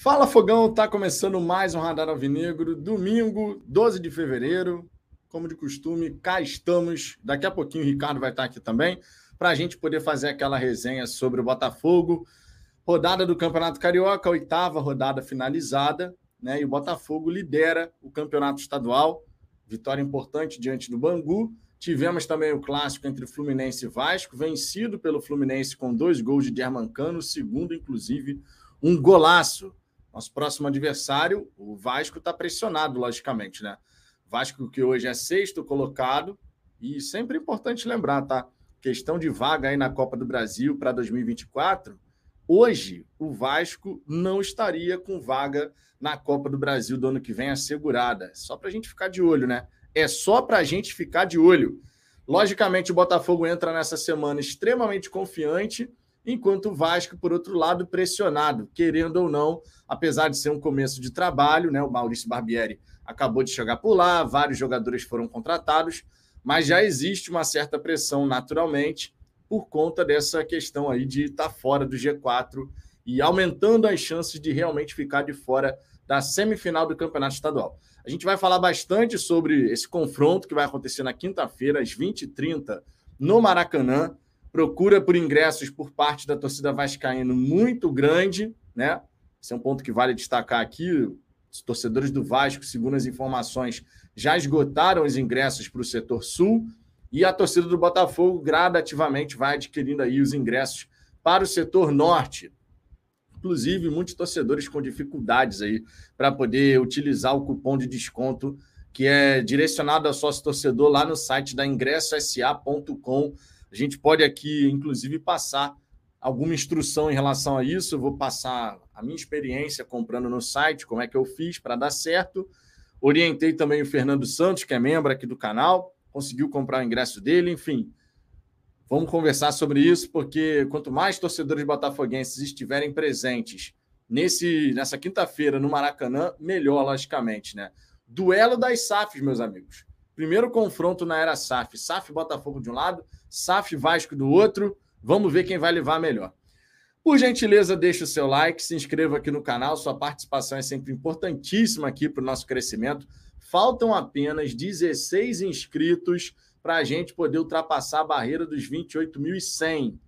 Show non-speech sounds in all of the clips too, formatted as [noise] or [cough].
Fala Fogão, tá começando mais um Radar Alvinegro, domingo, 12 de fevereiro. Como de costume, cá estamos. Daqui a pouquinho o Ricardo vai estar aqui também, para a gente poder fazer aquela resenha sobre o Botafogo. Rodada do Campeonato Carioca, oitava rodada finalizada, né? E o Botafogo lidera o campeonato estadual. Vitória importante diante do Bangu. Tivemos também o clássico entre Fluminense e Vasco, vencido pelo Fluminense com dois gols de Dermancano, segundo, inclusive, um golaço. Nosso próximo adversário, o Vasco, está pressionado, logicamente, né? Vasco que hoje é sexto colocado, e sempre importante lembrar, tá? Questão de vaga aí na Copa do Brasil para 2024. Hoje, o Vasco não estaria com vaga na Copa do Brasil do ano que vem assegurada. Só para a gente ficar de olho, né? É só para a gente ficar de olho. Logicamente, o Botafogo entra nessa semana extremamente confiante, enquanto o Vasco, por outro lado, pressionado, querendo ou não, apesar de ser um começo de trabalho, né? O Maurício Barbieri acabou de chegar por lá, vários jogadores foram contratados, mas já existe uma certa pressão naturalmente por conta dessa questão aí de estar tá fora do G4 e aumentando as chances de realmente ficar de fora da semifinal do Campeonato Estadual. A gente vai falar bastante sobre esse confronto que vai acontecer na quinta-feira, às 20h30, no Maracanã. Procura por ingressos por parte da torcida vascaína muito grande, né? Esse é um ponto que vale destacar aqui. Os torcedores do Vasco, segundo as informações, já esgotaram os ingressos para o setor sul e a torcida do Botafogo gradativamente vai adquirindo aí os ingressos para o setor norte inclusive muitos torcedores com dificuldades aí para poder utilizar o cupom de desconto que é direcionado ao sócio torcedor lá no site da ingressosa.com. A gente pode aqui, inclusive, passar alguma instrução em relação a isso. Eu vou passar a minha experiência comprando no site, como é que eu fiz para dar certo. Orientei também o Fernando Santos, que é membro aqui do canal, conseguiu comprar o ingresso dele, enfim. Vamos conversar sobre isso, porque quanto mais torcedores botafoguenses estiverem presentes nesse, nessa quinta-feira no Maracanã, melhor, logicamente, né? Duelo das SAFs, meus amigos. Primeiro confronto na era SAF. SAF Botafogo de um lado, SAF Vasco do outro. Vamos ver quem vai levar melhor. Por gentileza, deixe o seu like, se inscreva aqui no canal. Sua participação é sempre importantíssima aqui para o nosso crescimento. Faltam apenas 16 inscritos para a gente poder ultrapassar a barreira dos 28.100.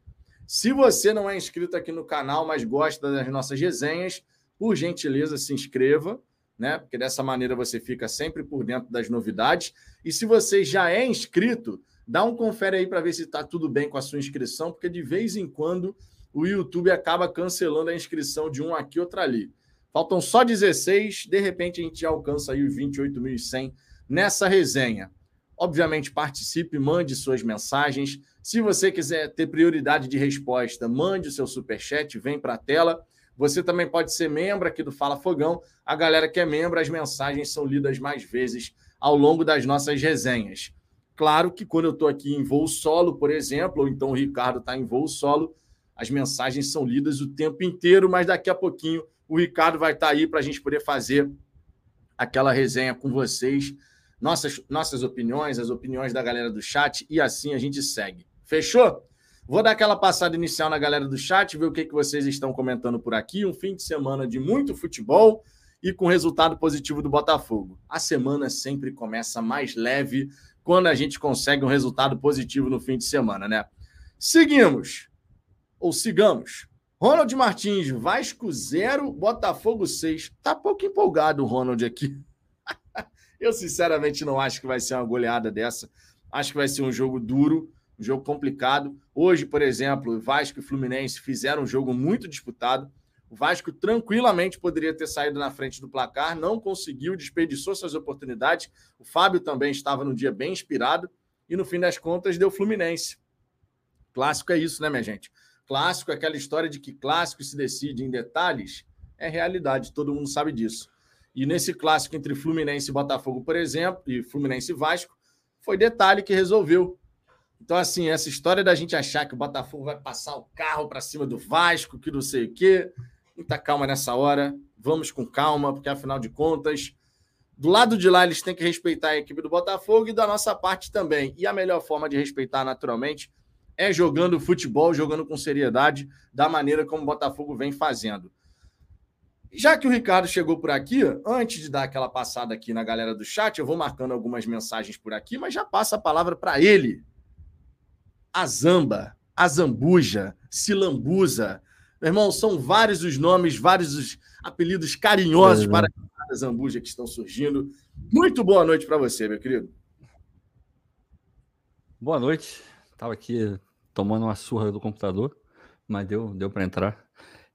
Se você não é inscrito aqui no canal, mas gosta das nossas resenhas, por gentileza, se inscreva, né? Porque dessa maneira você fica sempre por dentro das novidades. E se você já é inscrito, dá um confere aí para ver se está tudo bem com a sua inscrição, porque de vez em quando o YouTube acaba cancelando a inscrição de um aqui, outro ali. Faltam só 16, de repente a gente alcança aí os 28.100 nessa resenha. Obviamente, participe, mande suas mensagens. Se você quiser ter prioridade de resposta, mande o seu superchat, vem para a tela. Você também pode ser membro aqui do Fala Fogão. A galera que é membro, as mensagens são lidas mais vezes ao longo das nossas resenhas. Claro que quando eu estou aqui em voo solo, por exemplo, ou então o Ricardo está em voo solo, as mensagens são lidas o tempo inteiro, mas daqui a pouquinho o Ricardo vai estar tá aí para a gente poder fazer aquela resenha com vocês nossas, nossas opiniões, as opiniões da galera do chat e assim a gente segue. Fechou? Vou dar aquela passada inicial na galera do chat, ver o que, que vocês estão comentando por aqui. Um fim de semana de muito futebol e com resultado positivo do Botafogo. A semana sempre começa mais leve quando a gente consegue um resultado positivo no fim de semana, né? Seguimos, ou sigamos. Ronald Martins, Vasco 0, Botafogo 6. Tá pouco empolgado o Ronald aqui. [laughs] Eu, sinceramente, não acho que vai ser uma goleada dessa. Acho que vai ser um jogo duro, um jogo complicado. Hoje, por exemplo, Vasco e Fluminense fizeram um jogo muito disputado. O Vasco tranquilamente poderia ter saído na frente do placar, não conseguiu, desperdiçou suas oportunidades. O Fábio também estava no dia bem inspirado e no fim das contas deu Fluminense. Clássico é isso, né, minha gente? Clássico é aquela história de que clássico se decide em detalhes. É realidade, todo mundo sabe disso. E nesse clássico entre Fluminense e Botafogo, por exemplo, e Fluminense e Vasco, foi detalhe que resolveu. Então, assim, essa história da gente achar que o Botafogo vai passar o carro para cima do Vasco, que não sei o quê. Muita calma nessa hora. Vamos com calma, porque afinal de contas, do lado de lá eles têm que respeitar a equipe do Botafogo e da nossa parte também. E a melhor forma de respeitar, naturalmente, é jogando futebol, jogando com seriedade, da maneira como o Botafogo vem fazendo. Já que o Ricardo chegou por aqui, antes de dar aquela passada aqui na galera do chat, eu vou marcando algumas mensagens por aqui, mas já passa a palavra para ele. A Zamba, a Zambuja, Silambuza. Meu irmão, são vários os nomes, vários os apelidos carinhosos é, para a Zambuja que estão surgindo. Muito boa noite para você, meu querido. Boa noite. Estava aqui tomando uma surra do computador, mas deu, deu para entrar.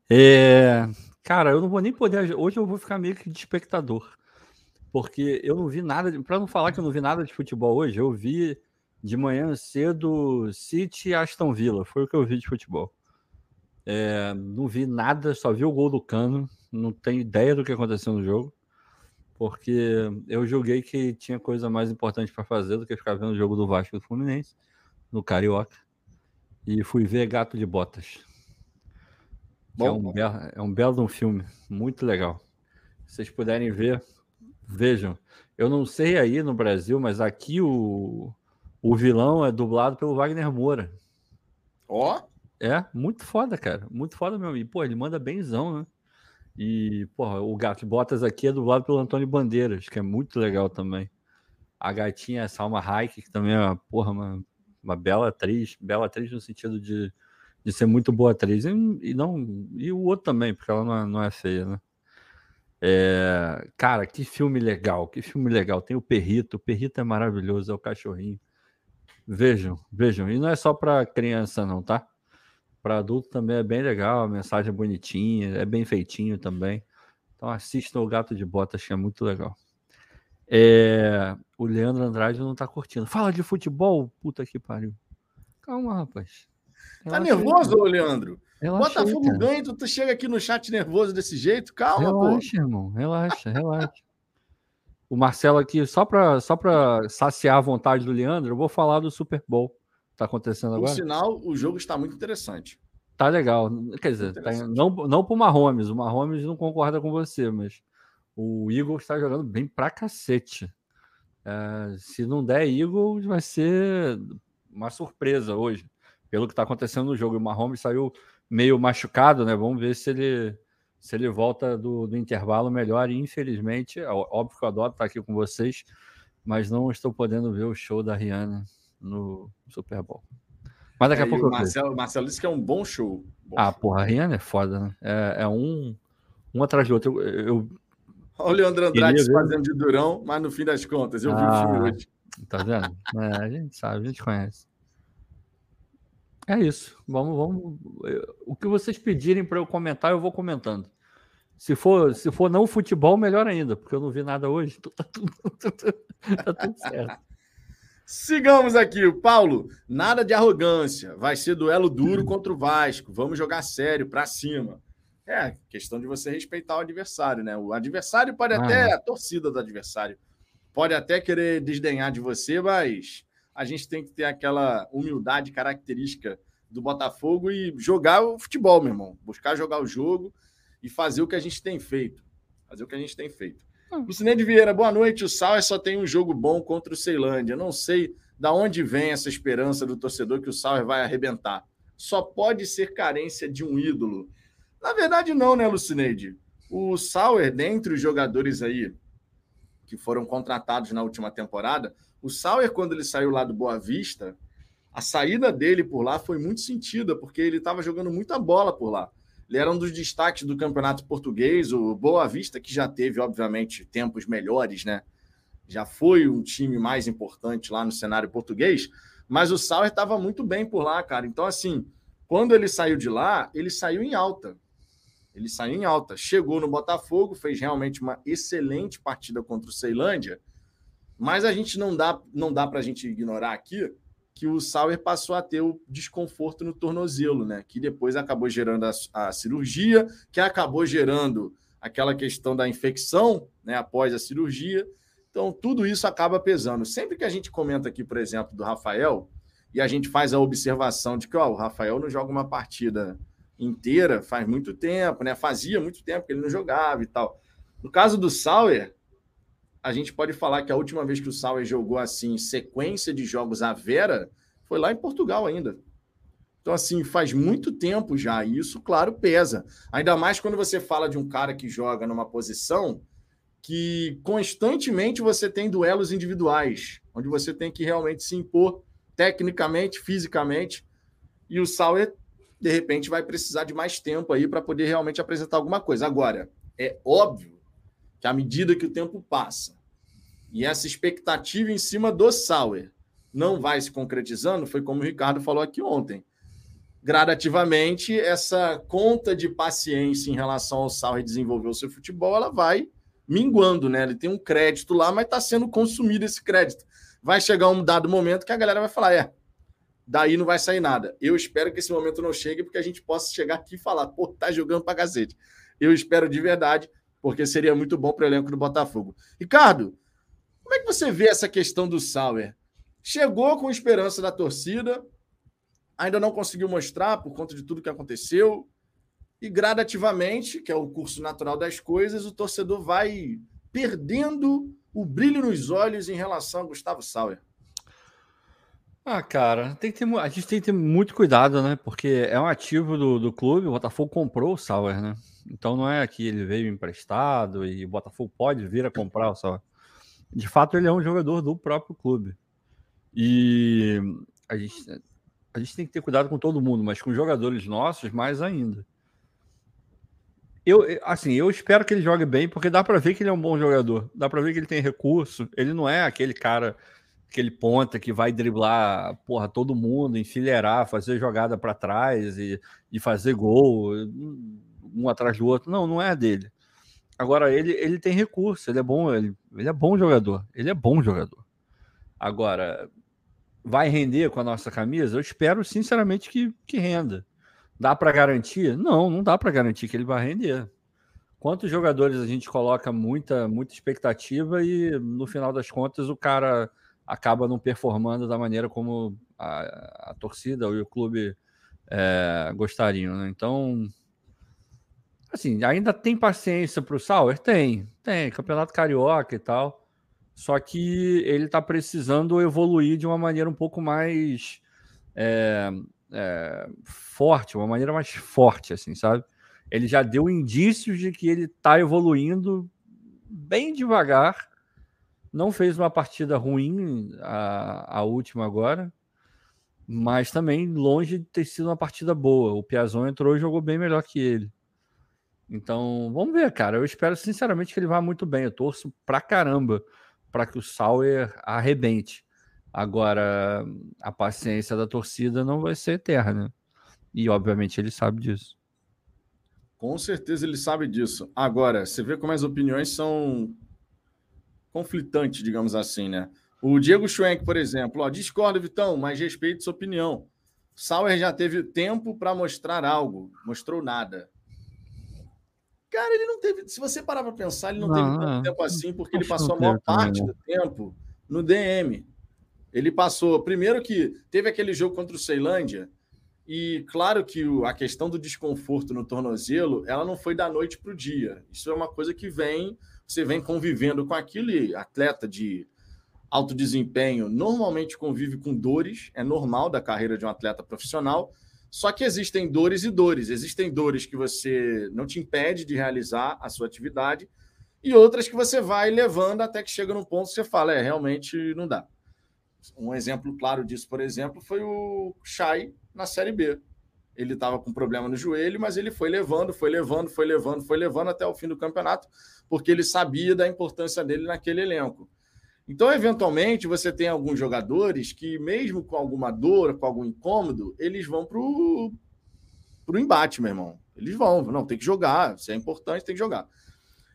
É, Cara, eu não vou nem poder. Hoje eu vou ficar meio que de espectador. Porque eu não vi nada. Para não falar que eu não vi nada de futebol hoje, eu vi de manhã cedo City e Aston Villa. Foi o que eu vi de futebol. É, não vi nada, só vi o gol do Cano. Não tenho ideia do que aconteceu no jogo. Porque eu julguei que tinha coisa mais importante para fazer do que ficar vendo o jogo do Vasco e do Fluminense, no Carioca. E fui ver Gato de Botas. É um, belo, é um belo um filme, muito legal. Se vocês puderem ver, vejam. Eu não sei aí no Brasil, mas aqui o, o vilão é dublado pelo Wagner Moura. Ó? Oh? É, muito foda, cara. Muito foda mesmo. E, pô, ele manda benzão, né? E, porra, o Gato Botas aqui é dublado pelo Antônio Bandeiras, que é muito legal também. A gatinha é Salma Hayek, que também é, porra, uma, uma bela atriz. Bela atriz no sentido de de ser muito boa atriz. E, e, não e o outro também, porque ela não é, não é feia, né? É, cara, que filme legal, que filme legal. Tem o Perrito, o Perrito é maravilhoso, é o cachorrinho. Vejam, vejam. E não é só para criança, não, tá? Para adulto também é bem legal, a mensagem é bonitinha, é bem feitinho também. Então assistam o Gato de Botas, que é muito legal. É, o Leandro Andrade não tá curtindo. Fala de futebol, puta que pariu. Calma, rapaz. Tá nervoso, aí, Leandro? Relaxa Botafogo aí, ganha, tu chega aqui no chat nervoso desse jeito? Calma, relaxa, pô. Relaxa, irmão. Relaxa, relaxa. o Marcelo aqui, só para só pra saciar a vontade do Leandro, eu vou falar do Super Bowl tá acontecendo agora. Por sinal, o jogo está muito interessante. Tá legal. Quer dizer, tá, não, não pro Mahomes. O Mahomes não concorda com você, mas o Eagles está jogando bem pra cacete. É, se não der Eagles, vai ser uma surpresa hoje pelo que está acontecendo no jogo. O Mahomes saiu meio machucado, né? Vamos ver se ele se ele volta do, do intervalo melhor. E infelizmente, óbvio que eu adoro estar aqui com vocês, mas não estou podendo ver o show da Rihanna no Super Bowl. Mas daqui é, a pouco. O Marcelo, Marcelo disse que é um bom show. Bom ah, show. porra, a Rihanna é foda, né? É, é um, um atrás do outro. Eu, eu Olha o Leandro Andrade se fazendo de durão, mas no fim das contas, eu ah, vi o filme ah, hoje. Tá vendo? É, a gente sabe, a gente conhece. É isso. Vamos, vamos. O que vocês pedirem para eu comentar, eu vou comentando. Se for, se for não futebol, melhor ainda, porque eu não vi nada hoje. Então tá tudo, [laughs] tá tudo certo. Sigamos aqui, Paulo. Nada de arrogância. Vai ser duelo duro contra o Vasco. Vamos jogar sério, para cima. É, questão de você respeitar o adversário, né? O adversário pode ah. até, a torcida do adversário, pode até querer desdenhar de você, mas a gente tem que ter aquela humildade característica do Botafogo e jogar o futebol, meu irmão. Buscar jogar o jogo e fazer o que a gente tem feito. Fazer o que a gente tem feito. Hum. Lucineide Vieira, boa noite. O Sauer só tem um jogo bom contra o Ceilândia. Não sei da onde vem essa esperança do torcedor que o Sauer vai arrebentar. Só pode ser carência de um ídolo. Na verdade, não, né, Lucineide? O Sauer, dentre os jogadores aí que foram contratados na última temporada, o Sauer, quando ele saiu lá do Boa Vista, a saída dele por lá foi muito sentida, porque ele estava jogando muita bola por lá. Ele era um dos destaques do campeonato português, o Boa Vista, que já teve, obviamente, tempos melhores, né? Já foi um time mais importante lá no cenário português, mas o Sauer estava muito bem por lá, cara. Então, assim, quando ele saiu de lá, ele saiu em alta. Ele saiu em alta. Chegou no Botafogo, fez realmente uma excelente partida contra o Ceilândia mas a gente não dá, não dá para a gente ignorar aqui que o Sauer passou a ter o desconforto no tornozelo, né? Que depois acabou gerando a, a cirurgia, que acabou gerando aquela questão da infecção, né? Após a cirurgia. Então, tudo isso acaba pesando. Sempre que a gente comenta aqui, por exemplo, do Rafael, e a gente faz a observação de que ó, o Rafael não joga uma partida inteira faz muito tempo, né? Fazia muito tempo que ele não jogava e tal. No caso do Sauer, a gente pode falar que a última vez que o Sauer jogou assim, sequência de jogos à Vera, foi lá em Portugal ainda. Então, assim, faz muito tempo já, e isso, claro, pesa. Ainda mais quando você fala de um cara que joga numa posição que constantemente você tem duelos individuais, onde você tem que realmente se impor tecnicamente, fisicamente, e o Sauer, de repente, vai precisar de mais tempo aí para poder realmente apresentar alguma coisa. Agora, é óbvio que à medida que o tempo passa e essa expectativa em cima do Sauer não vai se concretizando, foi como o Ricardo falou aqui ontem gradativamente essa conta de paciência em relação ao Sauer desenvolver o seu futebol, ela vai minguando, né? Ele tem um crédito lá, mas está sendo consumido esse crédito. Vai chegar um dado momento que a galera vai falar, é, daí não vai sair nada. Eu espero que esse momento não chegue, porque a gente possa chegar aqui e falar, pô, tá jogando pra cacete. Eu espero de verdade, porque seria muito bom para o elenco do Botafogo. Ricardo, como é que você vê essa questão do Sauer? Chegou com esperança da torcida, ainda não conseguiu mostrar por conta de tudo que aconteceu. E gradativamente, que é o curso natural das coisas, o torcedor vai perdendo o brilho nos olhos em relação a Gustavo Sauer. Ah, cara, tem que ter, a gente tem que ter muito cuidado, né? Porque é um ativo do, do clube, o Botafogo comprou o Sauer, né? Então não é que ele veio emprestado e o Botafogo pode vir a comprar o Sauer. De fato, ele é um jogador do próprio clube. E a gente, a gente tem que ter cuidado com todo mundo, mas com jogadores nossos, mais ainda. Eu, assim, eu espero que ele jogue bem, porque dá para ver que ele é um bom jogador. Dá para ver que ele tem recurso. Ele não é aquele cara, aquele ponta que vai driblar, porra, todo mundo, enfileirar, fazer jogada para trás e, e fazer gol, um atrás do outro. Não, não é dele. Agora, ele, ele tem recurso, ele é bom, ele, ele é bom jogador. Ele é bom jogador. Agora, vai render com a nossa camisa? Eu espero sinceramente que, que renda. Dá para garantir? Não, não dá para garantir que ele vai render. Quantos jogadores a gente coloca muita, muita expectativa e no final das contas o cara acaba não performando da maneira como a, a torcida ou o clube é, gostariam, né? Então, assim, ainda tem paciência para o Sauer? Tem, tem, campeonato carioca e tal. Só que ele está precisando evoluir de uma maneira um pouco mais é, é, forte, uma maneira mais forte, assim, sabe? Ele já deu indícios de que ele está evoluindo bem devagar. Não fez uma partida ruim a, a última agora, mas também longe de ter sido uma partida boa. O Piazon entrou e jogou bem melhor que ele. Então, vamos ver, cara. Eu espero sinceramente que ele vá muito bem. Eu torço pra caramba para que o Sauer arrebente. Agora, a paciência da torcida não vai ser eterna. E, obviamente, ele sabe disso. Com certeza ele sabe disso. Agora, você vê como as opiniões são conflitantes, digamos assim, né? O Diego Schwenk, por exemplo, ó, discordo, Vitão, mas respeito sua opinião. Sauer já teve tempo para mostrar algo, mostrou nada. Cara, ele não teve. Se você parar para pensar, ele não, não teve tanto é. tempo assim, porque ele passou a maior parte do tempo no DM. Ele passou. Primeiro que teve aquele jogo contra o Ceilândia, e claro que a questão do desconforto no tornozelo, ela não foi da noite para o dia. Isso é uma coisa que vem, você vem convivendo com aquilo, e atleta de alto desempenho normalmente convive com dores, é normal da carreira de um atleta profissional. Só que existem dores e dores. Existem dores que você não te impede de realizar a sua atividade e outras que você vai levando até que chega num ponto que você fala, é, realmente não dá. Um exemplo claro disso, por exemplo, foi o Chay na Série B. Ele estava com problema no joelho, mas ele foi levando, foi levando, foi levando, foi levando até o fim do campeonato, porque ele sabia da importância dele naquele elenco. Então, eventualmente, você tem alguns jogadores que, mesmo com alguma dor, com algum incômodo, eles vão para o embate, meu irmão. Eles vão, não, tem que jogar, se é importante, tem que jogar.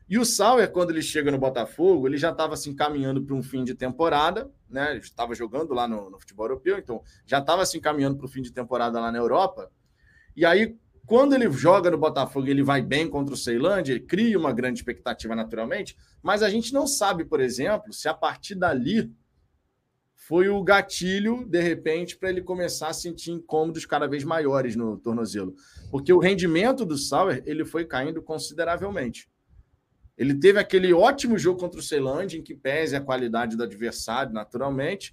E o Sauer, quando ele chega no Botafogo, ele já estava se assim, encaminhando para um fim de temporada, né? Ele estava jogando lá no, no futebol europeu, então já estava se assim, encaminhando para o fim de temporada lá na Europa. E aí, quando ele joga no Botafogo ele vai bem contra o Ceilândia, ele cria uma grande expectativa naturalmente, mas a gente não sabe, por exemplo, se a partir dali foi o gatilho, de repente, para ele começar a sentir incômodos cada vez maiores no tornozelo. Porque o rendimento do Sauer ele foi caindo consideravelmente. Ele teve aquele ótimo jogo contra o Ceilândia, em que pese a qualidade do adversário, naturalmente,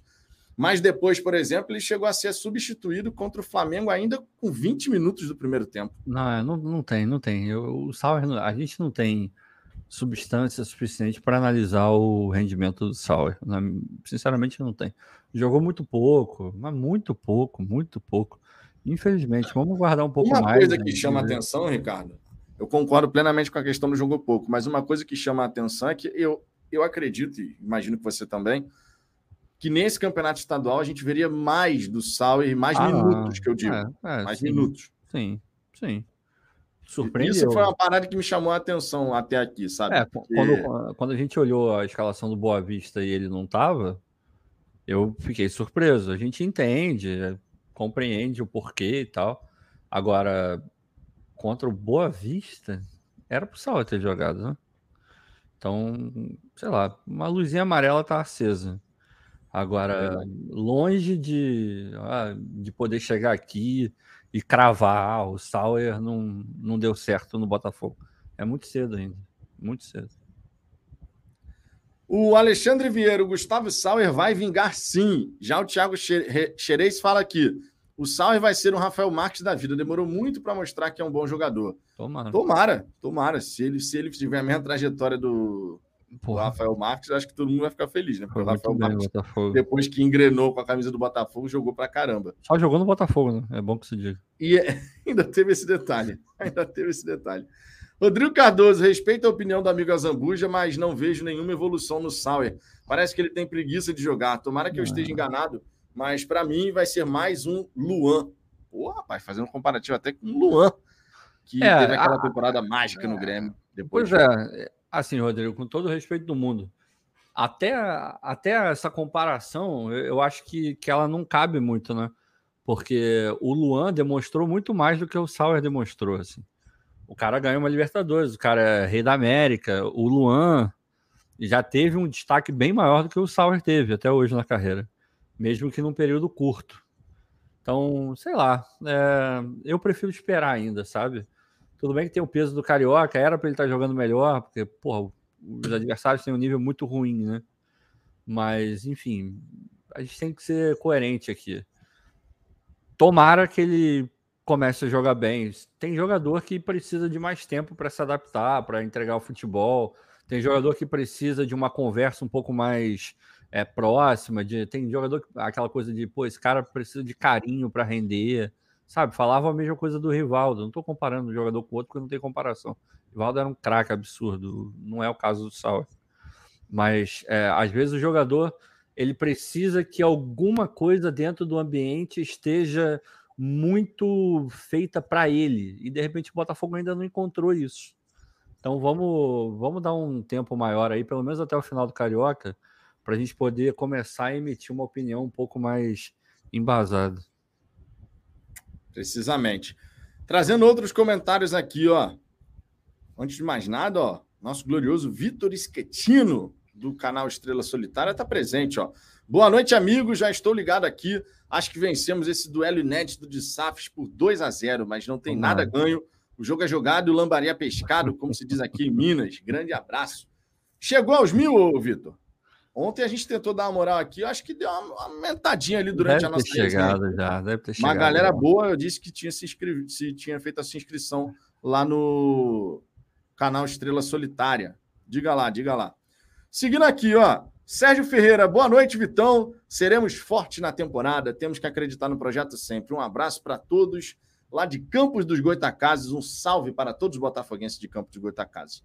Mas depois, por exemplo, ele chegou a ser substituído contra o Flamengo ainda com 20 minutos do primeiro tempo. Não, é, não, não tem, não tem. Eu, o Sauer, a gente não tem substância suficiente para analisar o rendimento do Sauer. Né? Sinceramente, não tem. Jogou muito pouco, mas muito pouco, muito pouco. Infelizmente, vamos guardar um pouco uma mais. Uma coisa que né? chama atenção, Ricardo, eu concordo plenamente com a questão do jogo pouco, mas uma coisa que chama a atenção é que eu, eu acredito, e imagino que você também, que nesse campeonato estadual a gente veria mais do Sauer, mais ah, minutos, que eu digo. É, é, mais sim, minutos. Sim, sim. Surpreendeu. Isso foi uma parada que me chamou a atenção até aqui, sabe? É, Porque... quando, quando a gente olhou a escalação do Boa Vista e ele não tava, eu fiquei surpreso. A gente entende, compreende o porquê e tal. Agora, contra o Boa Vista, era pro Sauer ter jogado, né? Então, sei lá, uma luzinha amarela tá acesa. Agora, é longe de, ah, de poder chegar aqui e cravar, ah, o Sauer não, não deu certo no Botafogo. É muito cedo ainda, muito cedo. O Alexandre Vieira, o Gustavo Sauer vai vingar sim. Já o Thiago Xerez fala aqui. O Sauer vai ser um Rafael Marques da vida. Demorou muito para mostrar que é um bom jogador. Tomara. Tomara, tomara. Se ele, se ele tiver a mesma trajetória do, o Rafael Marques, acho que todo mundo vai ficar feliz, né? Porque o Rafael bem, Marques, Botafogo. depois que engrenou com a camisa do Botafogo, jogou pra caramba. Só jogou no Botafogo, né? É bom que se diga. E é... [laughs] ainda teve esse detalhe. Ainda teve esse detalhe. Rodrigo Cardoso, respeito a opinião do amigo Azambuja, mas não vejo nenhuma evolução no Sauer. Parece que ele tem preguiça de jogar. Tomara que eu esteja enganado, mas para mim vai ser mais um Luan. Pô, rapaz, fazendo um comparativo até com o Luan, que é, teve aquela a... temporada mágica no Grêmio. Depois pois é, Assim, Rodrigo, com todo o respeito do mundo, até, até essa comparação, eu acho que, que ela não cabe muito, né? Porque o Luan demonstrou muito mais do que o Sauer demonstrou, assim. O cara ganhou uma Libertadores, o cara é rei da América. O Luan já teve um destaque bem maior do que o Sauer teve até hoje na carreira, mesmo que num período curto. Então, sei lá, é, eu prefiro esperar ainda, sabe? Tudo bem que tem o peso do Carioca, era para ele estar tá jogando melhor, porque, porra, os adversários têm um nível muito ruim, né? Mas, enfim, a gente tem que ser coerente aqui. Tomara que ele comece a jogar bem. Tem jogador que precisa de mais tempo para se adaptar, para entregar o futebol. Tem jogador que precisa de uma conversa um pouco mais é, próxima. De, tem jogador aquela coisa de, pô, esse cara precisa de carinho para render. Sabe, falava a mesma coisa do Rivaldo. Não estou comparando um jogador com outro porque não tem comparação. O Rivaldo era um craque absurdo, não é o caso do Sauer. Mas é, às vezes o jogador ele precisa que alguma coisa dentro do ambiente esteja muito feita para ele. E de repente o Botafogo ainda não encontrou isso. Então vamos, vamos dar um tempo maior aí, pelo menos até o final do Carioca, para a gente poder começar a emitir uma opinião um pouco mais embasada. Precisamente. Trazendo outros comentários aqui, ó. Antes de mais nada, ó, nosso glorioso Vitor Schettino, do canal Estrela Solitária, está presente, ó. Boa noite, amigos. Já estou ligado aqui. Acho que vencemos esse duelo inédito de SAFs por 2 a 0 mas não tem nada ganho. O jogo é jogado e o lambaria pescado, como se diz aqui em Minas. Grande abraço. Chegou aos mil, Vitor? Ontem a gente tentou dar uma moral aqui, acho que deu uma aumentadinha ali durante deve a nossa ter chegado já, deve ter chegado. Uma galera boa, eu disse que tinha se, inscrevido, se tinha feito a sua inscrição lá no canal Estrela Solitária. Diga lá, diga lá. Seguindo aqui, ó. Sérgio Ferreira, boa noite, Vitão. Seremos fortes na temporada, temos que acreditar no projeto sempre. Um abraço para todos lá de Campos dos Goitacazes. Um salve para todos os botafoguenses de Campos dos Goitacazes.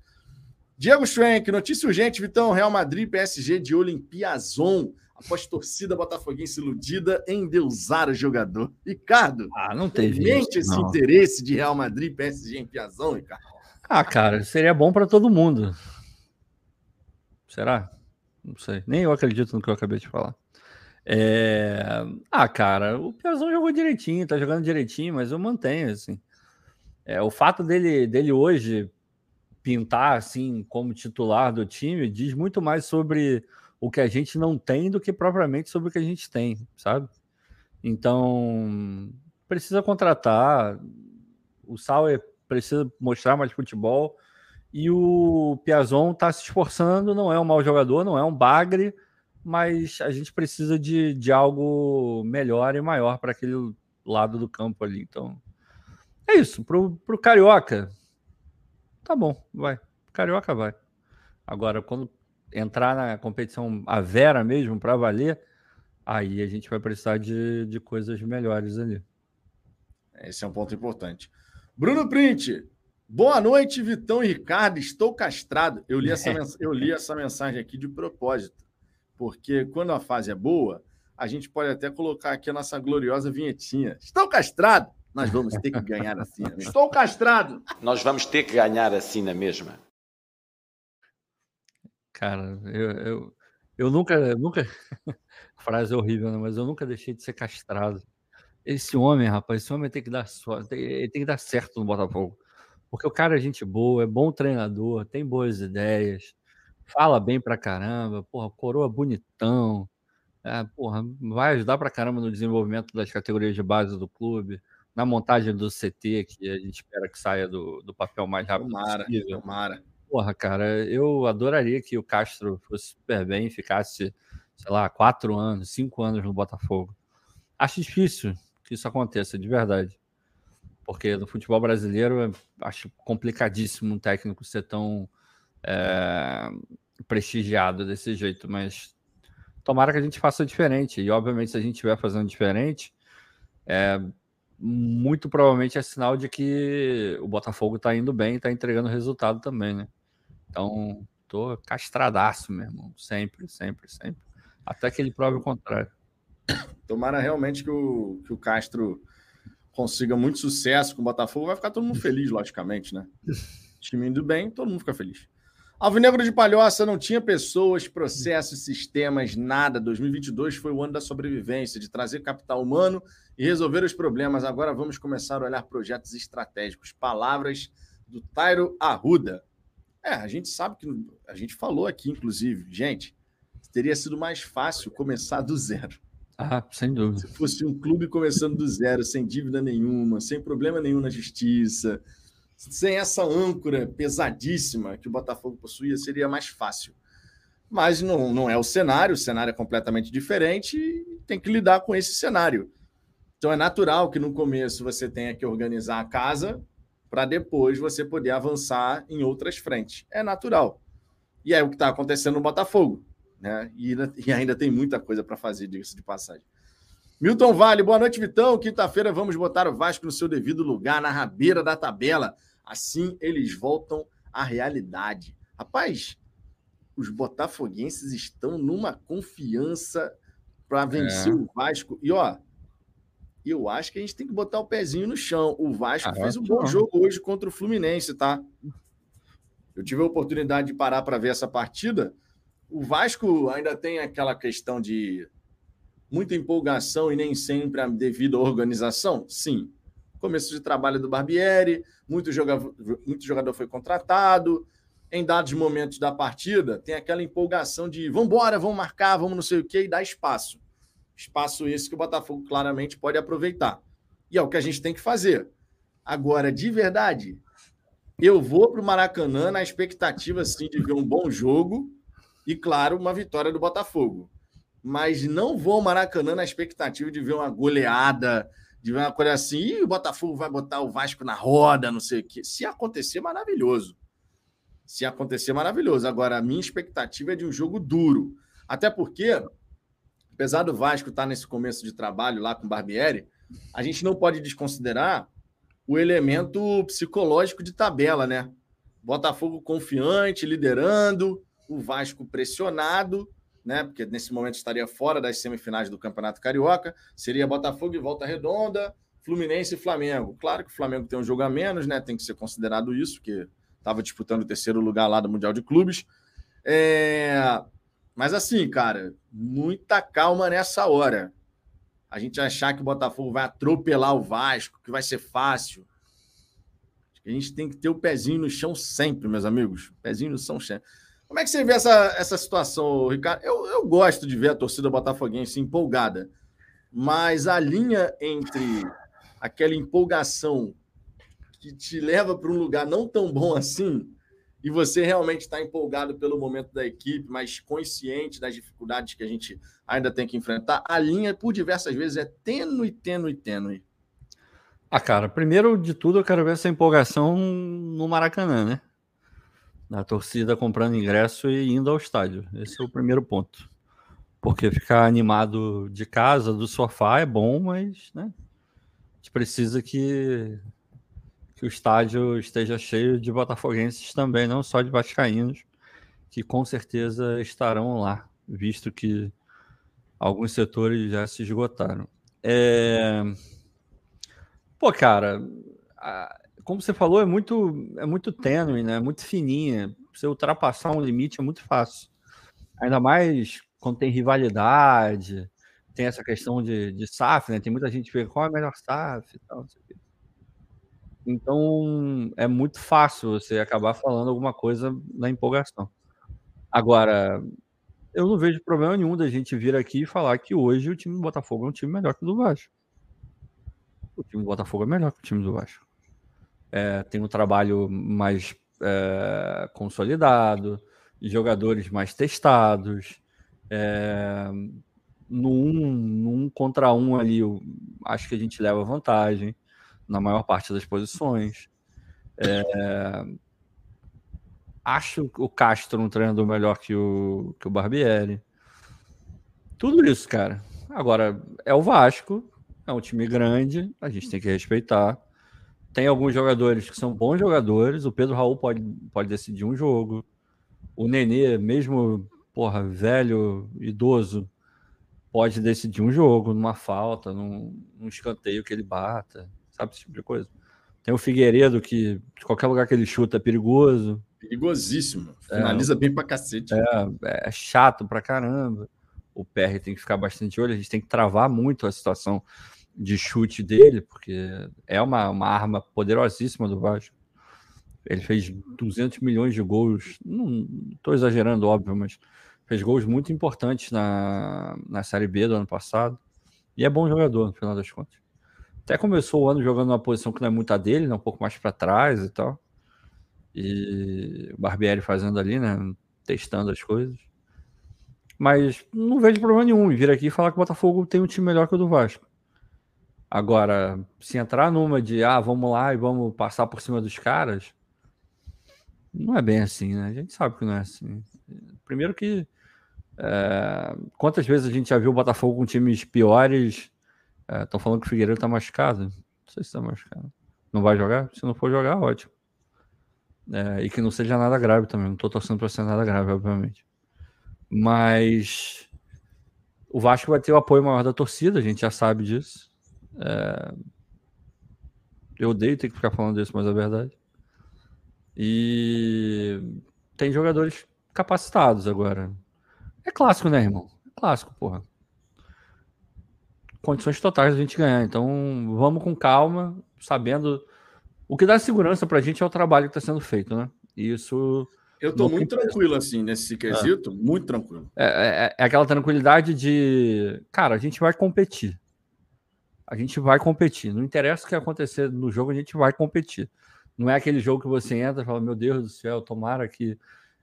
Diego Schwenk, notícia urgente, Vitão, Real Madrid PSG de Olimpiazon. Após torcida botafoguense iludida em deusar o jogador. Ricardo, ah, não teve mente esse não. interesse de Real Madrid PSG em Piazon, Ricardo? Ah, cara, seria bom para todo mundo. Será? Não sei. Nem eu acredito no que eu acabei de falar. É... Ah, cara, o Piazon jogou direitinho, tá jogando direitinho, mas eu mantenho, assim. É, o fato dele, dele hoje pintar assim como titular do time diz muito mais sobre o que a gente não tem do que propriamente sobre o que a gente tem, sabe? Então, precisa contratar, o Sauer precisa mostrar mais futebol e o Piazon está se esforçando, não é um mau jogador, não é um bagre, mas a gente precisa de, de algo melhor e maior para aquele lado do campo ali. Então, é isso. Pro, pro Carioca, tá bom, vai. Carioca vai. Agora, quando entrar na competição a Vera mesmo, para valer, aí a gente vai precisar de, de coisas melhores ali. Esse é um ponto importante. Bruno Print, boa noite, Vitão e Ricardo. Estou castrado. Eu li essa, [laughs] eu li essa mensagem aqui de propósito, porque quando a fase é boa, a gente pode até colocar aqui a nossa gloriosa vinhetinha. Estou castrado. Nós vamos ter que ganhar assim. Né? Estou castrado. Nós vamos ter que ganhar assim na mesma. Cara, eu, eu, eu nunca, nunca. [laughs] Frase horrível, né? mas eu nunca deixei de ser castrado. Esse homem, rapaz, esse homem tem que dar sorte, tem, ele tem que dar certo no Botafogo. Porque o cara é gente boa, é bom treinador, tem boas ideias, fala bem pra caramba, porra, coroa bonitão, é, porra, vai ajudar pra caramba no desenvolvimento das categorias de base do clube, na montagem do CT, que a gente espera que saia do, do papel mais rápido tomara, possível. Tomara. Porra, cara, eu adoraria que o Castro fosse super bem, ficasse, sei lá, quatro anos, cinco anos no Botafogo. Acho difícil que isso aconteça, de verdade. Porque no futebol brasileiro acho complicadíssimo um técnico ser tão é, prestigiado desse jeito, mas tomara que a gente faça diferente. E obviamente, se a gente estiver fazendo diferente, é, muito provavelmente é sinal de que o Botafogo está indo bem, está entregando resultado também, né? Então, tô castradaço mesmo, sempre, sempre, sempre. Até que ele prove o contrário. Tomara realmente que o, que o Castro consiga muito sucesso com o Botafogo. Vai ficar todo mundo feliz, logicamente, né? [laughs] Time indo bem, todo mundo fica feliz. Alvinegro de Palhoça não tinha pessoas, processos, sistemas, nada. 2022 foi o ano da sobrevivência, de trazer capital humano e resolver os problemas. Agora vamos começar a olhar projetos estratégicos. Palavras do Tairo Arruda. É, a gente sabe que a gente falou aqui, inclusive, gente, teria sido mais fácil começar do zero. Ah, sem dúvida. Se fosse um clube começando do zero, sem dívida nenhuma, sem problema nenhum na justiça, sem essa âncora pesadíssima que o Botafogo possuía, seria mais fácil. Mas não, não é o cenário, o cenário é completamente diferente e tem que lidar com esse cenário. Então é natural que no começo você tenha que organizar a casa para depois você poder avançar em outras frentes. É natural. E é o que está acontecendo no Botafogo. Né? E, e ainda tem muita coisa para fazer, diga-se de passagem. Milton Vale, boa noite, Vitão. Quinta-feira vamos botar o Vasco no seu devido lugar, na rabeira da tabela. Assim eles voltam à realidade. Rapaz, os botafoguenses estão numa confiança para vencer é. o Vasco. E ó, eu acho que a gente tem que botar o pezinho no chão. O Vasco ah, fez um bom jogo hoje contra o Fluminense, tá? Eu tive a oportunidade de parar para ver essa partida. O Vasco ainda tem aquela questão de muita empolgação e nem sempre a devida organização? Sim. Começo de trabalho do Barbieri, muito jogador, muito jogador foi contratado. Em dados momentos da partida, tem aquela empolgação de vamos embora, vamos marcar, vamos não sei o quê, e dá espaço. Espaço esse que o Botafogo claramente pode aproveitar. E é o que a gente tem que fazer. Agora, de verdade, eu vou para o Maracanã na expectativa sim, de ver um bom jogo e, claro, uma vitória do Botafogo. Mas não vou ao Maracanã na expectativa de ver uma goleada, de uma coisa assim, e o Botafogo vai botar o Vasco na roda, não sei o quê. Se acontecer, maravilhoso. Se acontecer, maravilhoso. Agora, a minha expectativa é de um jogo duro. Até porque apesar do Vasco estar nesse começo de trabalho lá com o Barbieri, a gente não pode desconsiderar o elemento psicológico de tabela, né? Botafogo confiante, liderando, o Vasco pressionado, né? Porque nesse momento estaria fora das semifinais do Campeonato Carioca, seria Botafogo e Volta Redonda, Fluminense e Flamengo. Claro que o Flamengo tem um jogo a menos, né? Tem que ser considerado isso, que estava disputando o terceiro lugar lá do Mundial de Clubes. É... Mas assim, cara, muita calma nessa hora. A gente achar que o Botafogo vai atropelar o Vasco, que vai ser fácil. A gente tem que ter o pezinho no chão sempre, meus amigos. Pezinho no chão sempre. Como é que você vê essa, essa situação, Ricardo? Eu, eu gosto de ver a torcida botafoguense empolgada, mas a linha entre aquela empolgação que te leva para um lugar não tão bom assim e você realmente está empolgado pelo momento da equipe, mas consciente das dificuldades que a gente ainda tem que enfrentar, a linha, por diversas vezes, é tênue, tênue, tênue. Ah, cara, primeiro de tudo eu quero ver essa empolgação no Maracanã, né? Da torcida comprando ingresso e indo ao estádio. Esse é o primeiro ponto. Porque ficar animado de casa, do sofá, é bom, mas né, a gente precisa que, que o estádio esteja cheio de botafoguenses também, não só de vascaínos, que com certeza estarão lá, visto que alguns setores já se esgotaram. É... Pô, cara, como você falou, é muito, é muito tênue, né? Muito fininha. Você ultrapassar um limite é muito fácil. Ainda mais quando tem rivalidade, tem essa questão de, de SAF, né? Tem muita gente que vê qual é a melhor SAF e tal. Então é muito fácil você acabar falando alguma coisa na empolgação. Agora, eu não vejo problema nenhum da gente vir aqui e falar que hoje o time do Botafogo é um time melhor que o do Vasco o time do Botafogo é melhor que o time do Vasco. É, tem um trabalho mais é, consolidado, jogadores mais testados. É, no, um, no um contra um ali, eu acho que a gente leva vantagem na maior parte das posições. É, acho o Castro um treinador melhor que o, que o Barbieri. Tudo isso, cara. Agora, é o Vasco, é um time grande, a gente tem que respeitar. Tem alguns jogadores que são bons jogadores. O Pedro Raul pode, pode decidir um jogo. O Nenê, mesmo porra, velho, idoso, pode decidir um jogo numa falta, num, num escanteio que ele bata, sabe? Esse tipo de coisa. Tem o Figueiredo, que de qualquer lugar que ele chuta é perigoso. Perigosíssimo. É. Finaliza é, bem pra cacete. É, é chato pra caramba. O PR tem que ficar bastante olho, a gente tem que travar muito a situação de chute dele, porque é uma, uma arma poderosíssima do Vasco. Ele fez 200 milhões de gols, não estou exagerando, óbvio, mas fez gols muito importantes na, na Série B do ano passado. E é bom jogador, no final das contas. Até começou o ano jogando numa posição que não é muito a dele, né, um pouco mais para trás e tal. E o Barbieri fazendo ali, né? Testando as coisas. Mas não vejo problema nenhum em vir aqui e falar que o Botafogo tem um time melhor que o do Vasco. Agora, se entrar numa de ah, vamos lá e vamos passar por cima dos caras, não é bem assim, né? A gente sabe que não é assim. Primeiro que é, quantas vezes a gente já viu o Botafogo com times piores? Estão é, falando que o Figueiredo está machucado. Não sei se está machucado. Não vai jogar? Se não for jogar, ótimo. É, e que não seja nada grave também. Não estou torcendo para ser nada grave, obviamente. Mas o Vasco vai ter o apoio maior da torcida, a gente já sabe disso. É... Eu odeio ter que ficar falando disso, mas é verdade. E tem jogadores capacitados agora. É clássico, né, irmão? É clássico, porra. Condições totais a gente ganhar. Então, vamos com calma, sabendo. O que dá segurança pra gente é o trabalho que está sendo feito, né? E isso. Eu tô muito tranquilo, assim, nesse quesito, é. muito tranquilo. É, é, é, aquela tranquilidade de. Cara, a gente vai competir a gente vai competir. Não interessa o que acontecer no jogo, a gente vai competir. Não é aquele jogo que você entra e fala, meu Deus do céu, tomara que,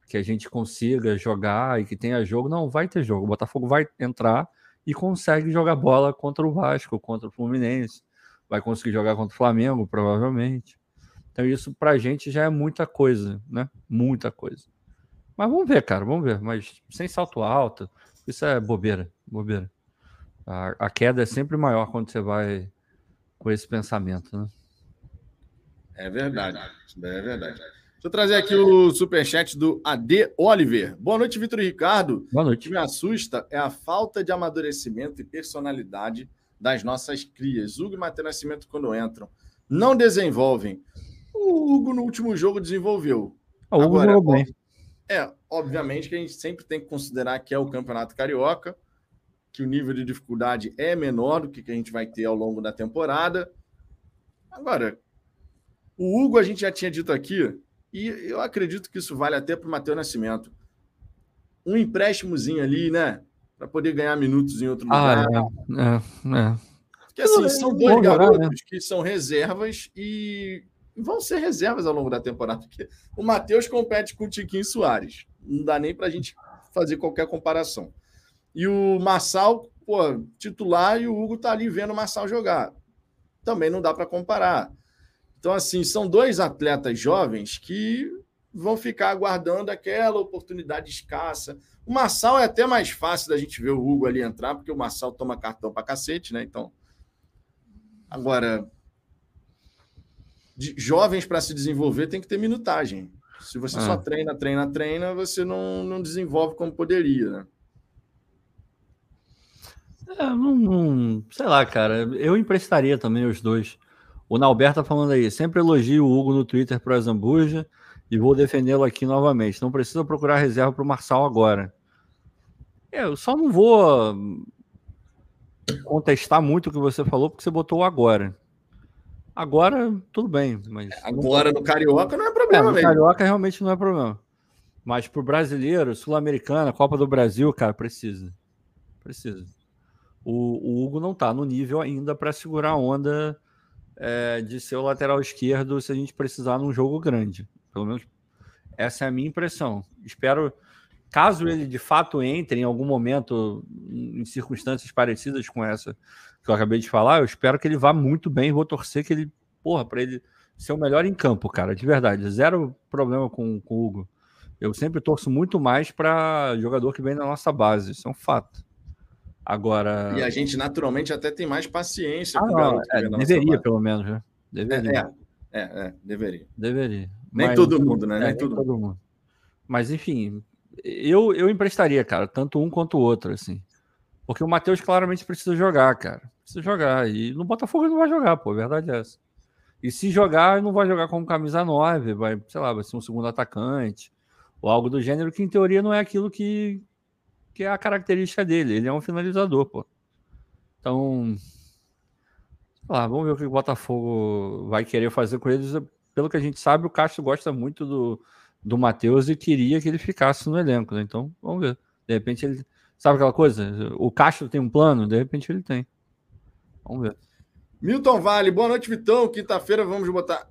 que a gente consiga jogar e que tenha jogo. Não, vai ter jogo. O Botafogo vai entrar e consegue jogar bola contra o Vasco, contra o Fluminense. Vai conseguir jogar contra o Flamengo, provavelmente. Então, isso pra gente já é muita coisa, né? Muita coisa. Mas vamos ver, cara, vamos ver. Mas sem salto alto, isso é bobeira, bobeira. A, a queda é sempre maior quando você vai com esse pensamento, né? É verdade, é verdade. Deixa eu trazer aqui o superchat do AD Oliver. Boa noite, Vitor e Ricardo. Boa noite. O que me assusta é a falta de amadurecimento e personalidade das nossas crias. Hugo e Matheus Nascimento, quando entram, não desenvolvem. O Hugo, no último jogo, desenvolveu. O Hugo Agora, jogou bem. É, obviamente que a gente sempre tem que considerar que é o Campeonato Carioca que o nível de dificuldade é menor do que, que a gente vai ter ao longo da temporada. Agora, o Hugo a gente já tinha dito aqui, e eu acredito que isso vale até para o Matheus Nascimento. Um empréstimozinho ali, né? Para poder ganhar minutos em outro ah, lugar. É, é, é. Porque assim, são dois garotos né? que são reservas e vão ser reservas ao longo da temporada, porque o Matheus compete com o Tiquinho Soares. Não dá nem para a gente fazer qualquer comparação. E o Massal, pô, titular, e o Hugo tá ali vendo o Massal jogar. Também não dá para comparar. Então, assim, são dois atletas jovens que vão ficar aguardando aquela oportunidade escassa. O Massal é até mais fácil da gente ver o Hugo ali entrar, porque o Massal toma cartão para cacete, né? Então. Agora, de jovens para se desenvolver tem que ter minutagem. Se você ah. só treina, treina, treina, você não, não desenvolve como poderia, né? É, não, não, sei lá, cara. Eu emprestaria também os dois. O Nalberto tá falando aí, sempre elogio o Hugo no Twitter para a Zambuja e vou defendê-lo aqui novamente. Não precisa procurar reserva para o Marçal agora. É, eu só não vou contestar muito o que você falou, porque você botou agora. Agora, tudo bem. Mas agora no Carioca não é problema, é, no mesmo. Carioca realmente não é problema. Mas para o brasileiro, sul-americana, Copa do Brasil, cara, precisa. Precisa. O, o Hugo não está no nível ainda para segurar a onda é, de ser o lateral esquerdo se a gente precisar num jogo grande. Pelo menos essa é a minha impressão. Espero, caso ele de fato entre em algum momento em circunstâncias parecidas com essa que eu acabei de falar, eu espero que ele vá muito bem. Vou torcer que ele, porra, para ele ser o melhor em campo, cara, de verdade. Zero problema com, com o Hugo. Eu sempre torço muito mais para jogador que vem da nossa base, isso é um fato. Agora. E a gente naturalmente até tem mais paciência ah, com o garoto. É, deveria, pelo menos, né? Deveria. É, é, é, deveria. Deveria. Nem Mas, todo mundo, né? É, nem, todo, todo mundo. Mas, enfim, eu, eu emprestaria, cara, tanto um quanto o outro, assim. Porque o Matheus claramente precisa jogar, cara. Precisa jogar. E no Botafogo ele não vai jogar, pô. A verdade é essa. E se jogar, não vai jogar como camisa 9, vai, sei lá, vai ser um segundo atacante, ou algo do gênero, que em teoria não é aquilo que, que é a característica dele. Ele é um finalizador, pô. Então, lá, vamos ver o que o Botafogo vai querer fazer com eles. Pelo que a gente sabe, o Castro gosta muito do, do Matheus e queria que ele ficasse no elenco, né? Então, vamos ver. De repente ele. Sabe aquela coisa? O Castro tem um plano, de repente ele tem. Vamos ver. Milton Vale, boa noite, Vitão. Quinta-feira vamos botar.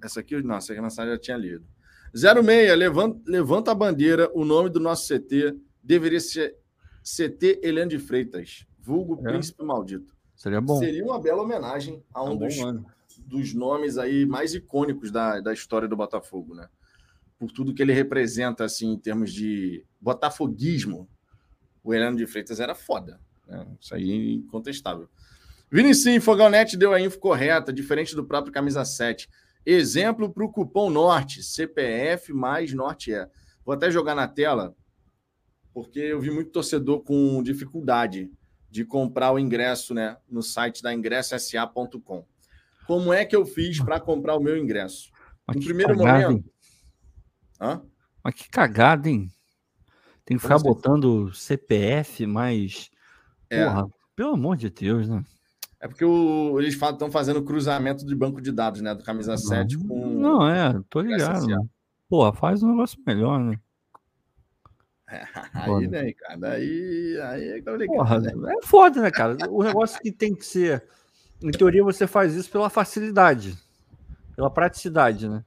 Essa aqui, nossa, essa mensagem já tinha lido. 06, levanta, levanta a bandeira, o nome do nosso CT deveria ser CT Eliane de Freitas, vulgo é. Príncipe Maldito. Seria bom. Seria uma bela homenagem a um, é um dos, dos nomes aí mais icônicos da, da história do Botafogo, né? Por tudo que ele representa, assim, em termos de botafoguismo, o Eliane de Freitas era foda. Né? Isso aí é incontestável. Vinicius, Fogalnet deu a info correta, diferente do próprio Camisa 7. Exemplo para o cupom Norte, CPF mais Norte é. Vou até jogar na tela porque eu vi muito torcedor com dificuldade de comprar o ingresso né, no site da ingressosa.com. Como é que eu fiz para comprar o meu ingresso? Mas no primeiro cagada, momento. Hã? Mas que cagada, hein? Tem que ficar botando CPF mais. É. Porra, pelo amor de Deus, né? É porque o, eles estão fazendo cruzamento de banco de dados, né? Do camisa não, 7 com. Não, é, tô ligado. Porra, faz um negócio melhor, né? [laughs] Aí, né, cara? Aí, aí é complicado. Porra, né? É foda, né, cara? O negócio que tem que ser. Em teoria, você faz isso pela facilidade, pela praticidade, né?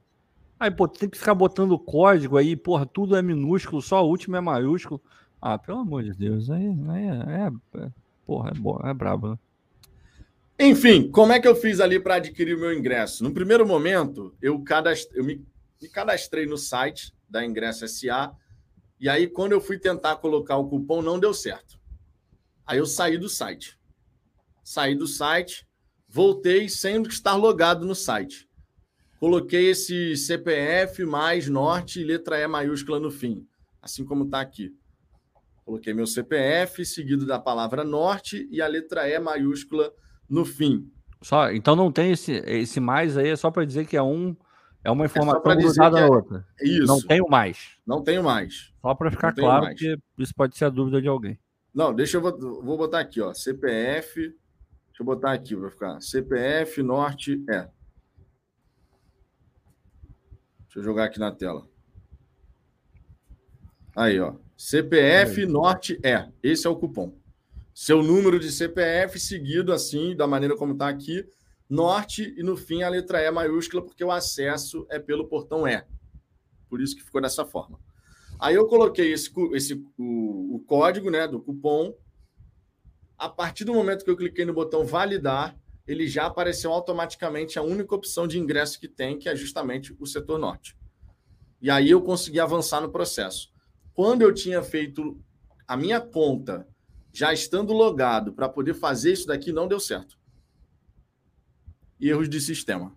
Aí, pô, tem que ficar botando código aí, porra, tudo é minúsculo, só o último é maiúsculo. Ah, pelo amor de Deus, aí, aí é, é, é porra, é, bom, é brabo, né? Enfim, como é que eu fiz ali para adquirir o meu ingresso? No primeiro momento, eu, cadast... eu me... me cadastrei no site da Ingresso SA e aí, quando eu fui tentar colocar o cupom, não deu certo. Aí eu saí do site. Saí do site, voltei sem estar logado no site. Coloquei esse CPF mais norte letra E maiúscula no fim, assim como está aqui. Coloquei meu CPF, seguido da palavra norte e a letra E maiúscula no fim. Só, então não tem esse, esse mais aí, é só para dizer que é um é uma é informação é cruzada é... outra. Isso. Não tenho mais. Não tenho mais. Só para ficar claro mais. que isso pode ser a dúvida de alguém. Não, deixa eu vou botar aqui, ó. CPF. Deixa eu botar aqui para ficar. CPF Norte é. Deixa eu jogar aqui na tela. Aí, ó. CPF Aí. Norte é. Esse é o cupom. Seu número de CPF seguido assim, da maneira como está aqui, norte e no fim a letra E maiúscula, porque o acesso é pelo portão E. Por isso que ficou dessa forma. Aí eu coloquei esse, esse o, o código né, do cupom. A partir do momento que eu cliquei no botão validar, ele já apareceu automaticamente a única opção de ingresso que tem, que é justamente o setor norte. E aí eu consegui avançar no processo. Quando eu tinha feito a minha conta, já estando logado para poder fazer isso daqui, não deu certo. Erros de sistema.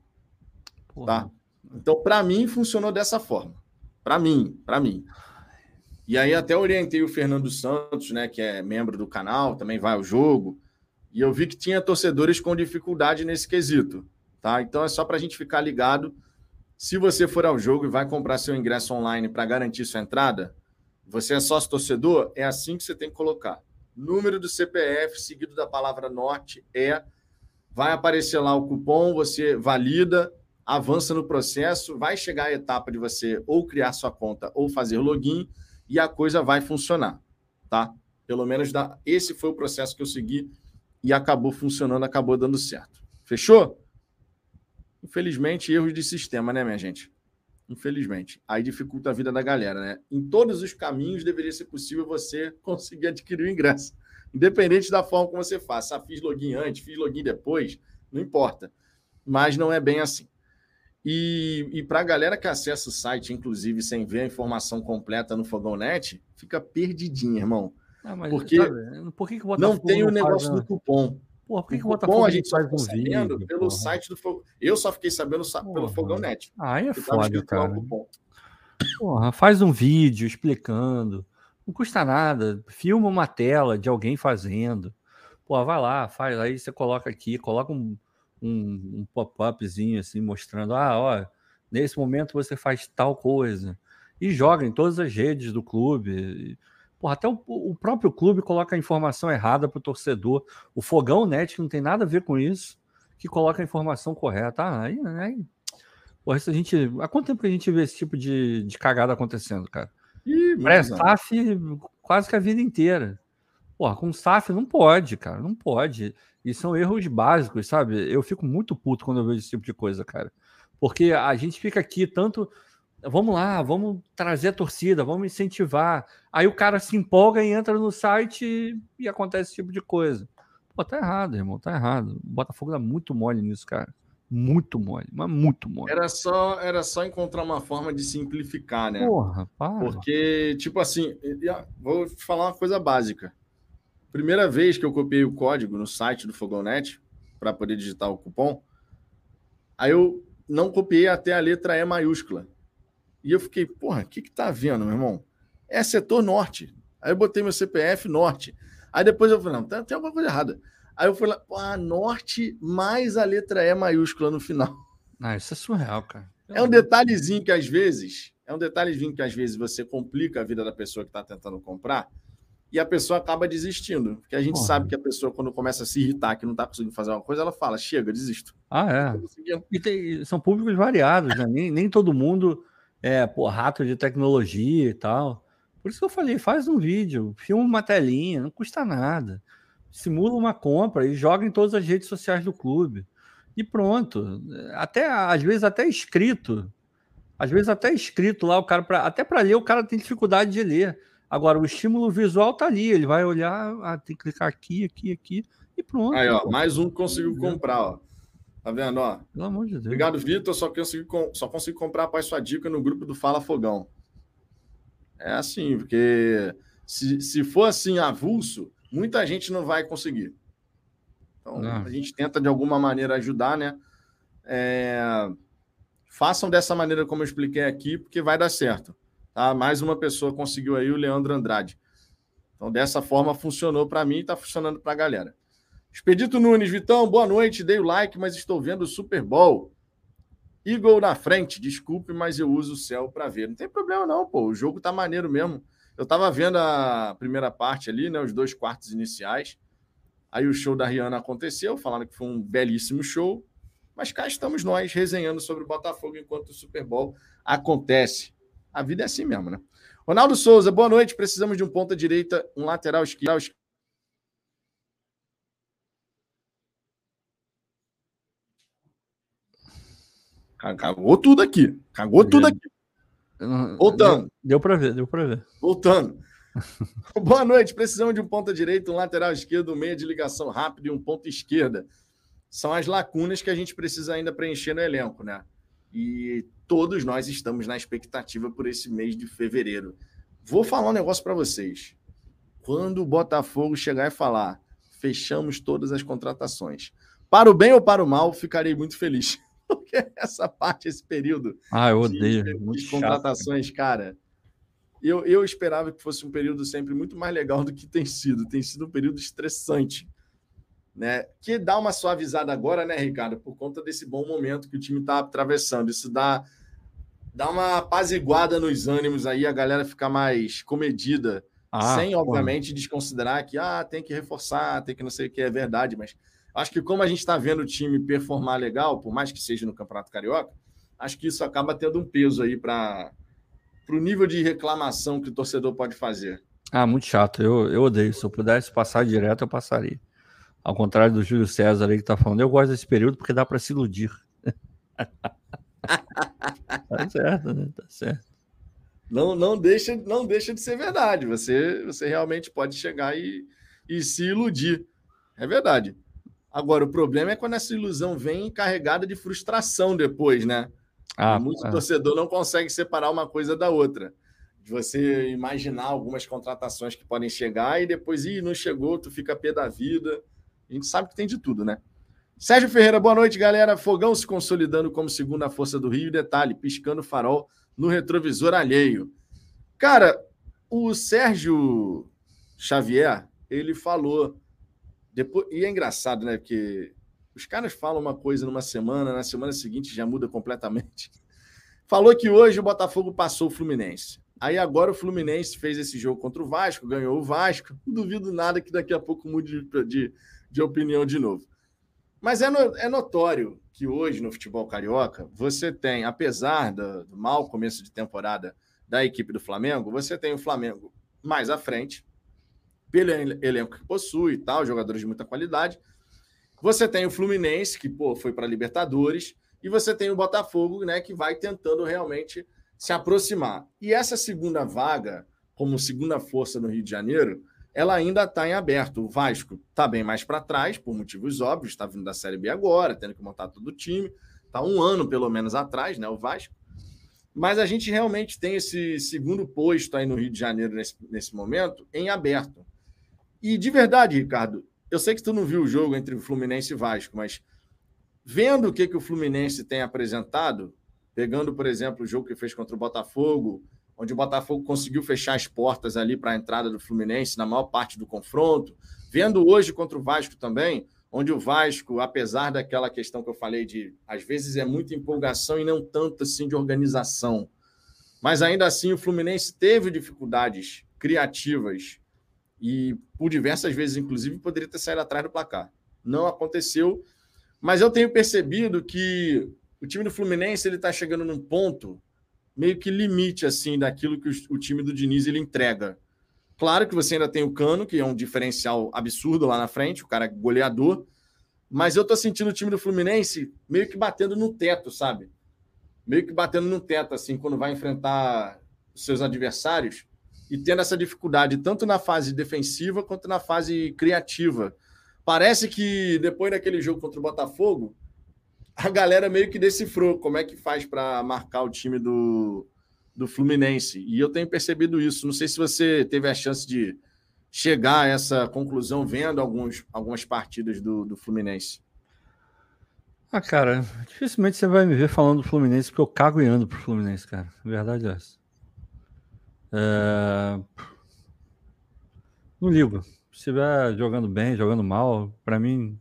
Tá? Então, para mim, funcionou dessa forma. Para mim, para mim. E aí até orientei o Fernando Santos, né, que é membro do canal, também vai ao jogo, e eu vi que tinha torcedores com dificuldade nesse quesito, tá? Então é só para a gente ficar ligado. Se você for ao jogo e vai comprar seu ingresso online para garantir sua entrada, você é sócio torcedor, é assim que você tem que colocar. Número do CPF seguido da palavra norte é vai aparecer lá o cupom, você valida, avança no processo, vai chegar a etapa de você ou criar sua conta ou fazer login e a coisa vai funcionar, tá? Pelo menos da... esse foi o processo que eu segui e acabou funcionando, acabou dando certo. Fechou? Infelizmente, erros de sistema, né, minha gente? Infelizmente. Aí dificulta a vida da galera, né? Em todos os caminhos deveria ser possível você [laughs] conseguir adquirir o ingresso. Independente da forma como você faça. Ah, fiz login antes, fiz login depois, não importa. Mas não é bem assim. E, e para a galera que acessa o site, inclusive, sem ver a informação completa no Fogãonet, fica perdidinha, irmão. Ah, mas, Porque sabe, por que que o não tem o negócio faz, do cupom. Porra, por que, que o Botafogo a gente só ficou sabendo vídeo, pelo porra. site do Fogão. Eu só fiquei sabendo porra. pelo Fogão Net. Ah, é foda, cara. Porra, faz um vídeo explicando. Não custa nada. Filma uma tela de alguém fazendo. Pô, vai lá, faz. Aí você coloca aqui, coloca um, um, um pop-upzinho assim, mostrando, ah, ó, nesse momento você faz tal coisa. E joga em todas as redes do clube. Porra, até o, o, próprio clube coloca a informação errada para o torcedor. O Fogão Net, que não tem nada a ver com isso, que coloca a informação correta. Ah, aí, aí. Porra, a gente. Há quanto tempo que a gente vê esse tipo de, de cagada acontecendo, cara? Pré-SAF quase que a vida inteira. Porra, com SAF não pode, cara. Não pode. E são erros básicos, sabe? Eu fico muito puto quando eu vejo esse tipo de coisa, cara. Porque a gente fica aqui tanto vamos lá, vamos trazer a torcida, vamos incentivar. Aí o cara se empolga e entra no site e, acontece esse tipo de coisa. Pô, tá errado, irmão, tá errado. O Botafogo dá muito mole nisso, cara. Muito mole, mas muito mole. Era só, era só encontrar uma forma de simplificar, né? Porra, para. Porque, tipo assim, vou te falar uma coisa básica. Primeira vez que eu copiei o código no site do Fogonet para poder digitar o cupom, aí eu não copiei até a letra E maiúscula. E eu fiquei, porra, o que que tá vendo, meu irmão? É setor norte. Aí eu botei meu CPF norte. Aí depois eu falei, não, tem, tem alguma coisa errada. Aí eu fui lá, ah, norte mais a letra E maiúscula no final. Ah, isso é surreal, cara. É um detalhezinho que às vezes, é um detalhezinho que às vezes você complica a vida da pessoa que está tentando comprar e a pessoa acaba desistindo. Porque a gente Porra. sabe que a pessoa, quando começa a se irritar, que não está conseguindo fazer uma coisa, ela fala, chega, desisto. Ah, é. E tem, são públicos variados, né? Nem, nem todo mundo é, pô, rato de tecnologia e tal. Por isso que eu falei, faz um vídeo, filma uma telinha, não custa nada. Simula uma compra e joga em todas as redes sociais do clube. E pronto. Até às vezes até escrito. Às vezes até escrito lá o cara para até para ler o cara tem dificuldade de ler. Agora o estímulo visual tá ali, ele vai olhar, ah, tem que clicar aqui, aqui, aqui e pronto. Aí, ó, mais um conseguiu comprar, ó. Tá vendo, ó? Pelo amor de Deus. Obrigado, Vitor. Só consegui, só consigo comprar após sua dica no grupo do Fala Fogão. É assim, porque se, se for assim avulso, muita gente não vai conseguir. Então, não. a gente tenta de alguma maneira ajudar, né? É... Façam dessa maneira como eu expliquei aqui, porque vai dar certo. Tá? Mais uma pessoa conseguiu aí, o Leandro Andrade. Então, dessa forma, funcionou para mim e está funcionando para a galera. Expedito Nunes, Vitão, boa noite. Dei o like, mas estou vendo o Super Bowl. Eagle na frente, desculpe, mas eu uso o céu para ver. Não tem problema, não, pô. O jogo tá maneiro mesmo. Eu tava vendo a primeira parte ali, né? Os dois quartos iniciais. Aí o show da Rihanna aconteceu, falando que foi um belíssimo show. Mas cá estamos nós resenhando sobre o Botafogo enquanto o Super Bowl acontece. A vida é assim mesmo, né? Ronaldo Souza, boa noite. Precisamos de um ponta direita, um lateral esquerdo Cagou tudo aqui. Cagou tudo aqui. Voltando. Deu, deu para ver, deu para ver. Voltando. [laughs] Boa noite. Precisamos de um ponta direito, um lateral esquerdo, um meia de ligação rápida e um ponta esquerda. São as lacunas que a gente precisa ainda preencher no elenco, né? E todos nós estamos na expectativa por esse mês de fevereiro. Vou falar um negócio para vocês. Quando o Botafogo chegar e falar, fechamos todas as contratações. Para o bem ou para o mal, ficarei muito feliz. [laughs] [laughs] Porque essa parte, esse período. Ah, eu odeio. De, de contratações, chato. cara. Eu, eu esperava que fosse um período sempre muito mais legal do que tem sido. Tem sido um período estressante. Né? Que dá uma suavizada agora, né, Ricardo? Por conta desse bom momento que o time está atravessando. Isso dá, dá uma apaziguada nos ânimos aí, a galera fica mais comedida ah, sem, obviamente, pô. desconsiderar que ah, tem que reforçar, tem que não sei o que é verdade, mas acho que como a gente está vendo o time performar legal, por mais que seja no Campeonato Carioca, acho que isso acaba tendo um peso aí para o nível de reclamação que o torcedor pode fazer. Ah, muito chato. Eu, eu odeio. Se eu pudesse passar direto, eu passaria. Ao contrário do Júlio César aí que está falando, eu gosto desse período porque dá para se iludir. [laughs] tá certo, né? Tá certo não, não, deixa, não deixa de ser verdade. Você, você realmente pode chegar e, e se iludir. É verdade. Agora, o problema é quando essa ilusão vem carregada de frustração depois, né? Ah, Muito é. torcedor não consegue separar uma coisa da outra. De você imaginar algumas contratações que podem chegar e depois, ih, não chegou, tu fica pé da vida. A gente sabe que tem de tudo, né? Sérgio Ferreira, boa noite, galera. Fogão se consolidando como segunda força do Rio. Detalhe, piscando farol no retrovisor alheio. Cara, o Sérgio Xavier, ele falou. Depois, e é engraçado, né? Porque os caras falam uma coisa numa semana, na semana seguinte já muda completamente. [laughs] Falou que hoje o Botafogo passou o Fluminense. Aí agora o Fluminense fez esse jogo contra o Vasco, ganhou o Vasco. [laughs] Não duvido nada que daqui a pouco mude de, de, de opinião de novo. Mas é, no, é notório que hoje no futebol carioca você tem, apesar do, do mau começo de temporada da equipe do Flamengo, você tem o Flamengo mais à frente, pelo elenco que possui e tal, jogadores de muita qualidade. Você tem o Fluminense, que pô, foi para Libertadores, e você tem o Botafogo, né, que vai tentando realmente se aproximar. E essa segunda vaga, como segunda força no Rio de Janeiro, ela ainda está em aberto. O Vasco está bem mais para trás, por motivos óbvios, está vindo da Série B agora, tendo que montar todo o time. Está um ano, pelo menos, atrás, né? O Vasco. Mas a gente realmente tem esse segundo posto aí no Rio de Janeiro nesse, nesse momento em aberto. E de verdade, Ricardo, eu sei que tu não viu o jogo entre o Fluminense e Vasco, mas vendo o que, que o Fluminense tem apresentado, pegando, por exemplo, o jogo que fez contra o Botafogo, onde o Botafogo conseguiu fechar as portas ali para a entrada do Fluminense na maior parte do confronto. Vendo hoje contra o Vasco também, onde o Vasco, apesar daquela questão que eu falei de às vezes é muita empolgação e não tanto assim de organização, mas ainda assim o Fluminense teve dificuldades criativas e por diversas vezes, inclusive, poderia ter saído atrás do placar. Não aconteceu, mas eu tenho percebido que o time do Fluminense ele está chegando num ponto meio que limite assim daquilo que o, time do Diniz ele entrega. Claro que você ainda tem o Cano, que é um diferencial absurdo lá na frente, o cara é goleador, mas eu tô sentindo o time do Fluminense meio que batendo no teto, sabe? Meio que batendo no teto assim quando vai enfrentar seus adversários e tendo essa dificuldade tanto na fase defensiva quanto na fase criativa. Parece que depois daquele jogo contra o Botafogo, a galera meio que decifrou como é que faz para marcar o time do, do Fluminense. E eu tenho percebido isso. Não sei se você teve a chance de chegar a essa conclusão vendo alguns, algumas partidas do, do Fluminense. Ah, cara, dificilmente você vai me ver falando do Fluminense, porque eu cago e ando pro Fluminense, cara. A verdade é essa. É... Não ligo. Se estiver jogando bem, jogando mal, para mim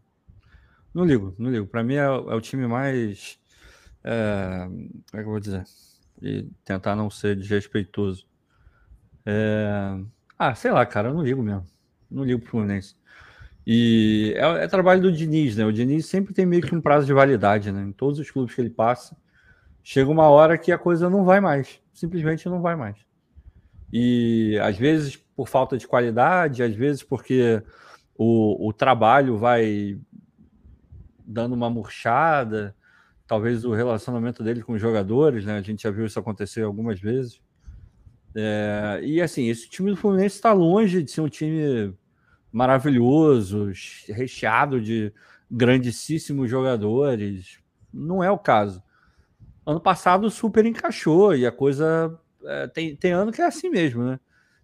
não ligo, não ligo. Para mim é, é, o time mais. É, como é que eu vou dizer? E tentar não ser desrespeitoso. É, ah, sei lá, cara, eu não ligo mesmo. Não ligo pro Fluminense. E é, é, trabalho do Diniz, né? O Diniz sempre tem meio que um prazo de validade, né? Em todos os clubes que ele passa, chega uma hora que a coisa não vai mais. Simplesmente não vai mais. E às vezes por falta de qualidade, às vezes porque o, o trabalho vai dando uma murchada, talvez o relacionamento dele com os jogadores, né? A gente já viu isso acontecer algumas vezes. É, e assim, esse time do Fluminense está longe de ser um time maravilhoso, recheado de grandíssimos jogadores. Não é o caso. Ano passado super encaixou e a coisa é, tem, tem ano que é assim mesmo, né?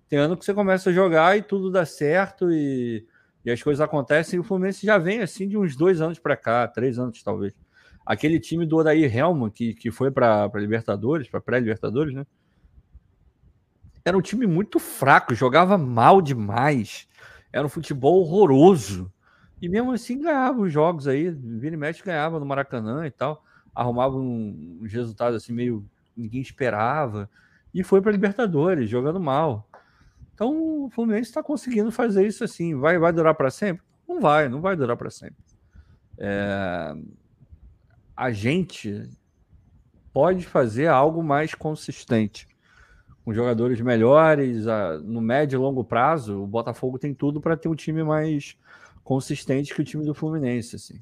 Tem ano que você começa a jogar e tudo dá certo e, e as coisas acontecem. E o Fluminense já vem assim de uns dois anos para cá, três anos talvez. Aquele time do Odair Helman, que, que foi para Libertadores, para pré-Libertadores, né? Era um time muito fraco, jogava mal demais. Era um futebol horroroso. E mesmo assim ganhava os jogos aí, vira e mexe ganhava no Maracanã e tal. Arrumava um, uns resultados assim meio ninguém esperava. E foi para Libertadores, jogando mal. Então o Fluminense está conseguindo fazer isso assim. Vai, vai durar para sempre? Não vai, não vai durar para sempre. É... A gente pode fazer algo mais consistente com jogadores melhores, no médio e longo prazo, o Botafogo tem tudo para ter um time mais consistente que o time do Fluminense, assim.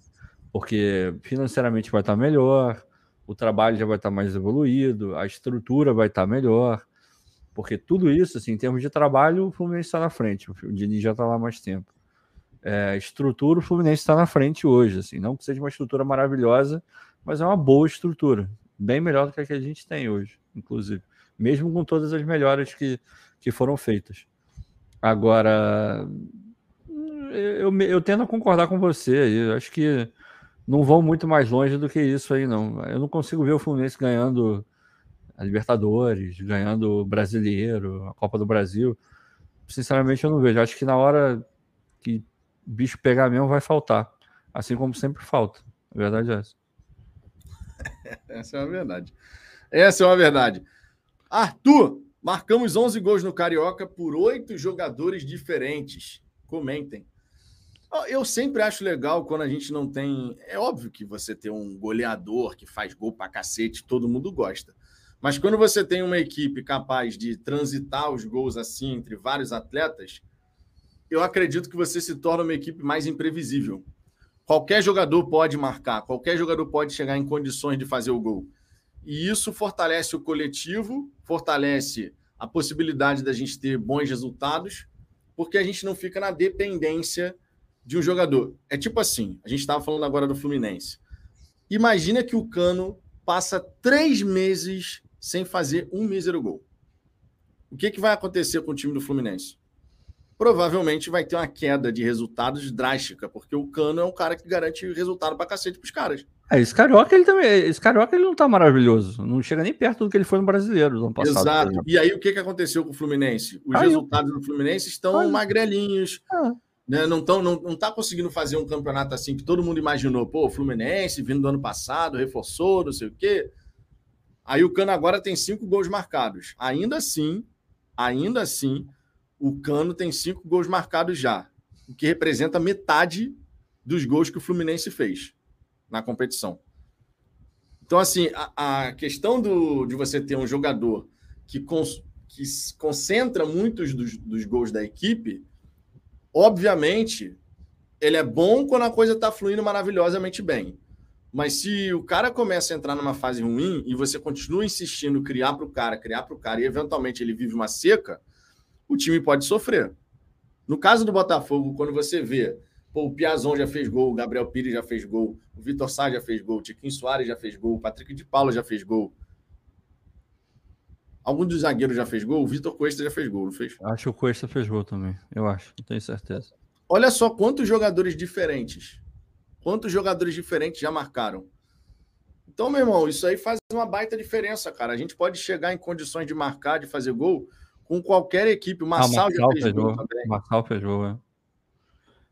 Porque financeiramente vai estar melhor, o trabalho já vai estar mais evoluído, a estrutura vai estar melhor. Porque tudo isso, assim, em termos de trabalho, o Fluminense está na frente. O Diniz já está lá há mais tempo. É, estrutura, o Fluminense está na frente hoje, assim. Não que seja uma estrutura maravilhosa, mas é uma boa estrutura. Bem melhor do que a que a gente tem hoje, inclusive mesmo com todas as melhoras que, que foram feitas. Agora, eu, eu tendo a concordar com você, eu acho que não vão muito mais longe do que isso aí, não. Eu não consigo ver o Fluminense ganhando a Libertadores, ganhando o Brasileiro, a Copa do Brasil. Sinceramente, eu não vejo. Acho que na hora que o bicho pegar mesmo, vai faltar. Assim como sempre falta. A verdade é essa. [laughs] Essa é uma verdade. Essa é uma verdade. Arthur, marcamos 11 gols no Carioca por oito jogadores diferentes. Comentem. Eu sempre acho legal quando a gente não tem. É óbvio que você tem um goleador que faz gol pra cacete, todo mundo gosta. Mas quando você tem uma equipe capaz de transitar os gols assim entre vários atletas, eu acredito que você se torna uma equipe mais imprevisível. Qualquer jogador pode marcar, qualquer jogador pode chegar em condições de fazer o gol. E isso fortalece o coletivo, fortalece a possibilidade da gente ter bons resultados, porque a gente não fica na dependência de um jogador. É tipo assim: a gente estava falando agora do Fluminense. Imagina que o Cano passa três meses sem fazer um mísero gol. O que, que vai acontecer com o time do Fluminense? Provavelmente vai ter uma queda de resultados drástica, porque o Cano é um cara que garante resultado para cacete para os caras. É, esse Carioca, ele também. Esse Carioca, ele não tá maravilhoso. Não chega nem perto do que ele foi no brasileiro no ano passado. Exato. E aí, o que, que aconteceu com o Fluminense? Os Caiu. resultados do Fluminense estão Caiu. magrelinhos. Ah. Né? Não, tão, não, não tá conseguindo fazer um campeonato assim que todo mundo imaginou. Pô, Fluminense vindo do ano passado, reforçou, não sei o quê. Aí o Cano agora tem cinco gols marcados. Ainda assim, ainda assim, o Cano tem cinco gols marcados já. O que representa metade dos gols que o Fluminense fez na competição. Então, assim, a, a questão do, de você ter um jogador que, cons, que concentra muitos dos, dos gols da equipe, obviamente, ele é bom quando a coisa está fluindo maravilhosamente bem. Mas se o cara começa a entrar numa fase ruim e você continua insistindo criar para o cara, criar para o cara, e eventualmente ele vive uma seca, o time pode sofrer. No caso do Botafogo, quando você vê Pô, o Piazon já fez gol, o Gabriel Pires já fez gol, o Vitor Sá já fez gol, o Tiquinho Soares já fez gol, o Patrick de Paula já fez gol. Algum dos zagueiros já fez gol? O Vitor Cuesta já fez gol, não fez? Acho que o Cuesta fez gol também, eu acho, não tenho certeza. Olha só quantos jogadores diferentes. Quantos jogadores diferentes já marcaram. Então, meu irmão, isso aí faz uma baita diferença, cara. A gente pode chegar em condições de marcar, de fazer gol, com qualquer equipe. O Marçal, ah, Marçal já fez, fez gol, gol também. Marçal fez gol, é.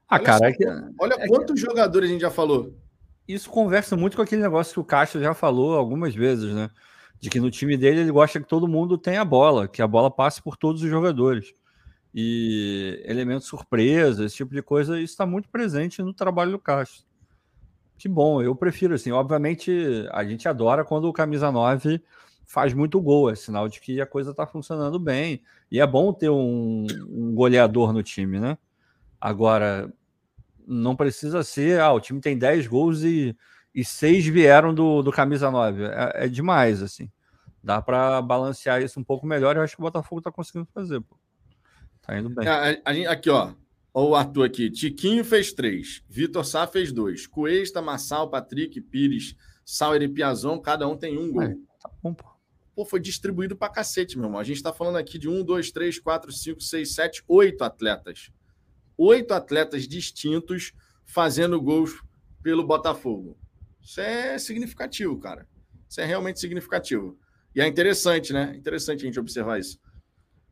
Ah, olha cara, só, é que, olha é quantos que, jogadores a gente já falou. Isso conversa muito com aquele negócio que o Castro já falou algumas vezes, né? De que no time dele ele gosta que todo mundo tenha a bola, que a bola passe por todos os jogadores. E elementos surpresa, esse tipo de coisa, isso está muito presente no trabalho do Castro. Que bom, eu prefiro assim. Obviamente, a gente adora quando o camisa 9 faz muito gol, é sinal de que a coisa está funcionando bem. E é bom ter um, um goleador no time, né? Agora, não precisa ser, ah, o time tem 10 gols e, e seis vieram do, do camisa 9. É, é demais, assim. Dá para balancear isso um pouco melhor. Eu acho que o Botafogo tá conseguindo fazer, pô. Tá indo bem. É, a, a, aqui, ó. Ó, o Arthur aqui. Tiquinho fez três. Vitor Sá fez dois. Cuesta, Massal, Patrick, Pires, Sauer e Piazon, cada um tem um gol. É, tá bom, pô. Pô, foi distribuído pra cacete, meu irmão. A gente tá falando aqui de um, dois, três, quatro, cinco, seis, sete, oito atletas. Oito atletas distintos fazendo gols pelo Botafogo. Isso é significativo, cara. Isso é realmente significativo. E é interessante, né? Interessante a gente observar isso.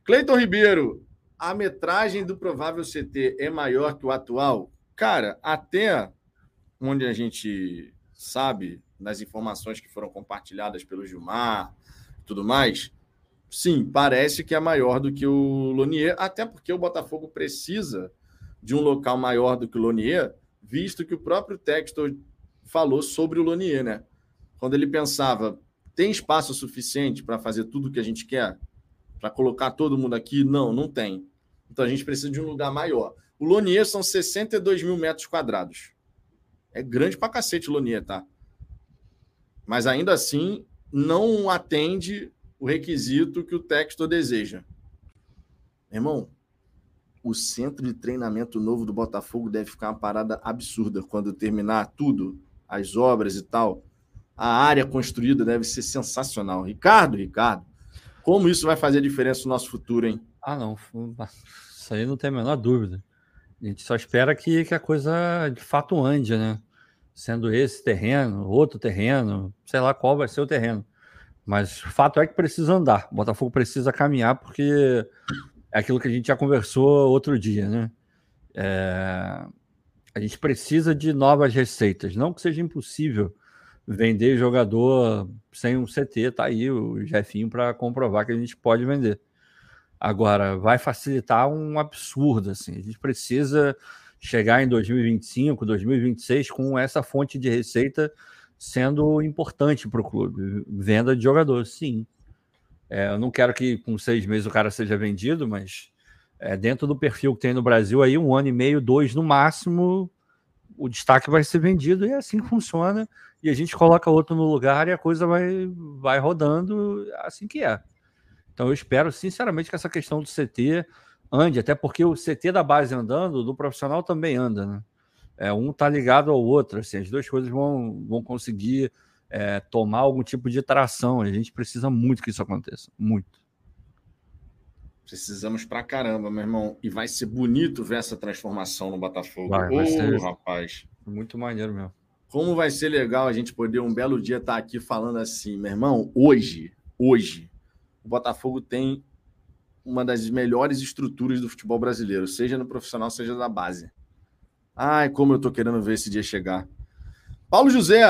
Cleiton Ribeiro, a metragem do provável CT é maior que o atual? Cara, até onde a gente sabe, das informações que foram compartilhadas pelo Gilmar e tudo mais, sim, parece que é maior do que o Lonier, até porque o Botafogo precisa de um local maior do que o Lonier, visto que o próprio Textor falou sobre o Lonier, né? Quando ele pensava, tem espaço suficiente para fazer tudo o que a gente quer? Para colocar todo mundo aqui? Não, não tem. Então a gente precisa de um lugar maior. O Lonier são 62 mil metros quadrados. É grande para cacete o Lonier, tá? Mas ainda assim, não atende o requisito que o texto deseja. Irmão, o centro de treinamento novo do Botafogo deve ficar uma parada absurda quando terminar tudo as obras e tal, a área construída deve ser sensacional. Ricardo, Ricardo, como isso vai fazer diferença no nosso futuro, hein? Ah, não. Isso aí não tem a menor dúvida. A gente só espera que, que a coisa de fato ande, né? Sendo esse terreno, outro terreno, sei lá qual vai ser o terreno. Mas o fato é que precisa andar. O Botafogo precisa caminhar, porque é aquilo que a gente já conversou outro dia, né? É a gente precisa de novas receitas. Não que seja impossível vender jogador sem um CT, tá aí o Jefinho para comprovar que a gente pode vender. Agora, vai facilitar um absurdo, assim. A gente precisa chegar em 2025, 2026 com essa fonte de receita sendo importante para o clube. Venda de jogador, sim. É, eu não quero que com seis meses o cara seja vendido, mas é, dentro do perfil que tem no Brasil aí, um ano e meio, dois no máximo, o destaque vai ser vendido e é assim que funciona. E a gente coloca outro no lugar e a coisa vai, vai rodando assim que é. Então eu espero sinceramente que essa questão do CT ande, até porque o CT da base andando, do profissional também anda, né? É, um tá ligado ao outro, assim, as duas coisas vão, vão conseguir é, tomar algum tipo de tração. A gente precisa muito que isso aconteça, muito. Precisamos pra caramba, meu irmão. E vai ser bonito ver essa transformação no Botafogo. Vai, vai ser rapaz. Muito maneiro mesmo. Como vai ser legal a gente poder um belo dia estar tá aqui falando assim, meu irmão, hoje, hoje, o Botafogo tem uma das melhores estruturas do futebol brasileiro, seja no profissional, seja da base. Ai, como eu tô querendo ver esse dia chegar. Paulo José,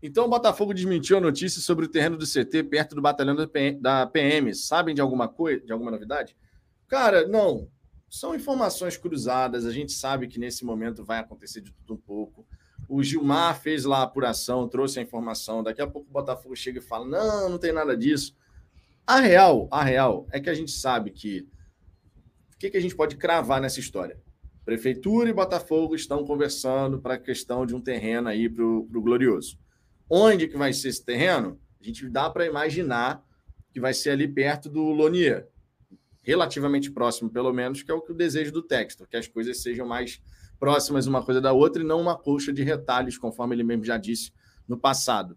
então o Botafogo desmentiu a notícia sobre o terreno do CT perto do batalhão da PM. Sabem de alguma coisa, de alguma novidade? Cara, não. São informações cruzadas. A gente sabe que nesse momento vai acontecer de tudo um pouco. O Gilmar fez lá a apuração, trouxe a informação. Daqui a pouco o Botafogo chega e fala: não, não tem nada disso. A real, a real é que a gente sabe que. O que, que a gente pode cravar nessa história? Prefeitura e Botafogo estão conversando para a questão de um terreno aí para o Glorioso. Onde que vai ser esse terreno? A gente dá para imaginar que vai ser ali perto do Lonier relativamente próximo, pelo menos, que é o que o desejo do texto, que as coisas sejam mais próximas uma coisa da outra e não uma colcha de retalhos, conforme ele mesmo já disse no passado.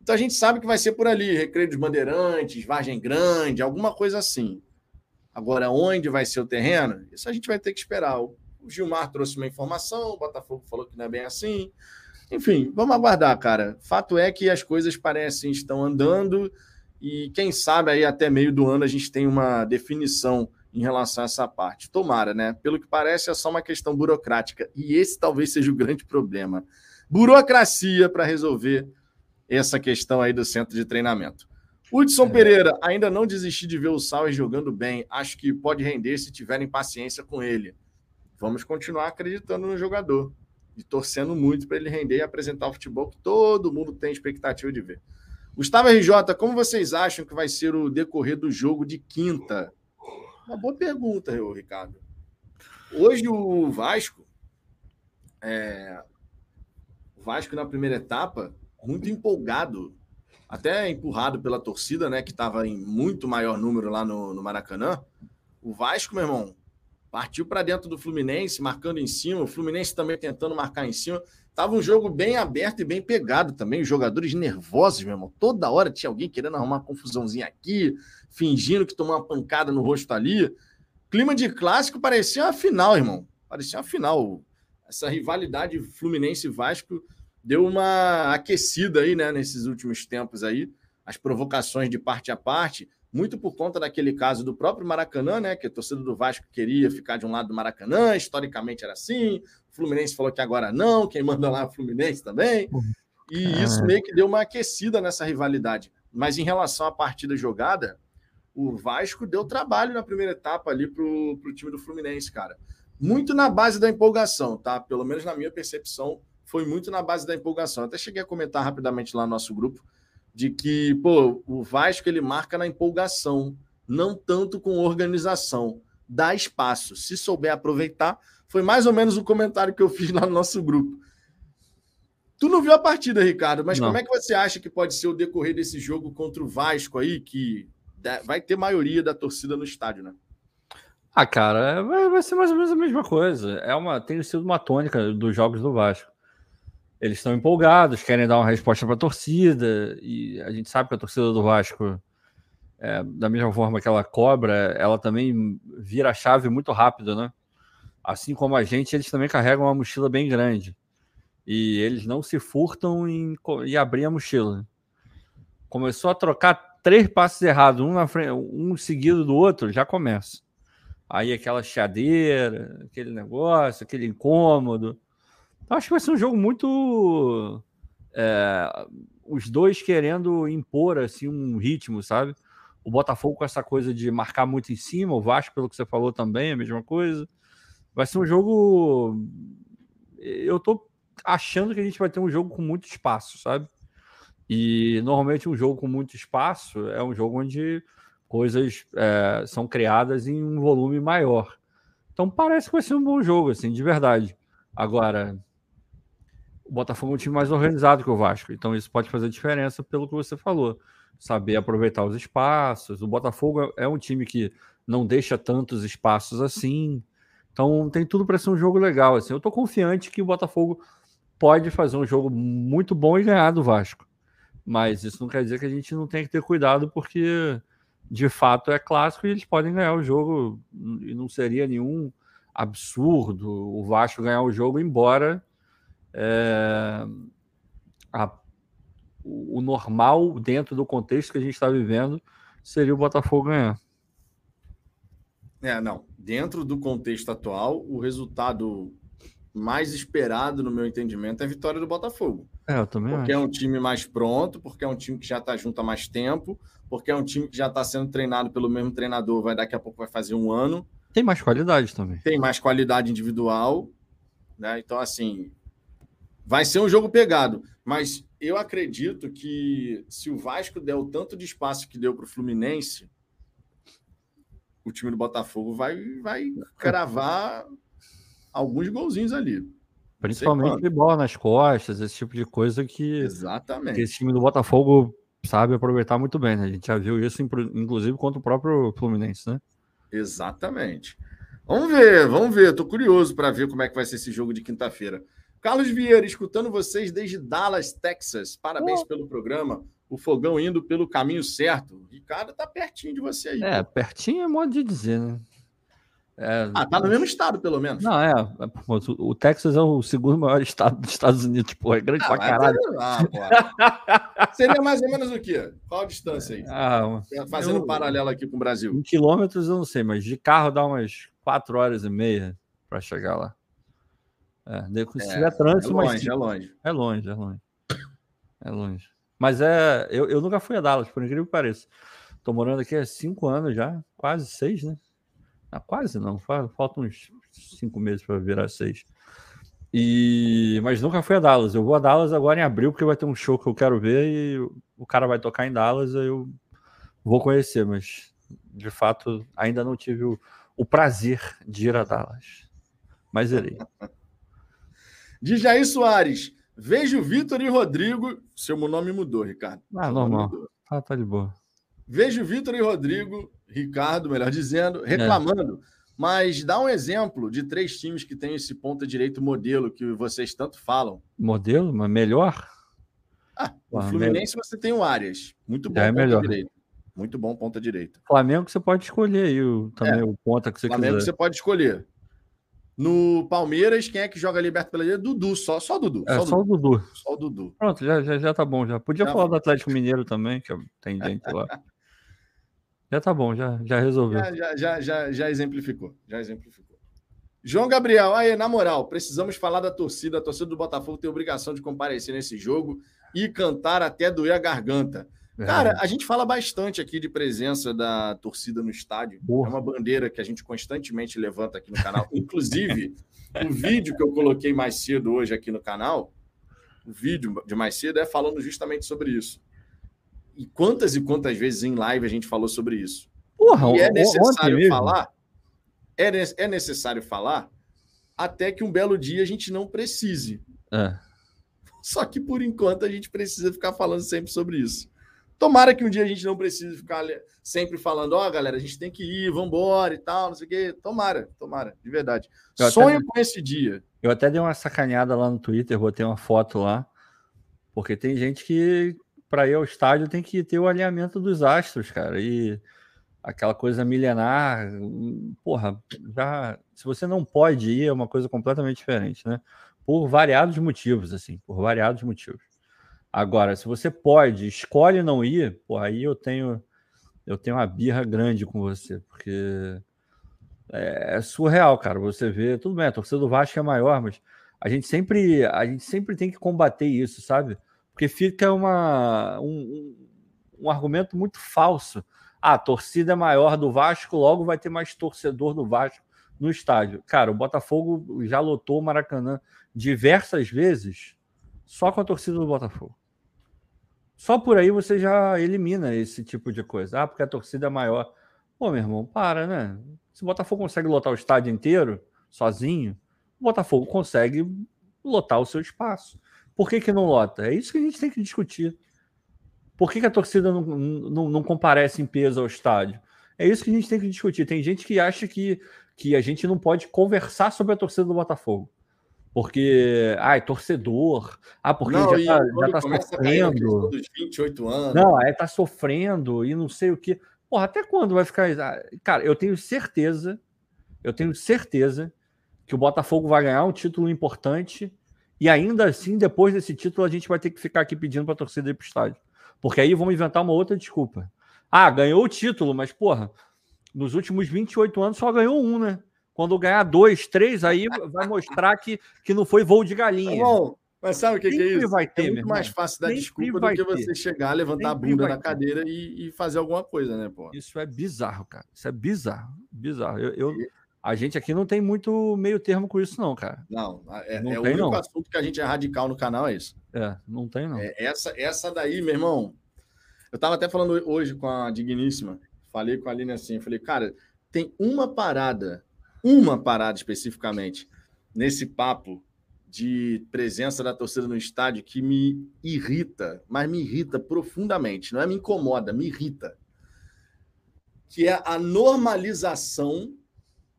Então a gente sabe que vai ser por ali, Recreio dos Bandeirantes, Vargem Grande, alguma coisa assim. Agora, onde vai ser o terreno? Isso a gente vai ter que esperar. O Gilmar trouxe uma informação, o Botafogo falou que não é bem assim. Enfim, vamos aguardar, cara. Fato é que as coisas parecem estão andando e quem sabe aí até meio do ano a gente tem uma definição em relação a essa parte. Tomara, né? Pelo que parece, é só uma questão burocrática. E esse talvez seja o grande problema. Burocracia para resolver essa questão aí do centro de treinamento. Hudson é. Pereira, ainda não desisti de ver o Sauer jogando bem. Acho que pode render se tiverem paciência com ele. Vamos continuar acreditando no jogador e torcendo muito para ele render e apresentar o futebol que todo mundo tem expectativa de ver. Gustavo RJ, como vocês acham que vai ser o decorrer do jogo de quinta? Uma boa pergunta, Ricardo. Hoje o Vasco. É... O Vasco na primeira etapa, muito empolgado, até empurrado pela torcida, né, que estava em muito maior número lá no, no Maracanã. O Vasco, meu irmão, partiu para dentro do Fluminense, marcando em cima, o Fluminense também tentando marcar em cima. Tava um jogo bem aberto e bem pegado também, os jogadores nervosos, meu irmão. Toda hora tinha alguém querendo arrumar uma confusãozinha aqui, fingindo que tomou uma pancada no rosto ali. Clima de clássico parecia uma final, irmão. Parecia uma final. Essa rivalidade Fluminense-Vasco deu uma aquecida aí, né, nesses últimos tempos aí. As provocações de parte a parte, muito por conta daquele caso do próprio Maracanã, né, que a torcida do Vasco queria ficar de um lado do Maracanã, historicamente era assim. O Fluminense falou que agora não, quem manda lá é o Fluminense também. E isso meio que deu uma aquecida nessa rivalidade. Mas em relação à partida jogada, o Vasco deu trabalho na primeira etapa ali pro, pro time do Fluminense, cara. Muito na base da empolgação, tá? Pelo menos na minha percepção, foi muito na base da empolgação. Até cheguei a comentar rapidamente lá no nosso grupo de que, pô, o Vasco ele marca na empolgação, não tanto com organização. Dá espaço. Se souber aproveitar, foi mais ou menos o comentário que eu fiz lá no nosso grupo. Tu não viu a partida, Ricardo, mas não. como é que você acha que pode ser o decorrer desse jogo contra o Vasco aí, que vai ter maioria da torcida no estádio, né? Ah, cara, vai, vai, ser mais ou menos a mesma coisa. É uma, tem sido uma tônica dos jogos do Vasco. Eles estão empolgados, querem dar uma resposta para a torcida, e a gente sabe que a torcida do Vasco, é, da mesma forma que ela cobra, ela também vira a chave muito rápido, né? Assim como a gente, eles também carregam uma mochila bem grande. E eles não se furtam em, em abrir a mochila. Começou a trocar três passos errados, um, na frente, um seguido do outro, já começa. Aí aquela chadeira, aquele negócio, aquele incômodo. Então, acho que vai ser um jogo muito. É, os dois querendo impor assim, um ritmo, sabe? O Botafogo com essa coisa de marcar muito em cima, o Vasco, pelo que você falou também, a mesma coisa. Vai ser um jogo. Eu tô achando que a gente vai ter um jogo com muito espaço, sabe? E normalmente um jogo com muito espaço é um jogo onde coisas é, são criadas em um volume maior. Então parece que vai ser um bom jogo, assim, de verdade. Agora, o Botafogo é um time mais organizado que o Vasco, então isso pode fazer diferença pelo que você falou. Saber aproveitar os espaços. O Botafogo é um time que não deixa tantos espaços assim. Então tem tudo para ser um jogo legal. Assim. Eu estou confiante que o Botafogo pode fazer um jogo muito bom e ganhar do Vasco. Mas isso não quer dizer que a gente não tenha que ter cuidado, porque de fato é clássico e eles podem ganhar o jogo e não seria nenhum absurdo o Vasco ganhar o jogo, embora é, a, o, normal dentro do contexto que a gente está vivendo seria o Botafogo ganhar. É, não. Dentro do contexto atual, o resultado mais esperado, no meu entendimento, é a vitória do Botafogo. É, eu também Porque é acho. é um time mais pronto, porque é um time que já está junto há mais tempo, porque é um time que já está sendo treinado pelo mesmo treinador, vai daqui a pouco vai fazer um ano. Tem mais qualidade também. Tem mais qualidade individual, né? Então, assim, vai ser um jogo pegado. Mas eu acredito que se o Vasco der o tanto de espaço que deu para o Fluminense, o time do Botafogo vai, vai cravar alguns golzinhos ali. Principalmente de bola nas costas, esse tipo de coisa que, Exatamente. que esse time do Botafogo sabe aproveitar muito bem, né? A gente já viu isso, inclusive, contra o próprio Fluminense, né? Exatamente. Vamos ver, vamos ver. Estou curioso para ver como é que vai ser esse jogo de quinta-feira. Carlos Vieira, escutando vocês desde Dallas, Texas. Parabéns oh. pelo programa. O fogão indo pelo caminho certo. O Ricardo tá pertinho de você aí. É, pô. pertinho é modo de dizer, né? É, ah, tá no mesmo estado, pelo menos. Não, é. O Texas é o segundo maior [laughs] estado dos Estados Unidos, pô. É grande ah, pra caralho. Ah, [laughs] Seria mais ou menos o quê? Qual a distância aí? Ah, Fazendo eu, um paralelo aqui com o Brasil. Em quilômetros eu não sei, mas de carro dá umas quatro horas e meia para chegar lá. É, se é, tiver trânsito, é longe, mas, é longe. É longe, é longe. É longe. Mas é. Eu, eu nunca fui a Dallas, por incrível que pareça. Tô morando aqui há cinco anos já, quase seis, né? Ah, quase não, faltam uns cinco meses para virar seis. E mas nunca fui a Dallas. Eu vou a Dallas agora em abril porque vai ter um show que eu quero ver e o cara vai tocar em Dallas, aí eu vou conhecer, mas de fato ainda não tive o, o prazer de ir a Dallas. Mas irei. De Jair Soares, Vejo Vitor e Rodrigo. Seu nome mudou, Ricardo. Ah, Seu normal. Ah, tá de boa. Vejo Vitor e Rodrigo, Ricardo, melhor dizendo, reclamando. É. Mas dá um exemplo de três times que têm esse ponta direito modelo que vocês tanto falam. Modelo? Mas melhor? Ah, o ah, Fluminense você tem o Arias. Muito bom é ponta melhor. direito. Muito bom ponta direita. Flamengo você pode escolher aí o, também é. o ponta que você Flamengo quiser. você pode escolher. No Palmeiras, quem é que joga liberto pela direita? Dudu, só, só Dudu. É, só, o Dudu. Só o Dudu. Pronto, já, já, já tá bom. Já podia falar do Atlético Mineiro também, que tem gente lá. [laughs] já tá bom, já, já resolveu. Já, já, já, já, já exemplificou. Já exemplificou. João Gabriel, aí, na moral, precisamos falar da torcida. A torcida do Botafogo tem obrigação de comparecer nesse jogo e cantar até doer a garganta. Cara, a gente fala bastante aqui de presença da torcida no estádio. Porra. É uma bandeira que a gente constantemente levanta aqui no canal. [laughs] Inclusive, o vídeo que eu coloquei mais cedo hoje aqui no canal, o vídeo de mais cedo é falando justamente sobre isso. E quantas e quantas vezes em live a gente falou sobre isso? Porra, e é necessário falar, é, é necessário falar até que um belo dia a gente não precise. É. Só que por enquanto a gente precisa ficar falando sempre sobre isso. Tomara que um dia a gente não precise ficar sempre falando, ó, oh, galera, a gente tem que ir, vambora e tal, não sei o quê. Tomara, tomara, de verdade. Eu Sonho até, com esse dia. Eu até dei uma sacaneada lá no Twitter, botei uma foto lá, porque tem gente que, para ir ao estádio, tem que ter o alinhamento dos astros, cara. E aquela coisa milenar, porra, já. Se você não pode ir, é uma coisa completamente diferente, né? Por variados motivos, assim, por variados motivos. Agora, se você pode, escolhe não ir, pô, aí eu tenho eu tenho uma birra grande com você, porque é, é surreal, cara. Você vê, tudo bem, a torcida do Vasco é maior, mas a gente sempre a gente sempre tem que combater isso, sabe? Porque fica uma, um, um argumento muito falso. Ah, a torcida é maior do Vasco, logo vai ter mais torcedor do Vasco no estádio. Cara, o Botafogo já lotou o Maracanã diversas vezes só com a torcida do Botafogo. Só por aí você já elimina esse tipo de coisa. Ah, porque a torcida é maior. Pô, meu irmão, para, né? Se o Botafogo consegue lotar o estádio inteiro, sozinho, o Botafogo consegue lotar o seu espaço. Por que, que não lota? É isso que a gente tem que discutir. Por que, que a torcida não, não, não comparece em peso ao estádio? É isso que a gente tem que discutir. Tem gente que acha que, que a gente não pode conversar sobre a torcida do Botafogo. Porque, ai, torcedor. Ah, porque não, já, tá, já tá sofrendo. Dos 28 anos. Não, aí tá sofrendo e não sei o que. Porra, até quando vai ficar. Cara, eu tenho certeza, eu tenho certeza que o Botafogo vai ganhar um título importante e ainda assim, depois desse título, a gente vai ter que ficar aqui pedindo pra torcida ir pro estádio. Porque aí vão inventar uma outra desculpa. Ah, ganhou o título, mas, porra, nos últimos 28 anos só ganhou um, né? Quando ganhar dois, três, aí [laughs] vai mostrar que, que não foi voo de galinha. bom, mas sabe o que, que, é isso? Vai ter, é muito mais fácil dar desculpa do que você ter. chegar, levantar Sempre a bunda da cadeira e, e, fazer alguma coisa, né, pô? Isso é bizarro, cara. Isso é bizarro. Bizarro. Eu, eu a gente aqui não tem muito meio termo com isso, não, cara. Não, é, não é o único não. assunto que a gente é radical no canal, é isso. É, não tem, não. É, essa, essa daí, meu irmão. Eu tava até falando hoje com a Digníssima. Falei com a Aline assim, falei, cara, tem uma parada uma parada especificamente nesse papo de presença da torcida no estádio que me irrita, mas me irrita profundamente, não é me incomoda, me irrita. Que é a normalização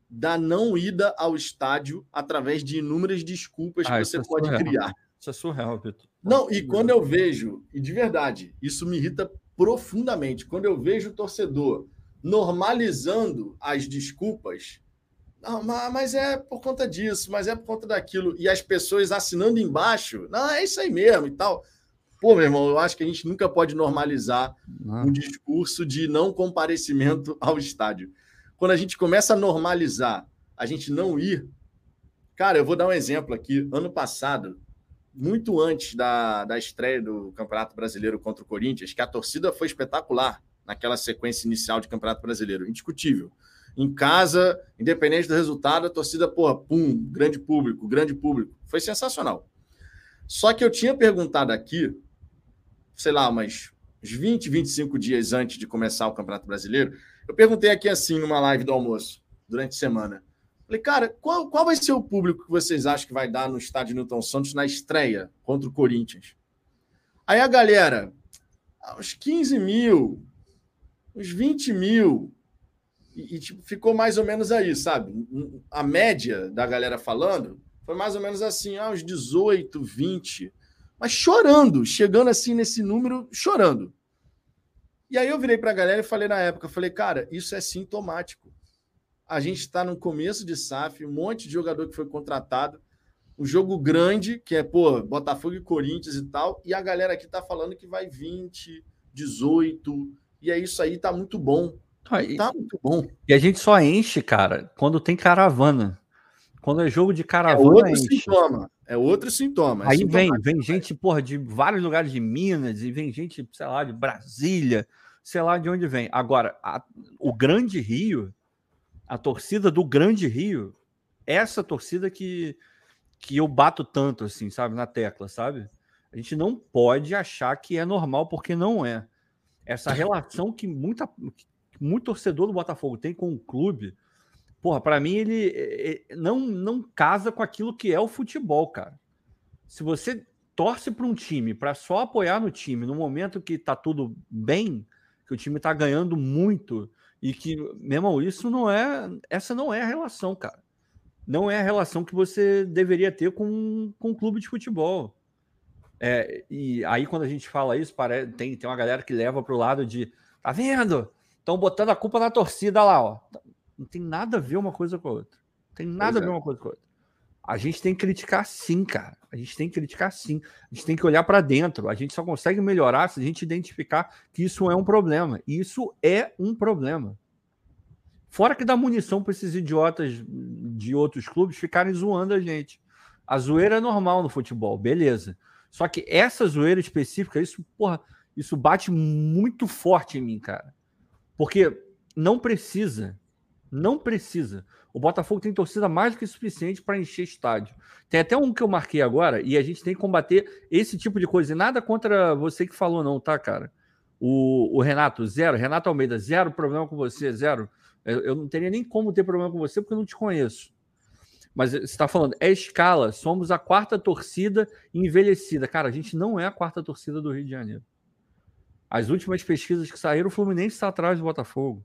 da não ida ao estádio através de inúmeras desculpas ah, que você é pode criar. Isso é surreal, Vitor. Não, e quando eu vejo, e de verdade, isso me irrita profundamente, quando eu vejo o torcedor normalizando as desculpas não, mas é por conta disso, mas é por conta daquilo. E as pessoas assinando embaixo, não, é isso aí mesmo e tal. Pô, meu irmão, eu acho que a gente nunca pode normalizar um discurso de não comparecimento [laughs] ao estádio. Quando a gente começa a normalizar a gente não ir. Cara, eu vou dar um exemplo aqui. Ano passado, muito antes da, da estreia do Campeonato Brasileiro contra o Corinthians, que a torcida foi espetacular naquela sequência inicial de Campeonato Brasileiro, indiscutível em casa, independente do resultado, a torcida, porra, pum, grande público, grande público. Foi sensacional. Só que eu tinha perguntado aqui, sei lá, umas 20, 25 dias antes de começar o Campeonato Brasileiro, eu perguntei aqui assim, numa live do almoço, durante a semana. Falei, cara, qual, qual vai ser o público que vocês acham que vai dar no estádio Newton Santos na estreia contra o Corinthians? Aí a galera, uns 15 mil, uns 20 mil. E, tipo, ficou mais ou menos aí, sabe? A média da galera falando foi mais ou menos assim, ah, uns 18, 20. Mas chorando, chegando assim nesse número, chorando. E aí eu virei para a galera e falei na época, falei, cara, isso é sintomático. A gente está no começo de SAF, um monte de jogador que foi contratado, um jogo grande, que é, pô, Botafogo e Corinthians e tal, e a galera aqui tá falando que vai 20, 18, e é isso aí, tá muito bom. Ah, tá muito bom. E a gente só enche, cara, quando tem caravana. Quando é jogo de é caravana. É outro enche. sintoma. É outro sintoma. É aí vem, vem gente, porra, de vários lugares de Minas, e vem gente, sei lá, de Brasília, sei lá de onde vem. Agora, a, o Grande Rio, a torcida do Grande Rio, essa torcida que, que eu bato tanto, assim, sabe, na tecla, sabe? A gente não pode achar que é normal, porque não é. Essa [laughs] relação que muita, muito torcedor do Botafogo tem com o clube, porra, para mim ele não, não casa com aquilo que é o futebol, cara. Se você torce para um time para só apoiar no time no momento que tá tudo bem, que o time tá ganhando muito e que, meu irmão, isso não é, essa não é a relação, cara. Não é a relação que você deveria ter com, com um clube de futebol. É, e aí, quando a gente fala isso, parece, tem, tem uma galera que leva para o lado de tá vendo? Estão botando a culpa na torcida lá, ó. Não tem nada a ver uma coisa com a outra. Não tem nada pois a ver é. uma coisa com a outra. A gente tem que criticar sim, cara. A gente tem que criticar sim. A gente tem que olhar para dentro. A gente só consegue melhorar se a gente identificar que isso é um problema. E isso é um problema. Fora que dá munição para esses idiotas de outros clubes ficarem zoando a gente. A zoeira é normal no futebol, beleza. Só que essa zoeira específica, isso, porra, isso bate muito forte em mim, cara. Porque não precisa, não precisa. O Botafogo tem torcida mais do que suficiente para encher estádio. Tem até um que eu marquei agora e a gente tem que combater esse tipo de coisa. E nada contra você que falou, não, tá, cara? O, o Renato, zero. Renato Almeida, zero problema com você, zero. Eu, eu não teria nem como ter problema com você porque eu não te conheço. Mas você está falando, é escala, somos a quarta torcida envelhecida. Cara, a gente não é a quarta torcida do Rio de Janeiro. As últimas pesquisas que saíram, o Fluminense está atrás do Botafogo.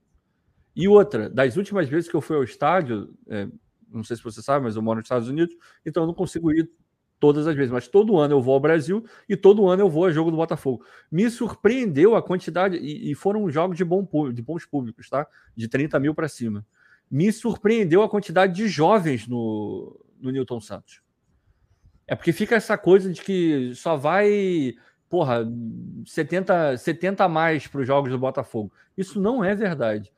E outra, das últimas vezes que eu fui ao estádio, é, não sei se você sabe, mas eu moro nos Estados Unidos, então eu não consigo ir todas as vezes, mas todo ano eu vou ao Brasil e todo ano eu vou a jogo do Botafogo. Me surpreendeu a quantidade, e, e foram jogos de, bom, de bons públicos, tá? De 30 mil para cima. Me surpreendeu a quantidade de jovens no, no Newton Santos. É porque fica essa coisa de que só vai porra, 70, 70 a mais para os jogos do Botafogo. Isso não é verdade.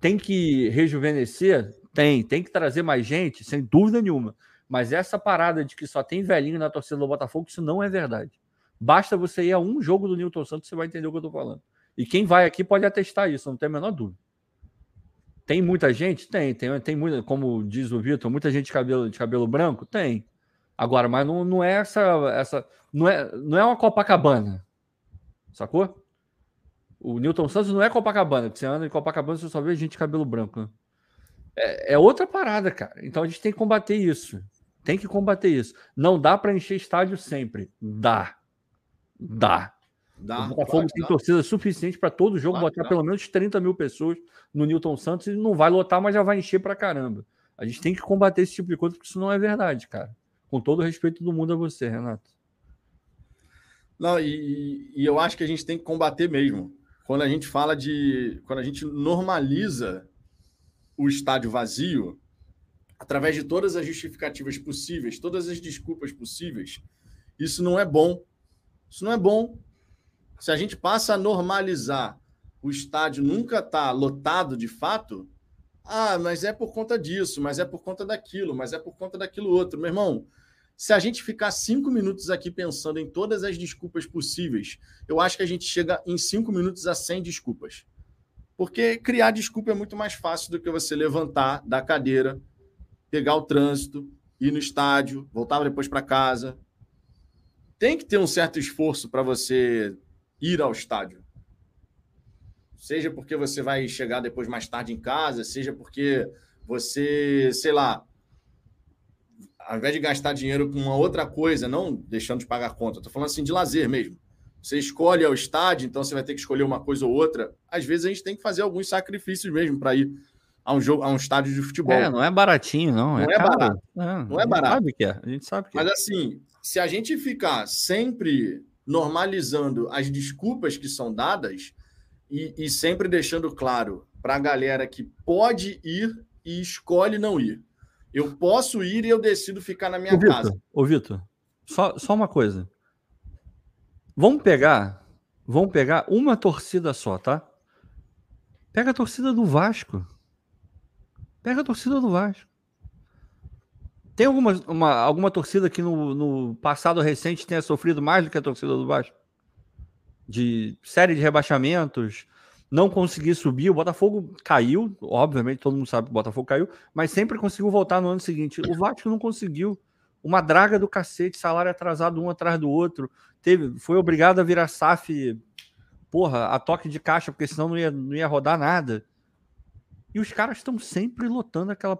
Tem que rejuvenescer? Tem. Tem que trazer mais gente? Sem dúvida nenhuma. Mas essa parada de que só tem velhinho na torcida do Botafogo, isso não é verdade. Basta você ir a um jogo do Newton Santos, você vai entender o que eu estou falando. E quem vai aqui pode atestar isso, não tem a menor dúvida. Tem muita gente? Tem. Tem, tem muita, como diz o Vitor, muita gente de cabelo, de cabelo branco? Tem. Agora, mas não, não é essa, essa não é, não é uma Copacabana, sacou? O Newton Santos não é Copacabana, que você anda em Copacabana você só vê gente de cabelo branco. Né? É, é, outra parada, cara. Então a gente tem que combater isso. Tem que combater isso. Não dá para encher estádio sempre. Dá. Dá. Dá, o Botafogo tem dá. torcida suficiente para todo jogo claro, botar dá. pelo menos 30 mil pessoas no Newton Santos e não vai lotar, mas já vai encher para caramba. A gente tem que combater esse tipo de coisa, porque isso não é verdade, cara. Com todo o respeito do mundo a você, Renato. Não, e, e, eu acho que a gente tem que combater mesmo. Quando a gente fala de. Quando a gente normaliza o estádio vazio, através de todas as justificativas possíveis, todas as desculpas possíveis, isso não é bom. Isso não é bom. Se a gente passa a normalizar o estádio nunca tá lotado de fato, ah, mas é por conta disso, mas é por conta daquilo, mas é por conta daquilo outro. Meu irmão, se a gente ficar cinco minutos aqui pensando em todas as desculpas possíveis, eu acho que a gente chega em cinco minutos a 100 desculpas. Porque criar desculpa é muito mais fácil do que você levantar da cadeira, pegar o trânsito, ir no estádio, voltar depois para casa. Tem que ter um certo esforço para você ir ao estádio. Seja porque você vai chegar depois mais tarde em casa, seja porque você, sei lá, ao invés de gastar dinheiro com uma outra coisa, não deixando de pagar conta, estou falando assim de lazer mesmo. Você escolhe ao estádio, então você vai ter que escolher uma coisa ou outra. Às vezes a gente tem que fazer alguns sacrifícios mesmo para ir a um jogo, a um estádio de futebol. É, não é baratinho, não. Não é, é barato. É, não é barato. Sabe que é. A gente sabe que Mas é. assim, se a gente ficar sempre normalizando as desculpas que são dadas e, e sempre deixando claro para a galera que pode ir e escolhe não ir. Eu posso ir e eu decido ficar na minha Ô, casa. Vitor, ô, Vitor, só, só uma coisa. Vamos pegar, vamos pegar uma torcida só, tá? Pega a torcida do Vasco. Pega a torcida do Vasco. Tem alguma, uma, alguma torcida que no, no passado recente tenha sofrido mais do que a torcida do Vasco? De série de rebaixamentos, não conseguir subir. O Botafogo caiu, obviamente, todo mundo sabe que o Botafogo caiu, mas sempre conseguiu voltar no ano seguinte. O Vasco não conseguiu. Uma draga do cacete, salário atrasado um atrás do outro. Teve, foi obrigado a virar SAF, porra, a toque de caixa, porque senão não ia, não ia rodar nada. E os caras estão sempre lotando aquela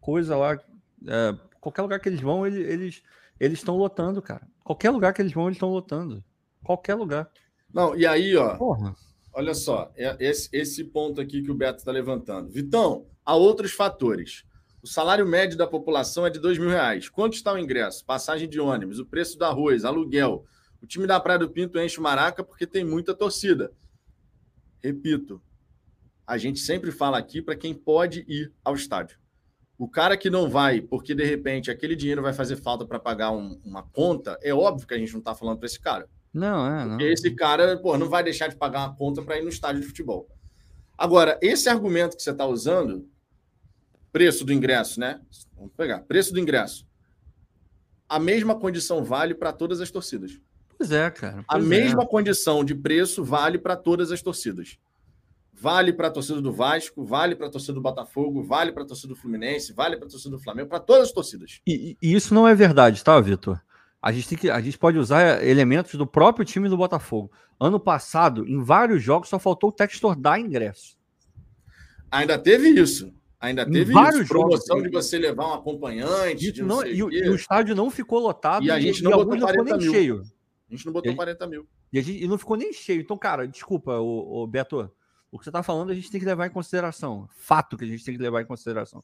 coisa lá. É, qualquer lugar que eles vão, ele- eles eles estão lotando, cara. Qualquer lugar que eles vão, eles estão lotando. Qualquer lugar. Não, e aí, ó, Porra. Olha só, é esse, esse ponto aqui que o Beto está levantando. Vitão, há outros fatores. O salário médio da população é de dois mil reais. Quanto está o ingresso? Passagem de ônibus, o preço do arroz, aluguel. O time da Praia do Pinto enche o maraca porque tem muita torcida. Repito, a gente sempre fala aqui para quem pode ir ao estádio. O cara que não vai, porque de repente aquele dinheiro vai fazer falta para pagar um- uma conta, é óbvio que a gente não está falando para esse cara. Não, é, não. Porque esse cara, pô, não vai deixar de pagar uma conta para ir no estádio de futebol. Agora, esse argumento que você está usando, preço do ingresso, né? Vamos pegar, preço do ingresso. A mesma condição vale para todas as torcidas. Pois é, cara. A pois é. mesma condição de preço vale para todas as torcidas. Vale para a torcida do Vasco, vale para a torcida do Botafogo, vale para a torcida do Fluminense, vale para a torcida do Flamengo, para todas as torcidas. E, e isso não é verdade, tá, Vitor? A gente, tem que, a gente pode usar elementos do próprio time do Botafogo. Ano passado, em vários jogos, só faltou o Textor dar ingresso. Ainda teve isso. Ainda teve vários isso. Promoção jogos. de você levar um acompanhante, E, de não não- e o o, e o estádio não ficou lotado E a gente não botou não ficou 40 nem mil. cheio. A gente não botou E- 40 mil. E, a gente, e não ficou nem cheio. Então, cara, desculpa, o, Beto. O que você tá falando a gente tem que levar em consideração. Fato que a gente tem que levar em consideração.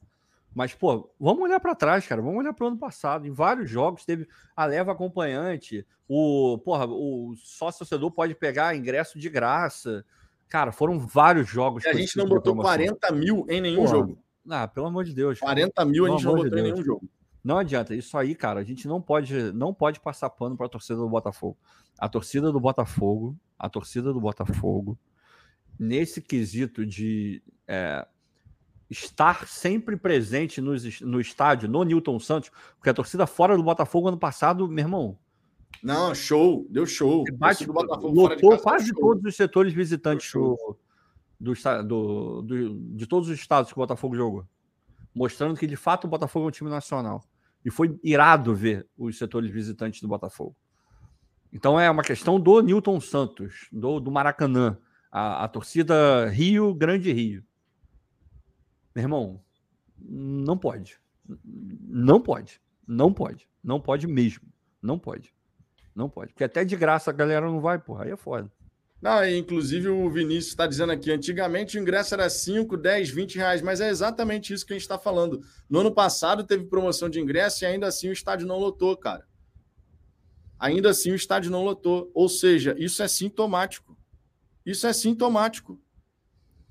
Mas, pô, vamos olhar para trás, cara. Vamos olhar para o ano passado. Em vários jogos teve a leva acompanhante. O, porra, o sócio torcedor pode pegar ingresso de graça. Cara, foram vários jogos. E a gente não botou promoção. 40 mil em nenhum Porra, jogo. Ah, pelo amor de Deus. cara. 40 mil a Pelo gente não amor de botou em nenhum jogo. Não adianta. Isso aí, cara, a gente não pode, não pode passar pano para a torcida do Botafogo. A torcida do Botafogo, a torcida do Botafogo, nesse quesito de é, estar sempre presente no, no estádio, no Newton Santos, porque a torcida fora do Botafogo ano passado, meu irmão, Não, show. Deu show. do Botafogo fora de lotou casa, quase todos os setores visitantes do, do, do- do- de todos os estados que o Botafogo jogou. Mostrando que de fato o Botafogo é um time nacional. E foi irado ver os setores visitantes do Botafogo. Então é uma questão do Newton Santos, do, do Maracanã, a, a torcida Rio, Grande Rio. Meu irmão, não pode. Não pode. Não pode. Não pode mesmo. Não pode. Não pode. Porque até de graça a galera não vai, porra. Aí é foda. Inclusive o Vinícius está dizendo aqui, antigamente o ingresso era 5, 10, 20 reais, mas é exatamente isso que a gente está falando. No ano passado teve promoção de ingresso e ainda assim o estádio não lotou, cara. Ainda assim o estádio não lotou. Ou seja, isso é sintomático. Isso é sintomático.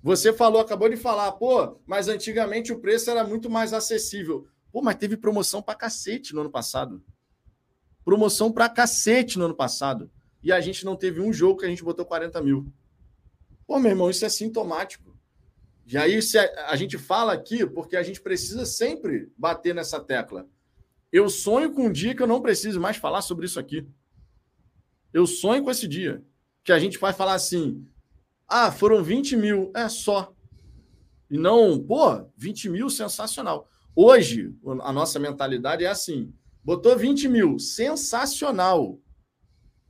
Você falou, acabou de falar, pô, mas antigamente o preço era muito mais acessível. Pô, mas teve promoção pra cacete no ano passado. Promoção pra cacete no ano passado e a gente não teve um jogo que a gente botou 40 mil. Pô, meu irmão, isso é sintomático. E aí se a, a gente fala aqui porque a gente precisa sempre bater nessa tecla. Eu sonho com um dia que eu não preciso mais falar sobre isso aqui. Eu sonho com esse dia. Que a gente vai falar assim: ah, foram 20 mil, é só. E não, pô, 20 mil, sensacional. Hoje, a nossa mentalidade é assim: botou 20 mil, sensacional.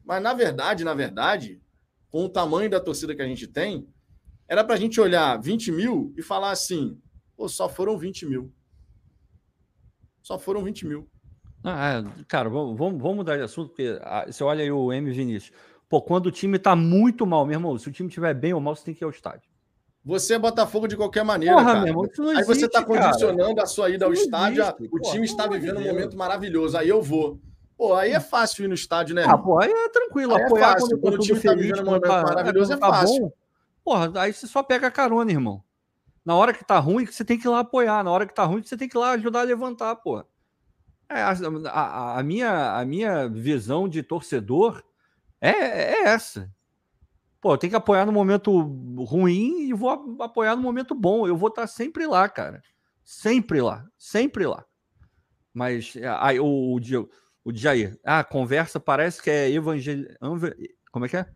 Mas na verdade, na verdade, com o tamanho da torcida que a gente tem, era para a gente olhar 20 mil e falar assim: Pô, só foram 20 mil. Só foram 20 mil. Ah, é, cara, vamos, vamos, mudar de assunto, porque ah, você olha aí o M Vinícius. Pô, quando o time tá muito mal, meu irmão, se o time estiver bem ou mal, você tem que ir ao estádio. Você é Botafogo de qualquer maneira, Porra, cara. Irmão, Aí existe, você está condicionando cara. a sua ida ao estádio. Existe. o Porra, time está vivendo um momento maravilhoso. Aí eu vou. Pô, aí é fácil ir no estádio, né? Ah, pô, aí é tranquilo. Aí é apoiar é fácil. Quando, o time está vivendo um momento tá, maravilhoso, é, tá fácil. Bom, porra, aí você só pega a carona, irmão. Na hora que tá ruim, você tem que ir lá apoiar. Na hora que tá ruim, você tem que ir lá ajudar a levantar, pô. É, a, a, a, minha, a minha visão de torcedor é, é essa. Pô, tenho que apoiar no momento ruim e vou apoiar no momento bom. Eu vou estar sempre lá, cara. Sempre lá. Sempre lá. Mas aí, o, o, o Jair, ah, conversa parece que é evangel... Como é que é?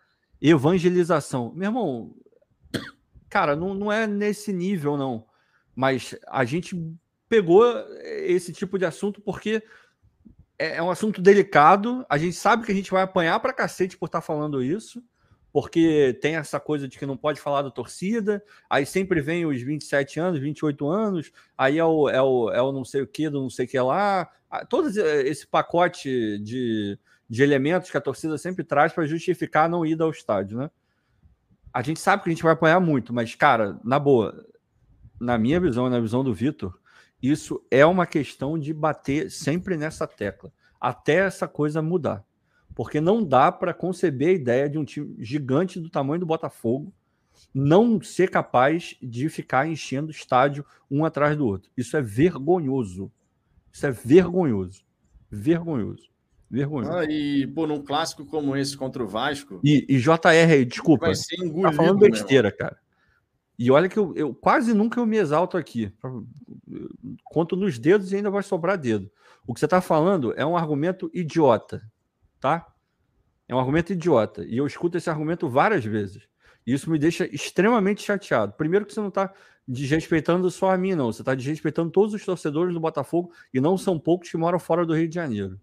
Evangelização. Meu irmão, cara, não, não é nesse nível, não. Mas a gente pegou esse tipo de assunto porque é, é um assunto delicado. A gente sabe que a gente vai apanhar pra cacete por estar falando isso, porque tem essa coisa de que não pode falar da torcida. Aí sempre vem os 27 anos, 28 anos, aí é o, é o, é o não sei o que, do não sei o que lá. Todo esse pacote de, de elementos que a torcida sempre traz para justificar não ir ao estádio, né? A gente sabe que a gente vai apanhar muito, mas, cara, na boa, na minha visão na visão do Vitor, isso é uma questão de bater sempre nessa tecla, até essa coisa mudar. Porque não dá para conceber a ideia de um time gigante do tamanho do Botafogo não ser capaz de ficar enchendo o estádio um atrás do outro. Isso é vergonhoso. Isso é vergonhoso. Vergonhoso. Vergonhoso. Ah, e, pô, num clássico como esse contra o Vasco. E, e JR, desculpa. Vai ser engolido, tá falando besteira, cara. E olha que eu, eu, quase nunca eu me exalto aqui. Conto nos dedos e ainda vai sobrar dedo. O que você está falando é um argumento idiota, tá? É um argumento idiota. E eu escuto esse argumento várias vezes. E isso me deixa extremamente chateado. Primeiro que você não está desrespeitando só a mim, não. Você está desrespeitando todos os torcedores do Botafogo e não são poucos que moram fora do Rio de Janeiro.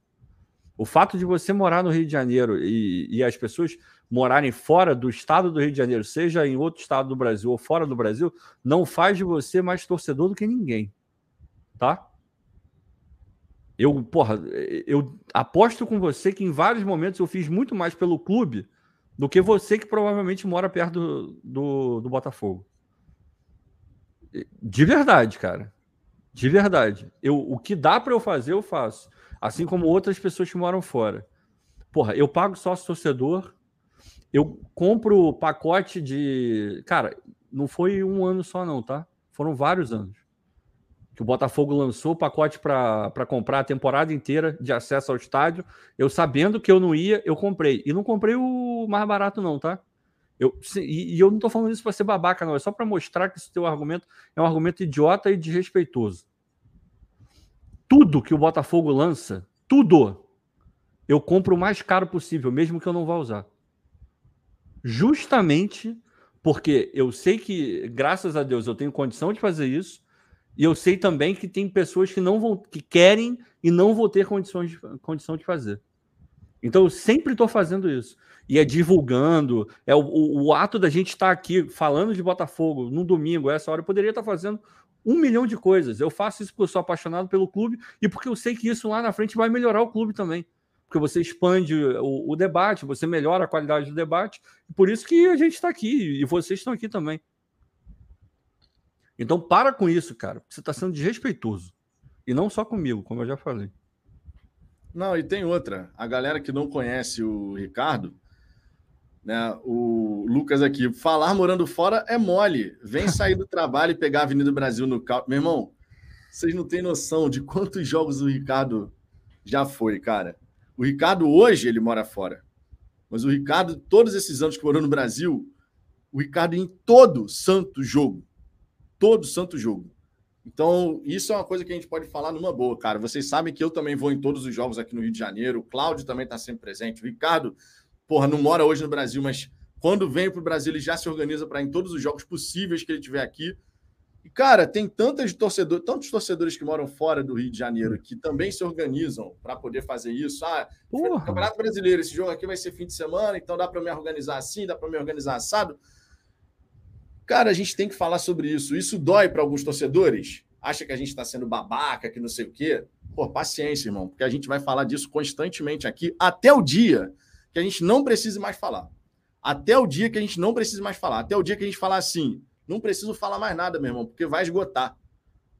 O fato de você morar no Rio de Janeiro e, e, as pessoas morarem fora do estado do Rio de Janeiro, seja em outro estado do Brasil ou fora do Brasil, não faz de você mais torcedor do que ninguém. Tá? Eu, porra, eu aposto com você que em vários momentos eu fiz muito mais pelo clube do que você que provavelmente mora perto do, do, do Botafogo. De verdade, cara. De verdade. Eu, o que dá para eu fazer, eu faço. Assim como outras pessoas que moram fora. Porra, eu pago sócio torcedor, eu compro pacote de. Cara, não foi um ano só, não, tá? Foram vários anos. Que o Botafogo lançou o pacote para comprar a temporada inteira de acesso ao estádio. Eu sabendo que eu não ia, eu comprei. E não comprei o mais barato, não, tá? Eu, e, e eu não tô falando isso para ser babaca, não. É só para mostrar que esse teu argumento é um argumento idiota e desrespeitoso tudo que o Botafogo lança, tudo, eu compro o mais caro possível, mesmo que eu não vá usar. Justamente porque eu sei que, graças a Deus, eu tenho condição de fazer isso, e eu sei também que tem pessoas que não vão, que querem e não vão ter condições de, condição de fazer. Então eu sempre estou fazendo isso. E é divulgando, é o, o, o ato da gente estar aqui falando de Botafogo no domingo, essa hora, eu poderia estar fazendo um milhão de coisas. Eu faço isso porque eu sou apaixonado pelo clube e porque eu sei que isso lá na frente vai melhorar o clube também. Porque você expande o, o debate, você melhora a qualidade do debate. Por isso que a gente está aqui e vocês estão aqui também. Então para com isso, cara. Você está sendo desrespeitoso. E não só comigo, como eu já falei. Não, e tem outra. A galera que não conhece o Ricardo, né? O Lucas aqui, falar morando fora é mole. Vem sair do trabalho e pegar a Avenida Brasil no carro. Meu irmão, vocês não têm noção de quantos jogos o Ricardo já foi, cara. O Ricardo hoje ele mora fora. Mas o Ricardo, todos esses anos que morou no Brasil, o Ricardo em todo santo jogo. Todo santo jogo. Então, isso é uma coisa que a gente pode falar numa boa, cara. Vocês sabem que eu também vou em todos os jogos aqui no Rio de Janeiro. O Cláudio também está sempre presente. O Ricardo porra, não mora hoje no Brasil, mas quando vem para o Brasil, ele já se organiza para em todos os jogos possíveis que ele tiver aqui. E, cara, tem tantos torcedores, tantos torcedores que moram fora do Rio de Janeiro que também se organizam para poder fazer isso. Ah, porra. Campeonato Brasileiro, esse jogo aqui vai ser fim de semana, então dá para me organizar assim, dá para me organizar assado. Cara, a gente tem que falar sobre isso. Isso dói para alguns torcedores? Acha que a gente está sendo babaca, que não sei o quê? Pô, paciência, irmão, porque a gente vai falar disso constantemente aqui até o dia que a gente não precise mais falar. Até o dia que a gente não precise mais falar. Até o dia que a gente falar assim, não preciso falar mais nada, meu irmão, porque vai esgotar.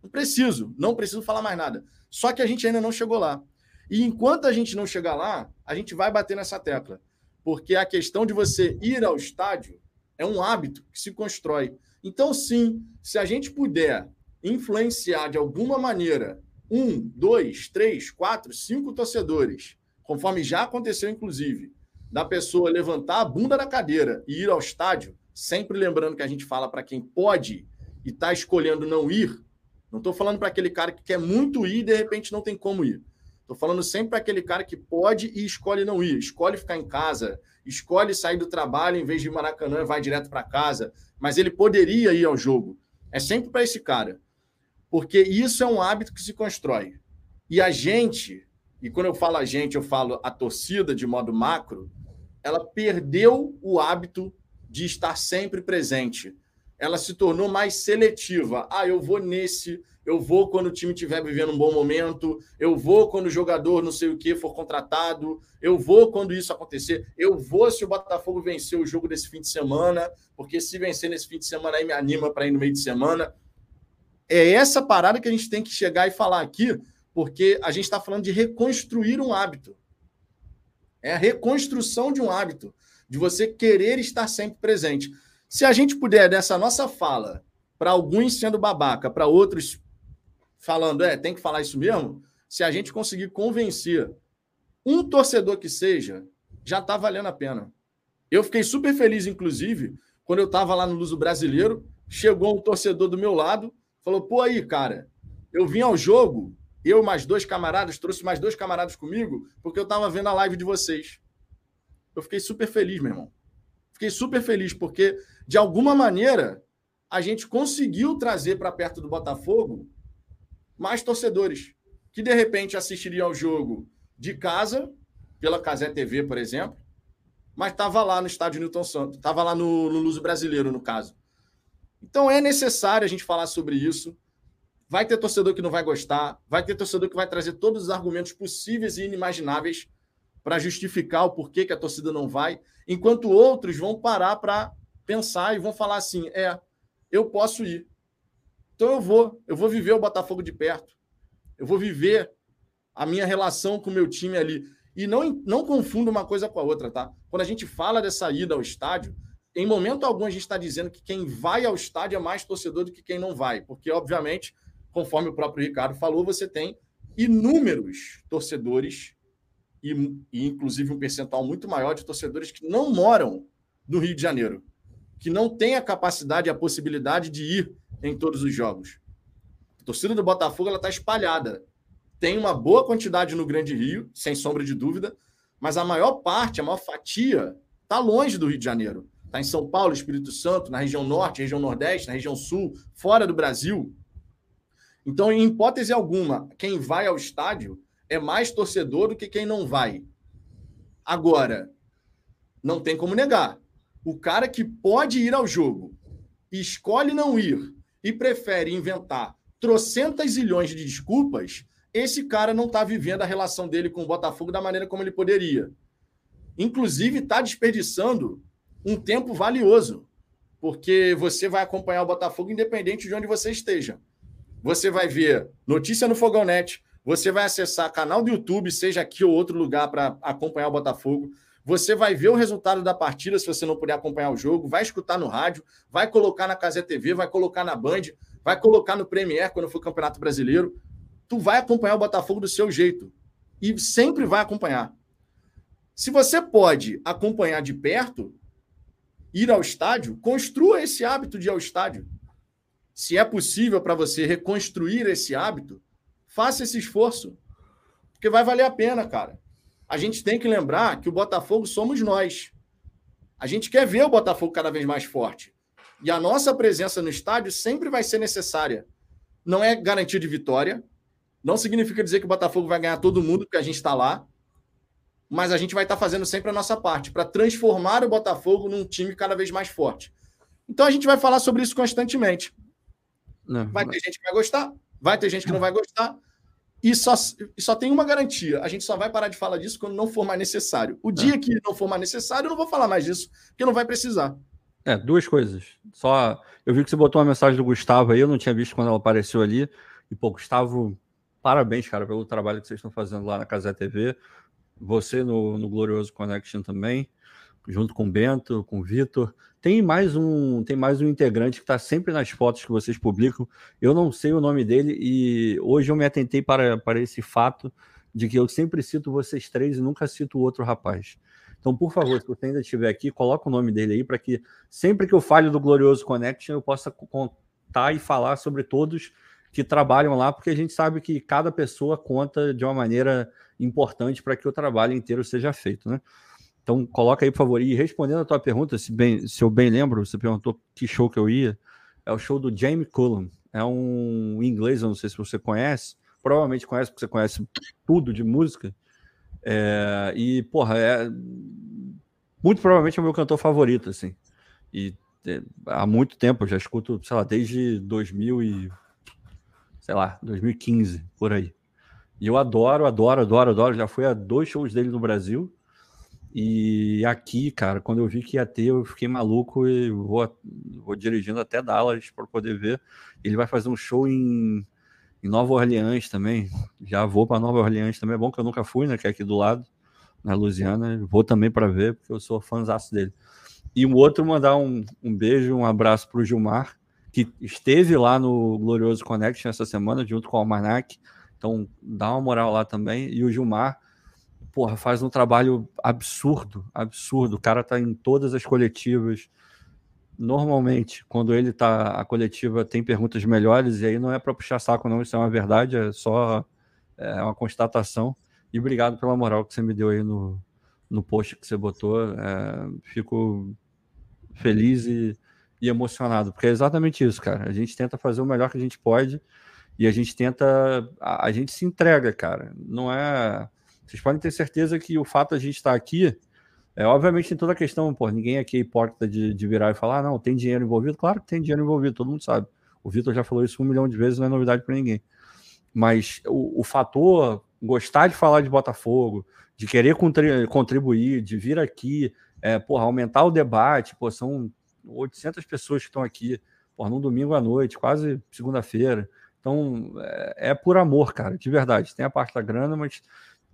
Não preciso, não preciso falar mais nada. Só que a gente ainda não chegou lá. E enquanto a gente não chegar lá, a gente vai bater nessa tecla. Porque a questão de você ir ao estádio é um hábito que se constrói. Então, sim, se a gente puder influenciar de alguma maneira um, dois, três, quatro, cinco torcedores, conforme já aconteceu, inclusive, da pessoa levantar a bunda da cadeira e ir ao estádio, sempre lembrando que a gente fala para quem pode e está escolhendo não ir, não estou falando para aquele cara que quer muito ir e de repente não tem como ir. Estou falando sempre para aquele cara que pode e escolhe não ir, escolhe ficar em casa, escolhe sair do trabalho em vez de ir Maracanã, vai direto para casa, mas ele poderia ir ao jogo. É sempre para esse cara. Porque isso é um hábito que se constrói. E a gente, e quando eu falo a gente, eu falo a torcida de modo macro, ela perdeu o hábito de estar sempre presente ela se tornou mais seletiva. Ah, eu vou nesse, eu vou quando o time estiver vivendo um bom momento, eu vou quando o jogador não sei o que for contratado, eu vou quando isso acontecer, eu vou se o Botafogo vencer o jogo desse fim de semana, porque se vencer nesse fim de semana aí me anima para ir no meio de semana. É essa parada que a gente tem que chegar e falar aqui, porque a gente está falando de reconstruir um hábito. É a reconstrução de um hábito, de você querer estar sempre presente. Se a gente puder, dessa nossa fala, para alguns sendo babaca, para outros falando, é, tem que falar isso mesmo, se a gente conseguir convencer um torcedor que seja, já está valendo a pena. Eu fiquei super feliz, inclusive, quando eu estava lá no Luso Brasileiro, chegou um torcedor do meu lado, falou: pô, aí, cara, eu vim ao jogo, eu mais dois camaradas, trouxe mais dois camaradas comigo, porque eu estava vendo a live de vocês. Eu fiquei super feliz, meu irmão. Fiquei super feliz, porque de alguma maneira, a gente conseguiu trazer para perto do Botafogo mais torcedores que de repente assistiriam ao jogo de casa, pela Casé TV, por exemplo, mas estava lá no estádio Newton Santos, estava lá no, no Luso Brasileiro, no caso. Então é necessário a gente falar sobre isso. Vai ter torcedor que não vai gostar, vai ter torcedor que vai trazer todos os argumentos possíveis e inimagináveis para justificar o porquê que a torcida não vai, enquanto outros vão parar para pensar e vão falar assim: é, eu posso ir. Então eu vou, eu vou viver o Botafogo de perto. Eu vou viver a minha relação com o meu time ali. E não, não confunda uma coisa com a outra, tá? Quando a gente fala dessa ida ao estádio, em momento algum a gente está dizendo que quem vai ao estádio é mais torcedor do que quem não vai. Porque, obviamente, conforme o próprio Ricardo falou, você tem inúmeros torcedores, e, e inclusive um percentual muito maior de torcedores que não moram no Rio de Janeiro que não tem a capacidade e a possibilidade de ir em todos os jogos. A torcida do Botafogo está espalhada. Tem uma boa quantidade no Grande Rio, sem sombra de dúvida, mas a maior parte, a maior fatia, está longe do Rio de Janeiro. Está em São Paulo, Espírito Santo, na região norte, região nordeste, na região sul, fora do Brasil. Então, em hipótese alguma, quem vai ao estádio é mais torcedor do que quem não vai. Agora, não tem como negar. O cara que pode ir ao jogo, escolhe não ir e prefere inventar trocentas zilhões de desculpas, esse cara não está vivendo a relação dele com o Botafogo da maneira como ele poderia. Inclusive, está desperdiçando um tempo valioso, porque você vai acompanhar o Botafogo independente de onde você esteja. Você vai ver notícia no Fogãonet, você vai acessar canal do YouTube, seja aqui ou outro lugar, para acompanhar o Botafogo. Você vai ver o resultado da partida se você não puder acompanhar o jogo, vai escutar no rádio, vai colocar na Casé TV, vai colocar na Band, vai colocar no Premier quando for Campeonato Brasileiro. Tu vai acompanhar o Botafogo do seu jeito e sempre vai acompanhar. Se você pode acompanhar de perto, ir ao estádio, construa esse hábito de ir ao estádio. Se é possível para você reconstruir esse hábito, faça esse esforço, porque vai valer a pena, cara a gente tem que lembrar que o Botafogo somos nós. A gente quer ver o Botafogo cada vez mais forte. E a nossa presença no estádio sempre vai ser necessária. Não é garantia de vitória. Não significa dizer que o Botafogo vai ganhar todo mundo, porque a gente está lá. Mas a gente vai estar tá fazendo sempre a nossa parte para transformar o Botafogo num time cada vez mais forte. Então a gente vai falar sobre isso constantemente. Não, vai ter gente que vai gostar, vai ter gente que não vai gostar. E só, e só tem uma garantia: a gente só vai parar de falar disso quando não for mais necessário. O dia é. que não for mais necessário, eu não vou falar mais disso, porque não vai precisar. É, duas coisas. Só eu vi que você botou uma mensagem do Gustavo aí, eu não tinha visto quando ela apareceu ali. E, pô, Gustavo, parabéns, cara, pelo trabalho que vocês estão fazendo lá na Casa TV. Você no, no Glorioso Connection também, junto com o Bento, com o Vitor. Tem mais um, tem mais um integrante que está sempre nas fotos que vocês publicam. Eu não sei o nome dele e hoje eu me atentei para, para esse fato de que eu sempre cito vocês três e nunca cito o outro rapaz. Então, por favor, se você ainda estiver aqui, coloca o nome dele aí para que sempre que eu fale do Glorioso Connection eu possa contar e falar sobre todos que trabalham lá, porque a gente sabe que cada pessoa conta de uma maneira importante para que o trabalho inteiro seja feito, né? Então, coloca aí, por favor. E respondendo a tua pergunta, se, bem, se eu bem lembro, você perguntou que show que eu ia, é o show do Jamie Cullum. É um inglês, eu não sei se você conhece, provavelmente conhece, porque você conhece tudo de música. É, e, porra, é muito provavelmente é o meu cantor favorito, assim. E é, há muito tempo, eu já escuto, sei lá, desde 2000 e sei lá, 2015, por aí. E eu adoro, adoro, adoro, adoro. Já fui a dois shows dele no Brasil. E aqui, cara, quando eu vi que ia ter, eu fiquei maluco e vou, vou dirigindo até Dallas para poder ver. Ele vai fazer um show em, em Nova Orleans também. Já vou para Nova Orleans também. É bom que eu nunca fui, né? Que é aqui do lado, na Louisiana. Vou também para ver, porque eu sou fãzaço dele. E um outro, mandar um, um beijo, um abraço para o Gilmar, que esteve lá no Glorioso Connection essa semana, junto com o Almanac. Então, dá uma moral lá também. E o Gilmar, porra, faz um trabalho absurdo, absurdo. O cara tá em todas as coletivas. Normalmente, quando ele tá, a coletiva tem perguntas melhores, e aí não é para puxar saco, não, isso é uma verdade, é só é uma constatação. E obrigado pela moral que você me deu aí no, no post que você botou. É, fico feliz e e emocionado, porque é exatamente isso, cara. A gente tenta fazer o melhor que a gente pode e a gente tenta. A, a gente se entrega, cara. Não é. Vocês podem ter certeza que o fato de a gente estar aqui. É, obviamente tem toda a questão, pô, ninguém aqui é hipócrita de, de virar e falar, ah, não, tem dinheiro envolvido. Claro que tem dinheiro envolvido, todo mundo sabe. O Vitor já falou isso um milhão de vezes, não é novidade para ninguém. Mas o, o, fator gostar de falar de Botafogo, de querer contribuir, de vir aqui, é, porra, aumentar o debate, pô, são 800 pessoas que estão aqui, por num domingo à noite, quase segunda-feira. Então, é, é, por amor, cara, de verdade. Tem a parte da grana, mas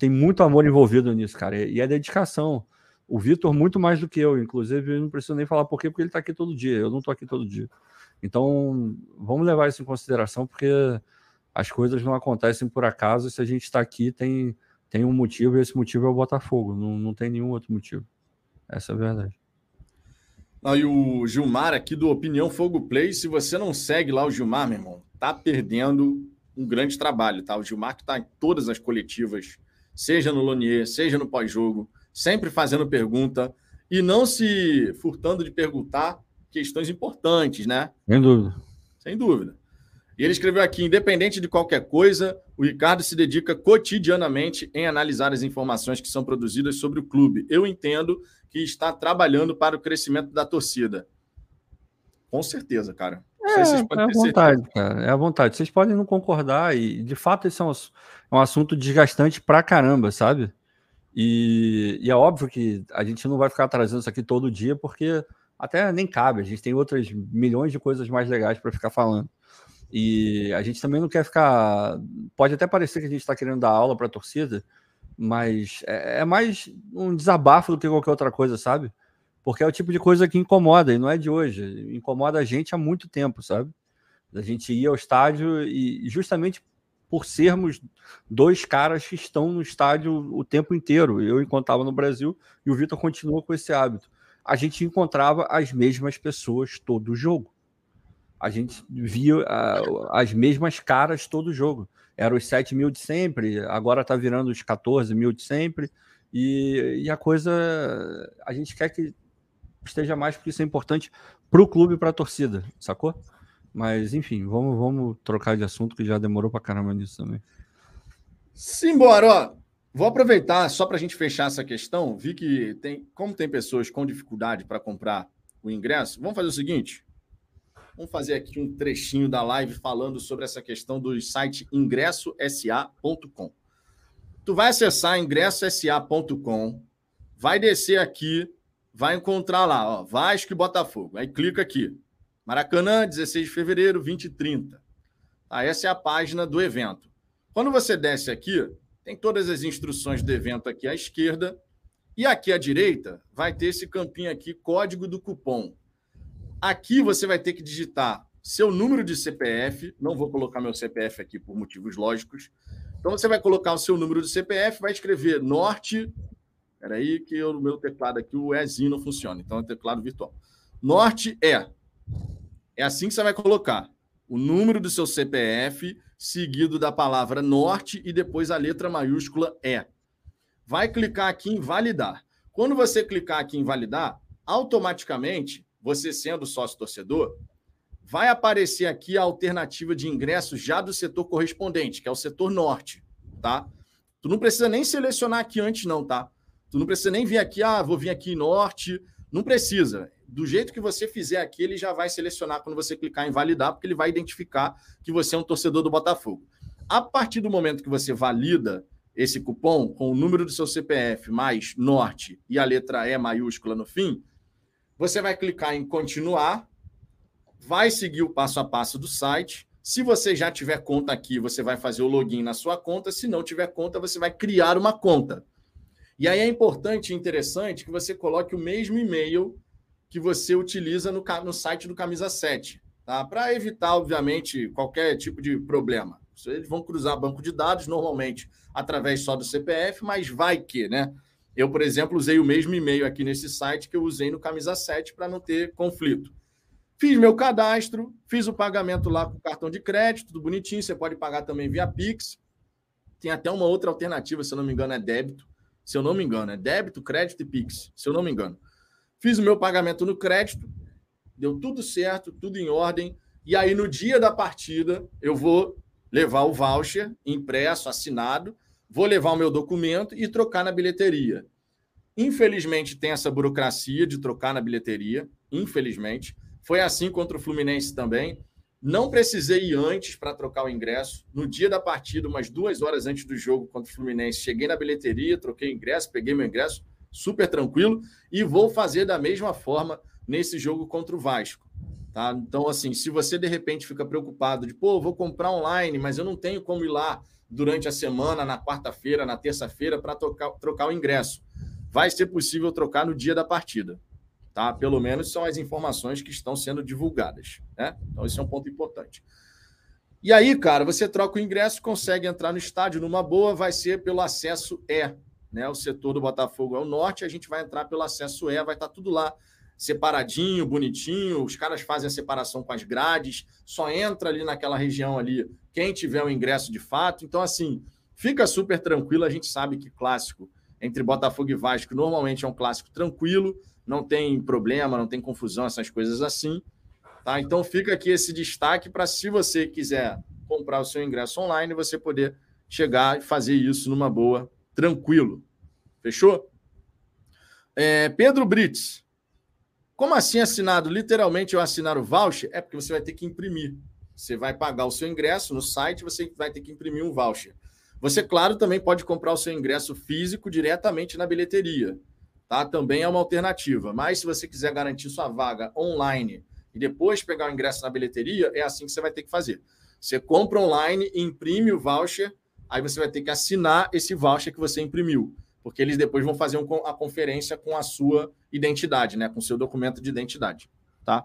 tem muito amor envolvido nisso, cara. E, e é dedicação. O Vitor, muito mais do que eu, inclusive, eu não preciso nem falar por quê, porque ele está aqui todo dia. Eu não estou aqui todo dia. Então, vamos levar isso em consideração, porque as coisas não acontecem por acaso. Se a gente está aqui, tem, tem um motivo, e esse motivo é o Botafogo. Não, não tem nenhum outro motivo. Essa é a verdade. Aí o Gilmar aqui do Opinião Fogo Play. Se você não segue lá o Gilmar, meu irmão, tá perdendo um grande trabalho, tá? O Gilmar que tá em todas as coletivas, seja no Lonier, seja no pós-jogo, sempre fazendo pergunta e não se furtando de perguntar questões importantes, né? Sem dúvida. Sem dúvida. E ele escreveu aqui: independente de qualquer coisa, o Ricardo se dedica cotidianamente em analisar as informações que são produzidas sobre o clube. Eu entendo que está trabalhando para o crescimento da torcida. Com certeza, cara. É, é a vontade, certeza. cara. É a vontade. Vocês podem não concordar, e de fato esse é um, um assunto desgastante pra caramba, sabe? E, e, é óbvio que a gente não vai ficar trazendo isso aqui todo dia, porque até nem cabe. A gente tem outras milhões de coisas mais legais para ficar falando. E a gente também não quer ficar. Pode até parecer que a gente está querendo dar aula para a torcida, mas é, é, mais um desabafo do que qualquer outra coisa, sabe? Porque é o tipo de coisa que incomoda, e não é de hoje. Incomoda a gente há muito tempo, sabe? A gente ir ao estádio e justamente por sermos dois caras que estão no estádio o tempo inteiro. Eu, enquanto estava no Brasil, e o Vitor continua com esse hábito. A gente encontrava as mesmas pessoas todo jogo. A gente via uh, as mesmas caras todo jogo era os 7 mil de sempre, agora está virando os 14 mil de sempre. E, e, a coisa, a gente quer que esteja mais, porque isso é importante para o clube e para a torcida, sacou? Mas, enfim, vamos, vamos trocar de assunto, que já demorou para caramba nisso também. Simbora, ó. Vou aproveitar só para a gente fechar essa questão. Vi que tem, como tem pessoas com dificuldade para comprar o ingresso, vamos fazer o seguinte: vamos fazer aqui um trechinho da live falando sobre essa questão do site ingressosa.com. Tu vai acessar ingressosa.com, vai descer aqui, vai encontrar lá, ó, Vasco e Botafogo. Aí clica aqui. Maracanã, 16 de fevereiro, 20 e 30. Tá, essa é a página do evento. Quando você desce aqui, tem todas as instruções do evento aqui à esquerda. E aqui à direita vai ter esse campinho aqui, código do cupom. Aqui você vai ter que digitar seu número de CPF. Não vou colocar meu CPF aqui por motivos lógicos. Então você vai colocar o seu número de CPF, vai escrever norte. Espera aí que o meu teclado aqui, o Ezinho não funciona. Então é teclado virtual. Norte é. É assim que você vai colocar o número do seu CPF, seguido da palavra norte e depois a letra maiúscula é. Vai clicar aqui em validar. Quando você clicar aqui em validar, automaticamente, você sendo sócio torcedor, vai aparecer aqui a alternativa de ingresso já do setor correspondente, que é o setor norte, tá? Tu não precisa nem selecionar aqui antes não, tá? Tu não precisa nem vir aqui, ah, vou vir aqui norte, não precisa do jeito que você fizer aqui, ele já vai selecionar quando você clicar em validar, porque ele vai identificar que você é um torcedor do Botafogo. A partir do momento que você valida esse cupom com o número do seu CPF mais norte e a letra E maiúscula no fim, você vai clicar em continuar, vai seguir o passo a passo do site. Se você já tiver conta aqui, você vai fazer o login na sua conta. Se não tiver conta, você vai criar uma conta. E aí é importante e interessante que você coloque o mesmo e-mail que você utiliza no, no site do Camisa 7, tá? Para evitar, obviamente, qualquer tipo de problema. Eles vão cruzar banco de dados normalmente através só do CPF, mas vai que, né? Eu, por exemplo, usei o mesmo e-mail aqui nesse site que eu usei no Camisa 7 para não ter conflito. Fiz meu cadastro, fiz o pagamento lá com cartão de crédito, tudo bonitinho. Você pode pagar também via Pix. Tem até uma outra alternativa, se eu não me engano, é débito. Se eu não me engano, é débito, crédito e Pix, se eu não me engano. Fiz o meu pagamento no crédito, deu tudo certo, tudo em ordem. E aí, no dia da partida, eu vou levar o voucher impresso, assinado, vou levar o meu documento e trocar na bilheteria. Infelizmente, tem essa burocracia de trocar na bilheteria, infelizmente. Foi assim contra o Fluminense também. Não precisei ir antes para trocar o ingresso. No dia da partida, umas duas horas antes do jogo contra o Fluminense, cheguei na bilheteria, troquei o ingresso, peguei meu ingresso super tranquilo e vou fazer da mesma forma nesse jogo contra o Vasco. Tá? Então, assim, se você de repente fica preocupado de, pô, vou comprar online, mas eu não tenho como ir lá durante a semana, na quarta-feira, na terça-feira, para trocar, trocar o ingresso. Vai ser possível trocar no dia da partida. Tá? Pelo menos são as informações que estão sendo divulgadas. Né? Então, esse é um ponto importante. E aí, cara, você troca o ingresso, consegue entrar no estádio numa boa, vai ser pelo acesso E, né? O setor do Botafogo é o norte, a gente vai entrar pelo acesso E, vai estar tá tudo lá separadinho, bonitinho, os caras fazem a separação com as grades, só entra ali naquela região ali quem tiver o ingresso de fato. Então, assim, fica super tranquilo. A gente sabe que clássico entre Botafogo e Vasco normalmente é um clássico tranquilo, não tem problema, não tem confusão, essas coisas assim. Tá? Então, fica aqui esse destaque para se você quiser comprar o seu ingresso online, você poder chegar e fazer isso numa boa tranquilo. Fechou? É, Pedro Brits. Como assim assinado? Literalmente eu assinar o voucher? É porque você vai ter que imprimir. Você vai pagar o seu ingresso no site, você vai ter que imprimir um voucher. Você, claro, também pode comprar o seu ingresso físico diretamente na bilheteria. Tá? Também é uma alternativa. Mas se você quiser garantir sua vaga online e depois pegar o ingresso na bilheteria, é assim que você vai ter que fazer. Você compra online, imprime o voucher aí você vai ter que assinar esse voucher que você imprimiu, porque eles depois vão fazer um, a conferência com a sua identidade, né, com seu documento de identidade, tá?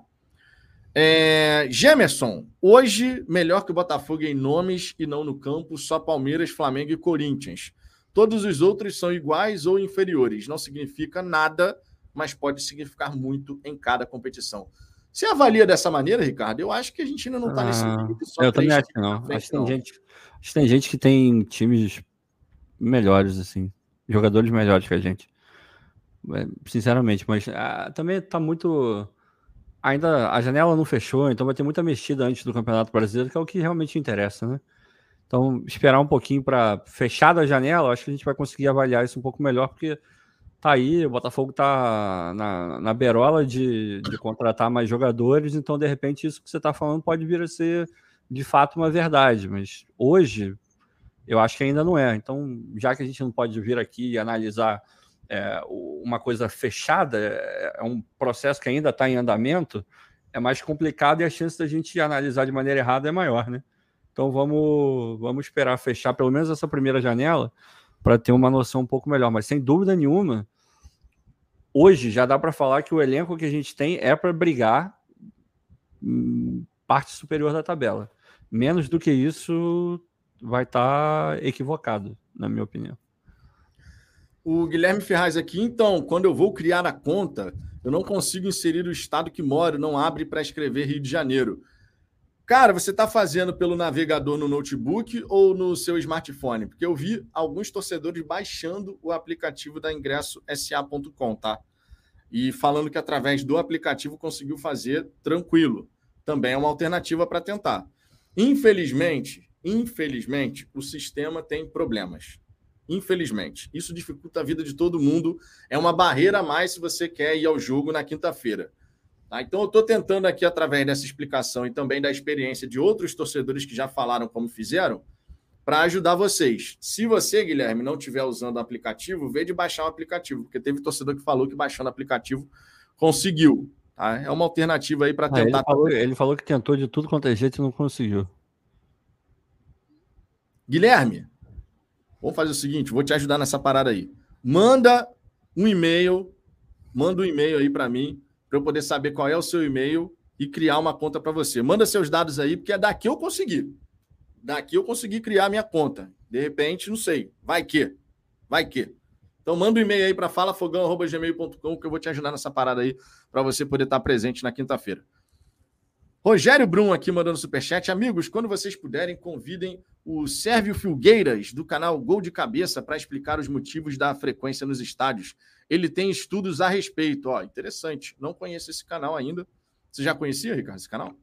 É, Gemerson, hoje melhor que o Botafogo em nomes e não no campo, só Palmeiras, Flamengo e Corinthians. Todos os outros são iguais ou inferiores. Não significa nada, mas pode significar muito em cada competição. Você avalia dessa maneira, Ricardo? Eu acho que a gente ainda não está ah, nesse nível. Eu também acho que não. Frente, acho que tem gente Acho que tem gente que tem times melhores, assim. Jogadores melhores que a gente. É, sinceramente, mas ah, também tá muito. Ainda a janela não fechou, então vai ter muita mexida antes do Campeonato Brasileiro, que é o que realmente interessa, né? Então, esperar um pouquinho para fechar a janela, acho que a gente vai conseguir avaliar isso um pouco melhor, porque tá aí, o Botafogo tá na, na berola de, de contratar mais jogadores, então de repente isso que você está falando pode vir a ser de fato uma verdade, mas hoje eu acho que ainda não é. Então, já que a gente não pode vir aqui e analisar é, uma coisa fechada, é, é um processo que ainda está em andamento, é mais complicado e a chance da gente analisar de maneira errada é maior, né? Então vamos, vamos esperar fechar pelo menos essa primeira janela para ter uma noção um pouco melhor. Mas sem dúvida nenhuma, hoje já dá para falar que o elenco que a gente tem é para brigar hum, parte superior da tabela. Menos do que isso vai estar tá equivocado, na minha opinião. O Guilherme Ferraz aqui, então, quando eu vou criar a conta, eu não consigo inserir o estado que moro, não abre para escrever Rio de Janeiro. Cara, você está fazendo pelo navegador no notebook ou no seu smartphone? Porque eu vi alguns torcedores baixando o aplicativo da ingressosa.com, tá? E falando que através do aplicativo conseguiu fazer tranquilo. Também é uma alternativa para tentar. Infelizmente, infelizmente, o sistema tem problemas. Infelizmente. Isso dificulta a vida de todo mundo. É uma barreira a mais se você quer ir ao jogo na quinta-feira. Tá? Então, eu estou tentando aqui, através dessa explicação e também da experiência de outros torcedores que já falaram como fizeram, para ajudar vocês. Se você, Guilherme, não estiver usando o aplicativo, vê de baixar o aplicativo, porque teve torcedor que falou que baixando o aplicativo conseguiu. Tá? É uma alternativa aí para tentar. Ah, ele, falou, ele falou que tentou de tudo quanto é jeito e não conseguiu. Guilherme, vamos fazer o seguinte: vou te ajudar nessa parada aí. Manda um e-mail, manda um e-mail aí para mim para eu poder saber qual é o seu e-mail e criar uma conta para você. Manda seus dados aí, porque é daqui eu consegui. Daqui eu consegui criar minha conta. De repente, não sei. Vai que. Vai que. Então manda um e-mail aí para falafogão.gmail.com que eu vou te ajudar nessa parada aí para você poder estar presente na quinta-feira. Rogério Brum aqui mandando superchat. Amigos, quando vocês puderem, convidem o Sérvio Filgueiras, do canal Gol de Cabeça, para explicar os motivos da frequência nos estádios. Ele tem estudos a respeito. Ó, interessante. Não conheço esse canal ainda. Você já conhecia, Ricardo, esse canal?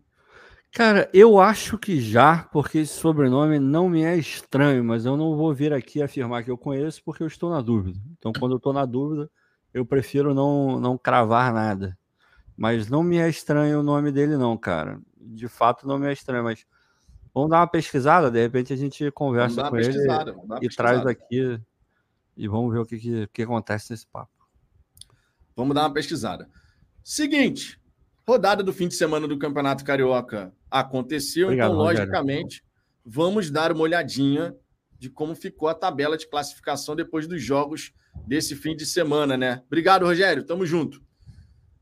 Cara, eu acho que já, porque esse sobrenome não me é estranho, mas eu não vou vir aqui afirmar que eu conheço porque eu estou na dúvida. Então, quando eu estou na dúvida, eu prefiro não, não cravar nada. Mas não me é estranho o nome dele, não, cara. De fato, não me é estranho, mas vamos dar uma pesquisada, de repente a gente conversa com ele e traz aqui e vamos ver o que, que, que acontece nesse papo. Vamos dar uma pesquisada. Seguinte, rodada do fim de semana do Campeonato Carioca aconteceu, Obrigado, então, Rogério. logicamente, vamos dar uma olhadinha de como ficou a tabela de classificação depois dos jogos desse fim de semana, né? Obrigado, Rogério. Tamo junto.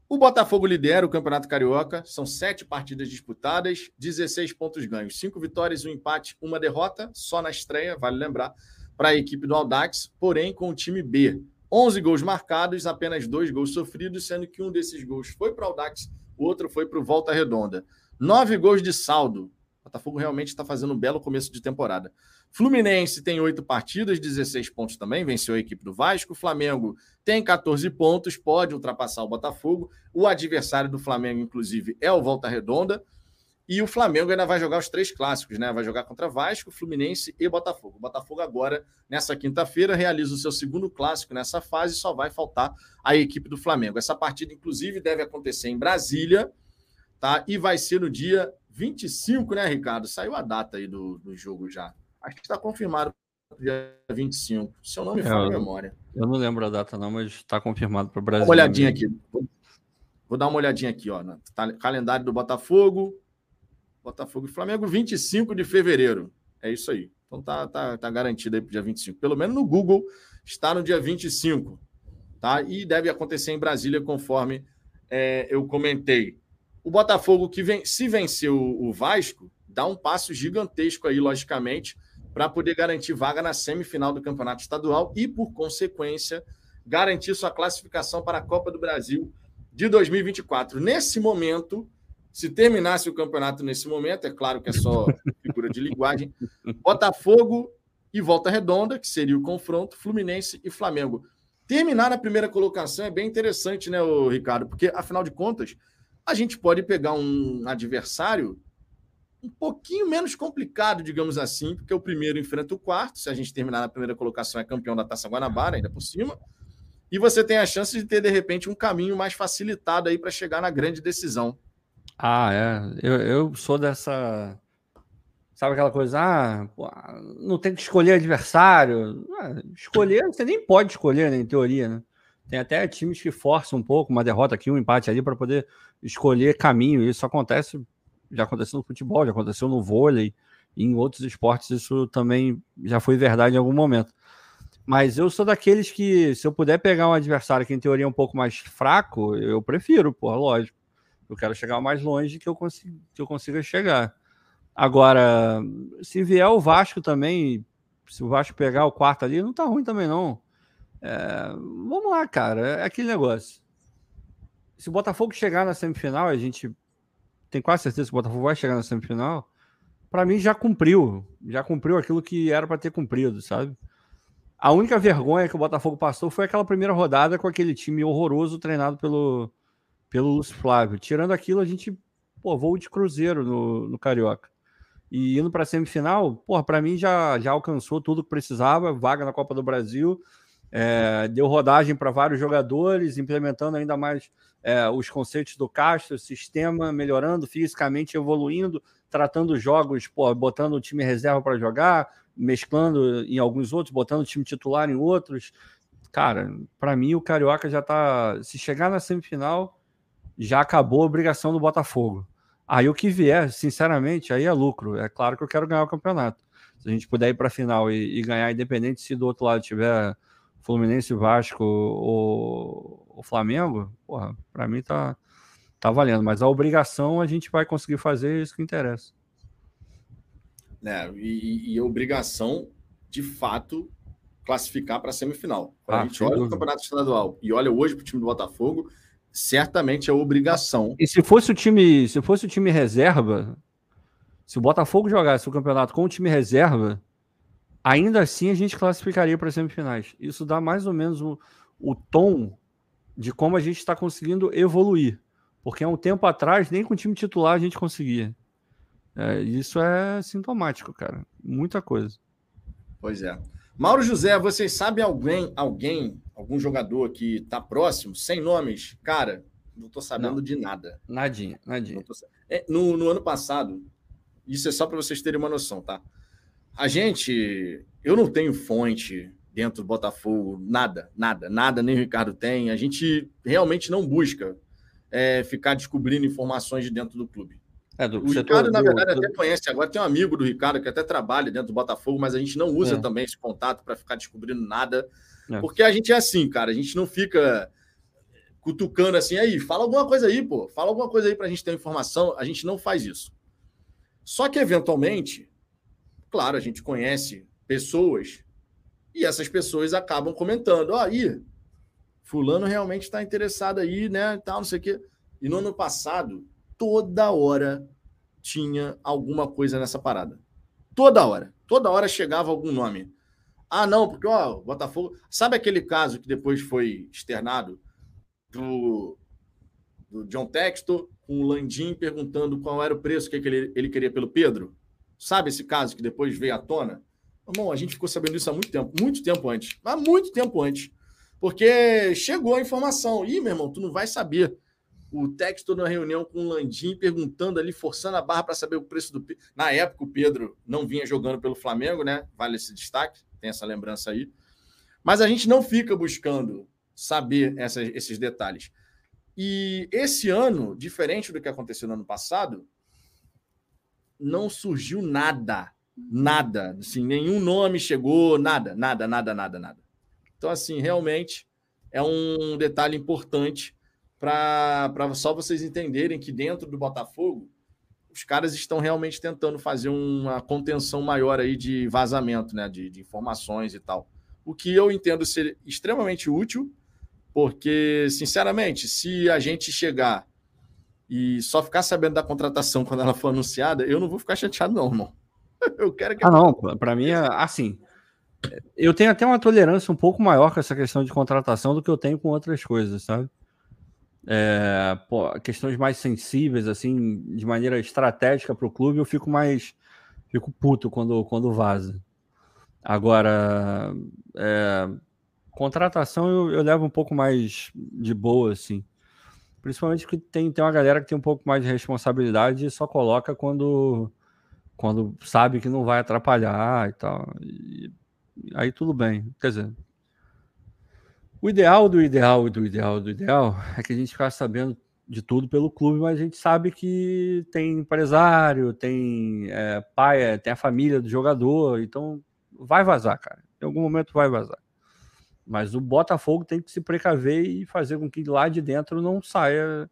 O Botafogo lidera o Campeonato Carioca. São sete partidas disputadas, 16 pontos ganhos, cinco vitórias, um empate, uma derrota, só na estreia, vale lembrar, para a equipe do Aldax, porém com o time B. 11 gols marcados, apenas dois gols sofridos, sendo que um desses gols foi para o Dax, o outro foi para o Volta Redonda. Nove gols de saldo. O Botafogo realmente está fazendo um belo começo de temporada. Fluminense tem oito partidas, 16 pontos também, venceu a equipe do Vasco. Flamengo tem 14 pontos, pode ultrapassar o Botafogo. O adversário do Flamengo, inclusive, é o Volta Redonda. E o Flamengo ainda vai jogar os três clássicos, né? Vai jogar contra Vasco, Fluminense e Botafogo. O Botafogo agora, nessa quinta-feira, realiza o seu segundo clássico nessa fase, só vai faltar a equipe do Flamengo. Essa partida, inclusive, deve acontecer em Brasília, tá? E vai ser no dia 25, né, Ricardo? Saiu a data aí do, do jogo já. Acho que está confirmado dia 25. Se eu não me é, a memória. Eu não lembro a data, não, mas está confirmado para o Brasil. Dá uma olhadinha aqui. Vou dar uma olhadinha aqui, ó. No calendário do Botafogo. Botafogo e Flamengo, 25 de fevereiro. É isso aí. Então tá, tá, tá garantido aí para o dia 25. Pelo menos no Google está no dia 25. Tá? E deve acontecer em Brasília, conforme é, eu comentei. O Botafogo, que vem, se vencer o, o Vasco, dá um passo gigantesco aí, logicamente, para poder garantir vaga na semifinal do Campeonato Estadual e, por consequência, garantir sua classificação para a Copa do Brasil de 2024. Nesse momento, se terminasse o campeonato nesse momento, é claro que é só figura de linguagem, Botafogo e Volta Redonda, que seria o confronto, Fluminense e Flamengo. Terminar na primeira colocação é bem interessante, né, Ricardo? Porque, afinal de contas, a gente pode pegar um adversário um pouquinho menos complicado, digamos assim, porque o primeiro enfrenta o quarto. Se a gente terminar na primeira colocação, é campeão da Taça Guanabara, ainda por cima. e você tem a chance de ter, de repente, um caminho mais facilitado aí para chegar na grande decisão. Ah, é. Eu, eu sou dessa. Sabe aquela coisa, ah, não tem que escolher adversário. Ah, escolher, você nem pode escolher, né, em teoria, né? Tem até times que forçam um pouco, uma derrota aqui, um empate ali, para poder escolher caminho. Isso acontece, já aconteceu no futebol, já aconteceu no vôlei, em outros esportes isso também já foi verdade em algum momento. Mas eu sou daqueles que, se eu puder pegar um adversário que em teoria é um pouco mais fraco, eu prefiro, porra, lógico. Eu quero chegar mais longe que eu, consiga, que eu consiga chegar. Agora, se vier o Vasco também, se o Vasco pegar o quarto ali, não tá ruim também, não. É, vamos lá, cara. É aquele negócio. Se o Botafogo chegar na semifinal, a gente tem quase certeza que o Botafogo vai chegar na semifinal. Para mim, já cumpriu. Já cumpriu aquilo que era para ter cumprido, sabe? A única vergonha que o Botafogo passou foi aquela primeira rodada com aquele time horroroso treinado pelo, pelo Lúcio Flávio. Tirando aquilo, a gente, pô, voo de cruzeiro no, no Carioca. E indo para a semifinal, porra, para mim já, já alcançou tudo que precisava, vaga na Copa do Brasil, é, deu rodagem para vários jogadores, implementando ainda mais é, os conceitos do Castro, sistema melhorando fisicamente, evoluindo, tratando jogos, pô, botando o time reserva para jogar, mesclando em alguns outros, botando o time titular em outros. Cara, para mim o Carioca já tá. Se chegar na semifinal, já acabou a obrigação do Botafogo. Aí o que vier, sinceramente, aí é lucro. É claro que eu quero ganhar o campeonato. Se a gente puder ir para a final e, e, ganhar, independente se do outro lado tiver Fluminense, Vasco ou, ou Flamengo, porra, para mim tá, tá valendo. Mas a obrigação a gente vai conseguir fazer isso que interessa né? E, e obrigação, de fato, classificar para a semifinal. Quando ah, a gente olha o campeonato estadual e olha hoje para o time do Botafogo, certamente é obrigação. E se fosse o time, se fosse o time reserva, se o Botafogo jogasse o campeonato com o time reserva, ainda assim a gente classificaria para as semifinais. Isso dá mais ou menos o, o tom de como a gente está conseguindo evoluir. Porque há um tempo atrás, nem com o time titular a gente conseguia. É, isso é sintomático, cara. Muita coisa. Pois é. Mauro José, vocês sabem alguém, alguém, algum jogador que está próximo, sem nomes? Cara, não estou sabendo não. de nada. Nadinha, nadinha. É, no, no ano passado, isso é só para vocês terem uma noção, tá? A gente, eu não tenho fonte dentro do Botafogo, nada, nada, nada, nem o Ricardo tem. A gente realmente não busca é, ficar descobrindo informações de dentro do clube. É, do, o Ricardo, na verdade, do... até conhece agora. Tem um amigo do Ricardo que até trabalha dentro do Botafogo, mas a gente não usa é. também esse contato para ficar descobrindo nada. É. Porque a gente é assim, cara. A gente não fica cutucando assim, aí, fala alguma coisa aí, pô. Fala alguma coisa aí para a gente ter informação. A gente não faz isso. Só que, eventualmente, claro, a gente conhece pessoas e essas pessoas acabam comentando: ó, oh, aí, Fulano realmente está interessado aí, né? Tal, não sei o quê. E no ano passado toda hora tinha alguma coisa nessa parada. Toda hora. Toda hora chegava algum nome. Ah, não, porque, ó, Botafogo. Sabe aquele caso que depois foi externado do, do John Textor com o Landim perguntando qual era o preço que ele, ele queria pelo Pedro? Sabe esse caso que depois veio à tona? Irmão, a gente ficou sabendo isso há muito tempo, muito tempo antes. Há muito tempo antes. Porque chegou a informação. Ih, meu irmão, tu não vai saber o texto na reunião com o Landim, perguntando ali, forçando a barra para saber o preço do. Na época, o Pedro não vinha jogando pelo Flamengo, né? Vale esse destaque, tem essa lembrança aí. Mas a gente não fica buscando saber esses detalhes. E esse ano, diferente do que aconteceu no ano passado, não surgiu nada. Nada. Assim, nenhum nome chegou, nada, nada, nada, nada, nada. Então, assim, realmente é um detalhe importante para só vocês entenderem que dentro do Botafogo os caras estão realmente tentando fazer uma contenção maior aí de vazamento, né, de, de informações e tal. O que eu entendo ser extremamente útil, porque, sinceramente, se a gente chegar e só ficar sabendo da contratação [laughs] quando ela for anunciada, eu não vou ficar chateado, não, irmão. [laughs] Eu quero que. Ah, não, para mim é assim. Eu tenho até uma tolerância um pouco maior com essa questão de contratação do que eu tenho com outras coisas, sabe? É, pô, questões mais sensíveis, assim, de maneira estratégica para o clube, eu fico mais. Fico puto quando, quando vaza. Agora, é, contratação eu, eu, levo um pouco mais de boa, assim. Principalmente porque tem, tem uma galera que tem um pouco mais de responsabilidade e só coloca quando, quando sabe que não vai atrapalhar e tal. E, aí tudo bem. Quer dizer, o ideal do ideal e do ideal do ideal é que a gente ficasse sabendo de tudo pelo clube, mas a gente sabe que tem empresário, tem é, pai, é, tem a família do jogador, então vai vazar, cara. Em algum momento vai vazar. Mas o Botafogo tem que se precaver e fazer com que lá de dentro não saia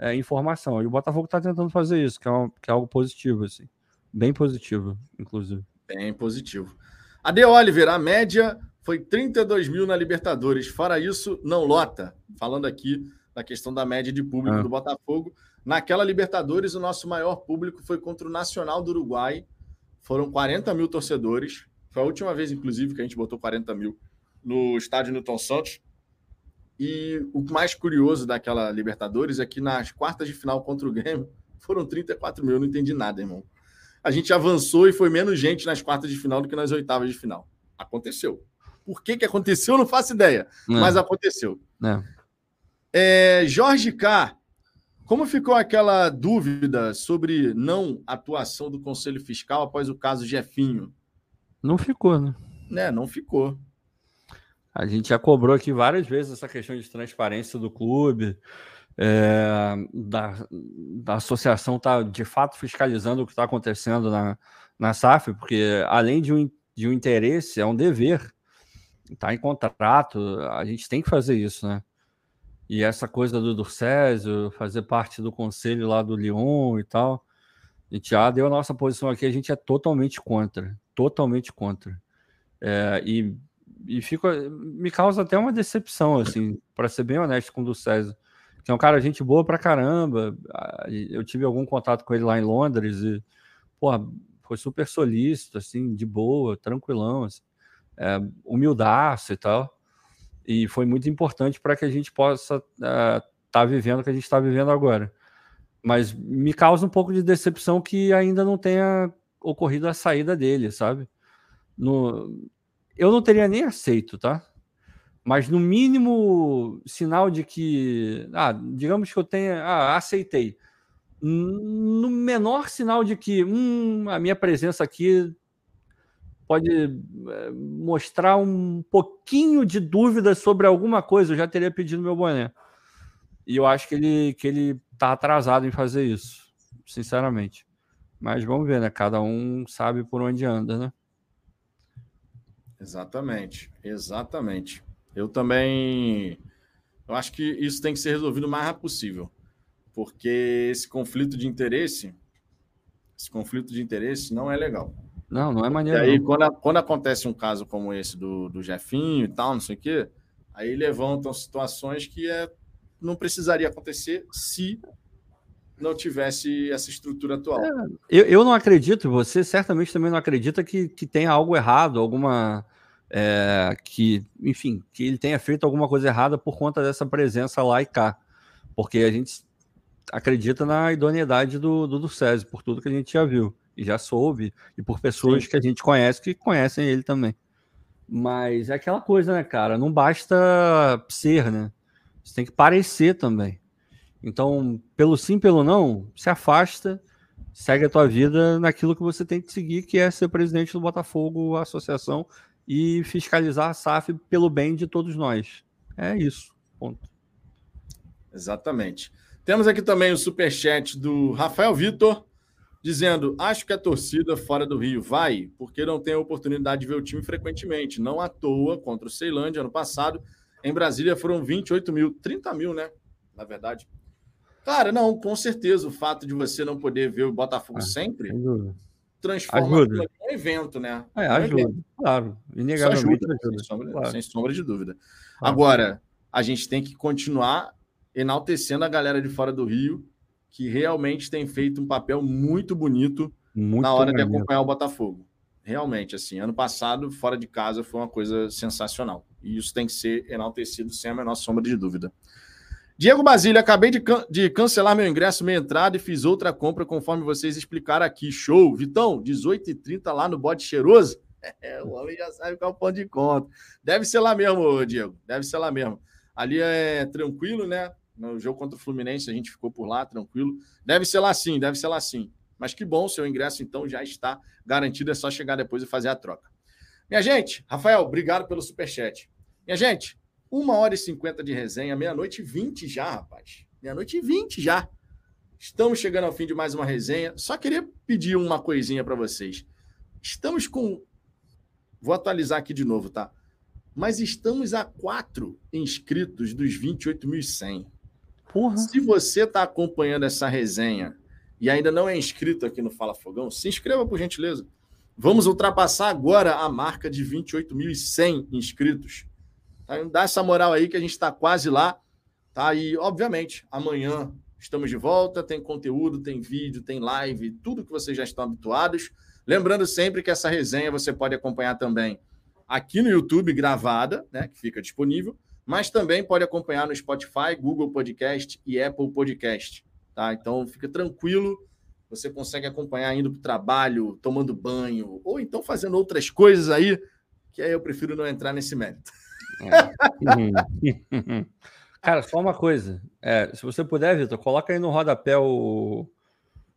é, informação. E o Botafogo está tentando fazer isso, que é, que é, algo positivo, assim. Bem positivo, inclusive. Bem positivo. A De Oliver, a média foi 32 mil na Libertadores. Fora isso, não lota. Falando aqui da questão da média de público ah. do Botafogo. Naquela Libertadores, o nosso maior público foi contra o Nacional do Uruguai. Foram 40 mil torcedores. Foi a última vez, inclusive, que a gente botou 40 mil no estádio Newton Santos. E o mais curioso daquela Libertadores é que nas quartas de final contra o Grêmio foram 34 mil. Eu não entendi nada, irmão. A gente avançou e foi menos gente nas quartas de final do que nas oitavas de final. Aconteceu. Por que, que aconteceu, eu não faço ideia. É. Mas aconteceu. É. É, Jorge K. Como ficou aquela dúvida sobre não atuação do Conselho Fiscal após o caso Jefinho? Não ficou, né? É, não ficou. A gente já cobrou aqui várias vezes essa questão de transparência do clube, é, da, da associação estar tá, de fato fiscalizando o que está acontecendo na, na SAF, porque além de um, de um interesse, é um dever. Está em contrato, a gente tem que fazer isso, né? E essa coisa do Durcésio, fazer parte do conselho lá do Lyon e tal, a gente já deu a nossa posição aqui, a gente é totalmente contra, totalmente contra. É, e, e fico, me causa até uma decepção, assim, para ser bem honesto com o Durcésio, que é um cara gente boa pra caramba. Eu tive algum contato com ele lá em Londres e, porra, foi super solícito, assim, de boa, tranquilão, assim, é, humildaço e tal e foi muito importante para que a gente possa estar uh, tá vivendo o que a gente está vivendo agora. Mas me causa um pouco de decepção que ainda não tenha ocorrido a saída dele, sabe? No... Eu não teria nem aceito, tá? Mas no mínimo sinal de que, ah, digamos que eu tenha, ah, aceitei. No menor sinal de que, hum, a minha presença aqui pode eh, mostrar um pouquinho de dúvida sobre alguma coisa, eu já teria pedido meu boné. E eu acho que ele que ele tá atrasado em fazer isso, sinceramente. Mas vamos ver, né? Cada um sabe por onde anda, né? Exatamente, exatamente. Eu também eu acho que isso tem que ser resolvido o mais rápido possível, porque esse conflito de interesse, esse conflito de interesse não é legal. Não, não é maneiro. E aí, quando, quando acontece um caso como esse do, do Jefinho e tal, não sei o quê, aí levantam situações que é, não precisaria acontecer se não tivesse essa estrutura atual. É, eu, eu não acredito, você certamente também não acredita que, que tenha algo errado, alguma. É, que, enfim, que ele tenha feito alguma coisa errada por conta dessa presença lá e cá. Porque a gente acredita na idoneidade do, do, do César, por tudo que a gente já viu e já soube, e por pessoas Sim. que a gente conhece que conhecem ele também. Mas é aquela coisa, né, cara? Não basta ser, né? Você tem que parecer também. Então, pelo sim, pelo não, se afasta, segue a tua vida naquilo que você tem que seguir, que é ser presidente do Botafogo, associação, e fiscalizar a SAF pelo bem de todos nós. É isso. Ponto. Exatamente. Temos aqui também o superchat do Rafael Vitor dizendo: Acho que a torcida fora do Rio vai porque não tem a oportunidade de ver o time frequentemente. Não à toa, contra o Ceilândia ano passado, em Brasília foram 28 mil, 30 mil, né? Na verdade. Cara, não, com certeza o fato de você não poder ver o Botafogo ah, sempre transforma ajuda. um evento, né? É, ajuda, evento. claro. Inegavelmente ajuda, ajuda. Sem, sombra, claro. sem sombra de dúvida. Agora, a gente tem que continuar enaltecendo a galera de fora do Rio que realmente tem feito um papel muito bonito muito na hora de acompanhar o Botafogo. Realmente, assim, ano passado, fora de casa, foi uma coisa sensacional. E isso tem que ser enaltecido sem a menor sombra de dúvida. Diego Basílio, acabei de, can de cancelar meu ingresso, minha entrada e fiz outra compra conforme vocês explicaram aqui. Show! Vitão, 18h30 lá no Bode Cheiroso. [laughs] É, o homem já sabe qual é o ponto de conta. Deve ser lá mesmo, Diego. Deve ser lá mesmo. Ali é tranquilo, né? No jogo contra o Fluminense, a gente ficou por lá, tranquilo. Deve ser lá sim, deve ser lá sim. Mas que bom, seu ingresso então já está garantido, é só chegar depois e fazer a troca. Minha gente, Rafael, obrigado pelo superchat. Minha gente, uma hora e cinquenta de resenha, meia-noite e vinte já, rapaz. Meia-noite e vinte já. Estamos chegando ao fim de mais uma resenha. Só queria pedir uma coisinha para vocês. Estamos com. Vou atualizar aqui de novo, tá? Mas estamos a quatro inscritos dos 28.100. Porra. Se você está acompanhando essa resenha e ainda não é inscrito aqui no Fala Fogão, se inscreva por gentileza. Vamos ultrapassar agora a marca de 28.100 inscritos. Tá? Dá essa moral aí que a gente está quase lá. Tá? E, obviamente, amanhã estamos de volta. Tem conteúdo, tem vídeo, tem live, tudo que vocês já estão habituados. Lembrando sempre que essa resenha você pode acompanhar também aqui no YouTube, gravada, né, que fica disponível, mas também pode acompanhar no Spotify, Google Podcast e Apple Podcast. Tá? Então fica tranquilo, você consegue acompanhar indo para o trabalho, tomando banho, ou então fazendo outras coisas aí, que aí eu prefiro não entrar nesse mérito. É. [laughs] Cara, só uma coisa. É, se você puder, Vitor, coloca aí no rodapé o,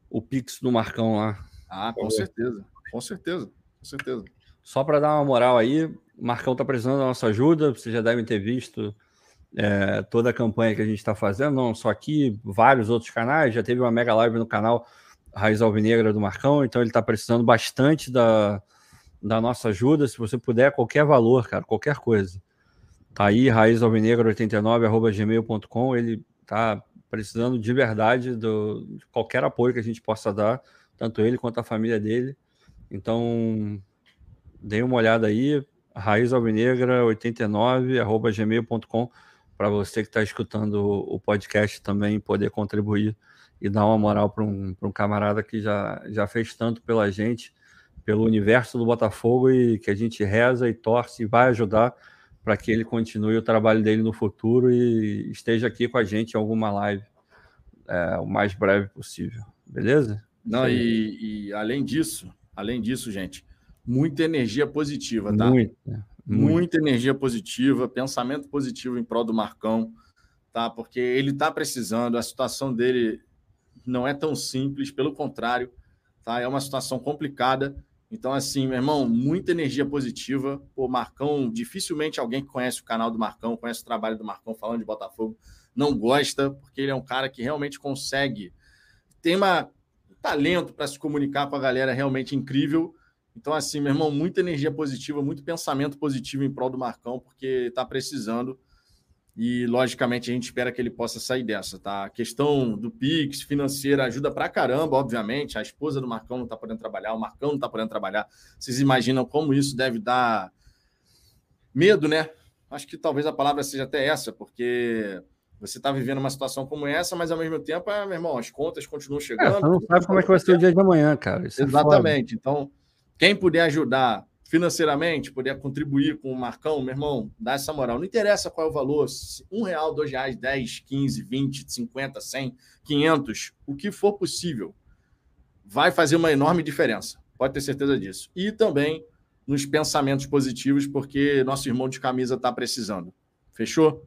o Pix do Marcão lá. Ah, com certeza. Com certeza. Com certeza. Só para dar uma moral aí, Marcão está precisando da nossa ajuda. Vocês já devem ter visto é, toda a campanha que a gente está fazendo, não só aqui, vários outros canais. Já teve uma mega live no canal Raiz Alvinegra do Marcão, então ele está precisando bastante da, da nossa ajuda. Se você puder, qualquer valor, cara, qualquer coisa. Tá aí, raizalvinegra89.gmail.com. Ele tá precisando de verdade do, de qualquer apoio que a gente possa dar, tanto ele quanto a família dele. Então, dê uma olhada aí, raizalvinegra89.gmail.com para você que está escutando o podcast também poder contribuir e dar uma moral para um, um camarada que já, já fez tanto pela gente, pelo universo do Botafogo e que a gente reza e torce e vai ajudar para que ele continue o trabalho dele no futuro e esteja aqui com a gente em alguma live é, o mais breve possível. Beleza? Não, e, e, além disso, além disso, gente, muita energia positiva, tá? Muita, muita energia positiva, pensamento positivo em prol do Marcão, tá? Porque ele tá precisando, a situação dele não é tão simples, pelo contrário, tá? É uma situação complicada. Então, assim, meu irmão, muita energia positiva. O Marcão, dificilmente alguém que conhece o canal do Marcão, conhece o trabalho do Marcão falando de Botafogo, não gosta, porque ele é um cara que realmente consegue, tem uma, um talento para se comunicar com a galera realmente incrível. Então, assim, meu irmão, muita energia positiva, muito pensamento positivo em prol do Marcão, porque está precisando. E, logicamente, a gente espera que ele possa sair dessa, tá? A questão do Pix, financeira, ajuda pra caramba, obviamente. A esposa do Marcão não tá podendo trabalhar, o Marcão não tá podendo trabalhar. Vocês imaginam como isso deve dar medo, né? Acho que talvez a palavra seja até essa, porque você está vivendo uma situação como essa, mas ao mesmo tempo, é, meu irmão, as contas continuam chegando. É, você não sabe como é que vai ser o dia de amanhã, cara. Isso é Exatamente. É então, quem puder ajudar financeiramente, puder contribuir com o Marcão, meu irmão, dá essa moral. Não interessa qual é o valor, um real, dois reais, dez, quinze, vinte, cinquenta, cem, quinhentos, o que for possível, vai fazer uma enorme diferença. Pode ter certeza disso. E também nos pensamentos positivos, porque nosso irmão de camisa está precisando. Fechou?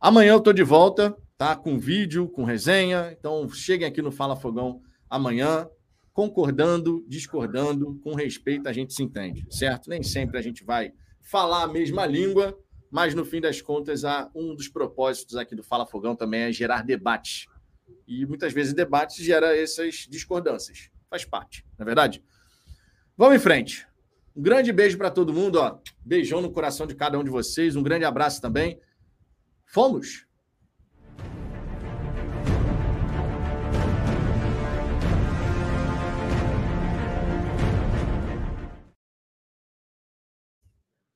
Amanhã eu estou de volta, tá? Com vídeo, com resenha. Então cheguem aqui no Fala Fogão amanhã concordando, discordando, com respeito a gente se entende, certo? Nem sempre a gente vai falar a mesma língua, mas no fim das contas, um dos propósitos aqui do Fala Fogão também é gerar debate. E muitas vezes debate gera essas discordâncias. Faz parte, não é verdade? Vamos em frente. Um grande beijo para todo mundo, ó. Beijão no coração de cada um de vocês, um grande abraço também. Fomos!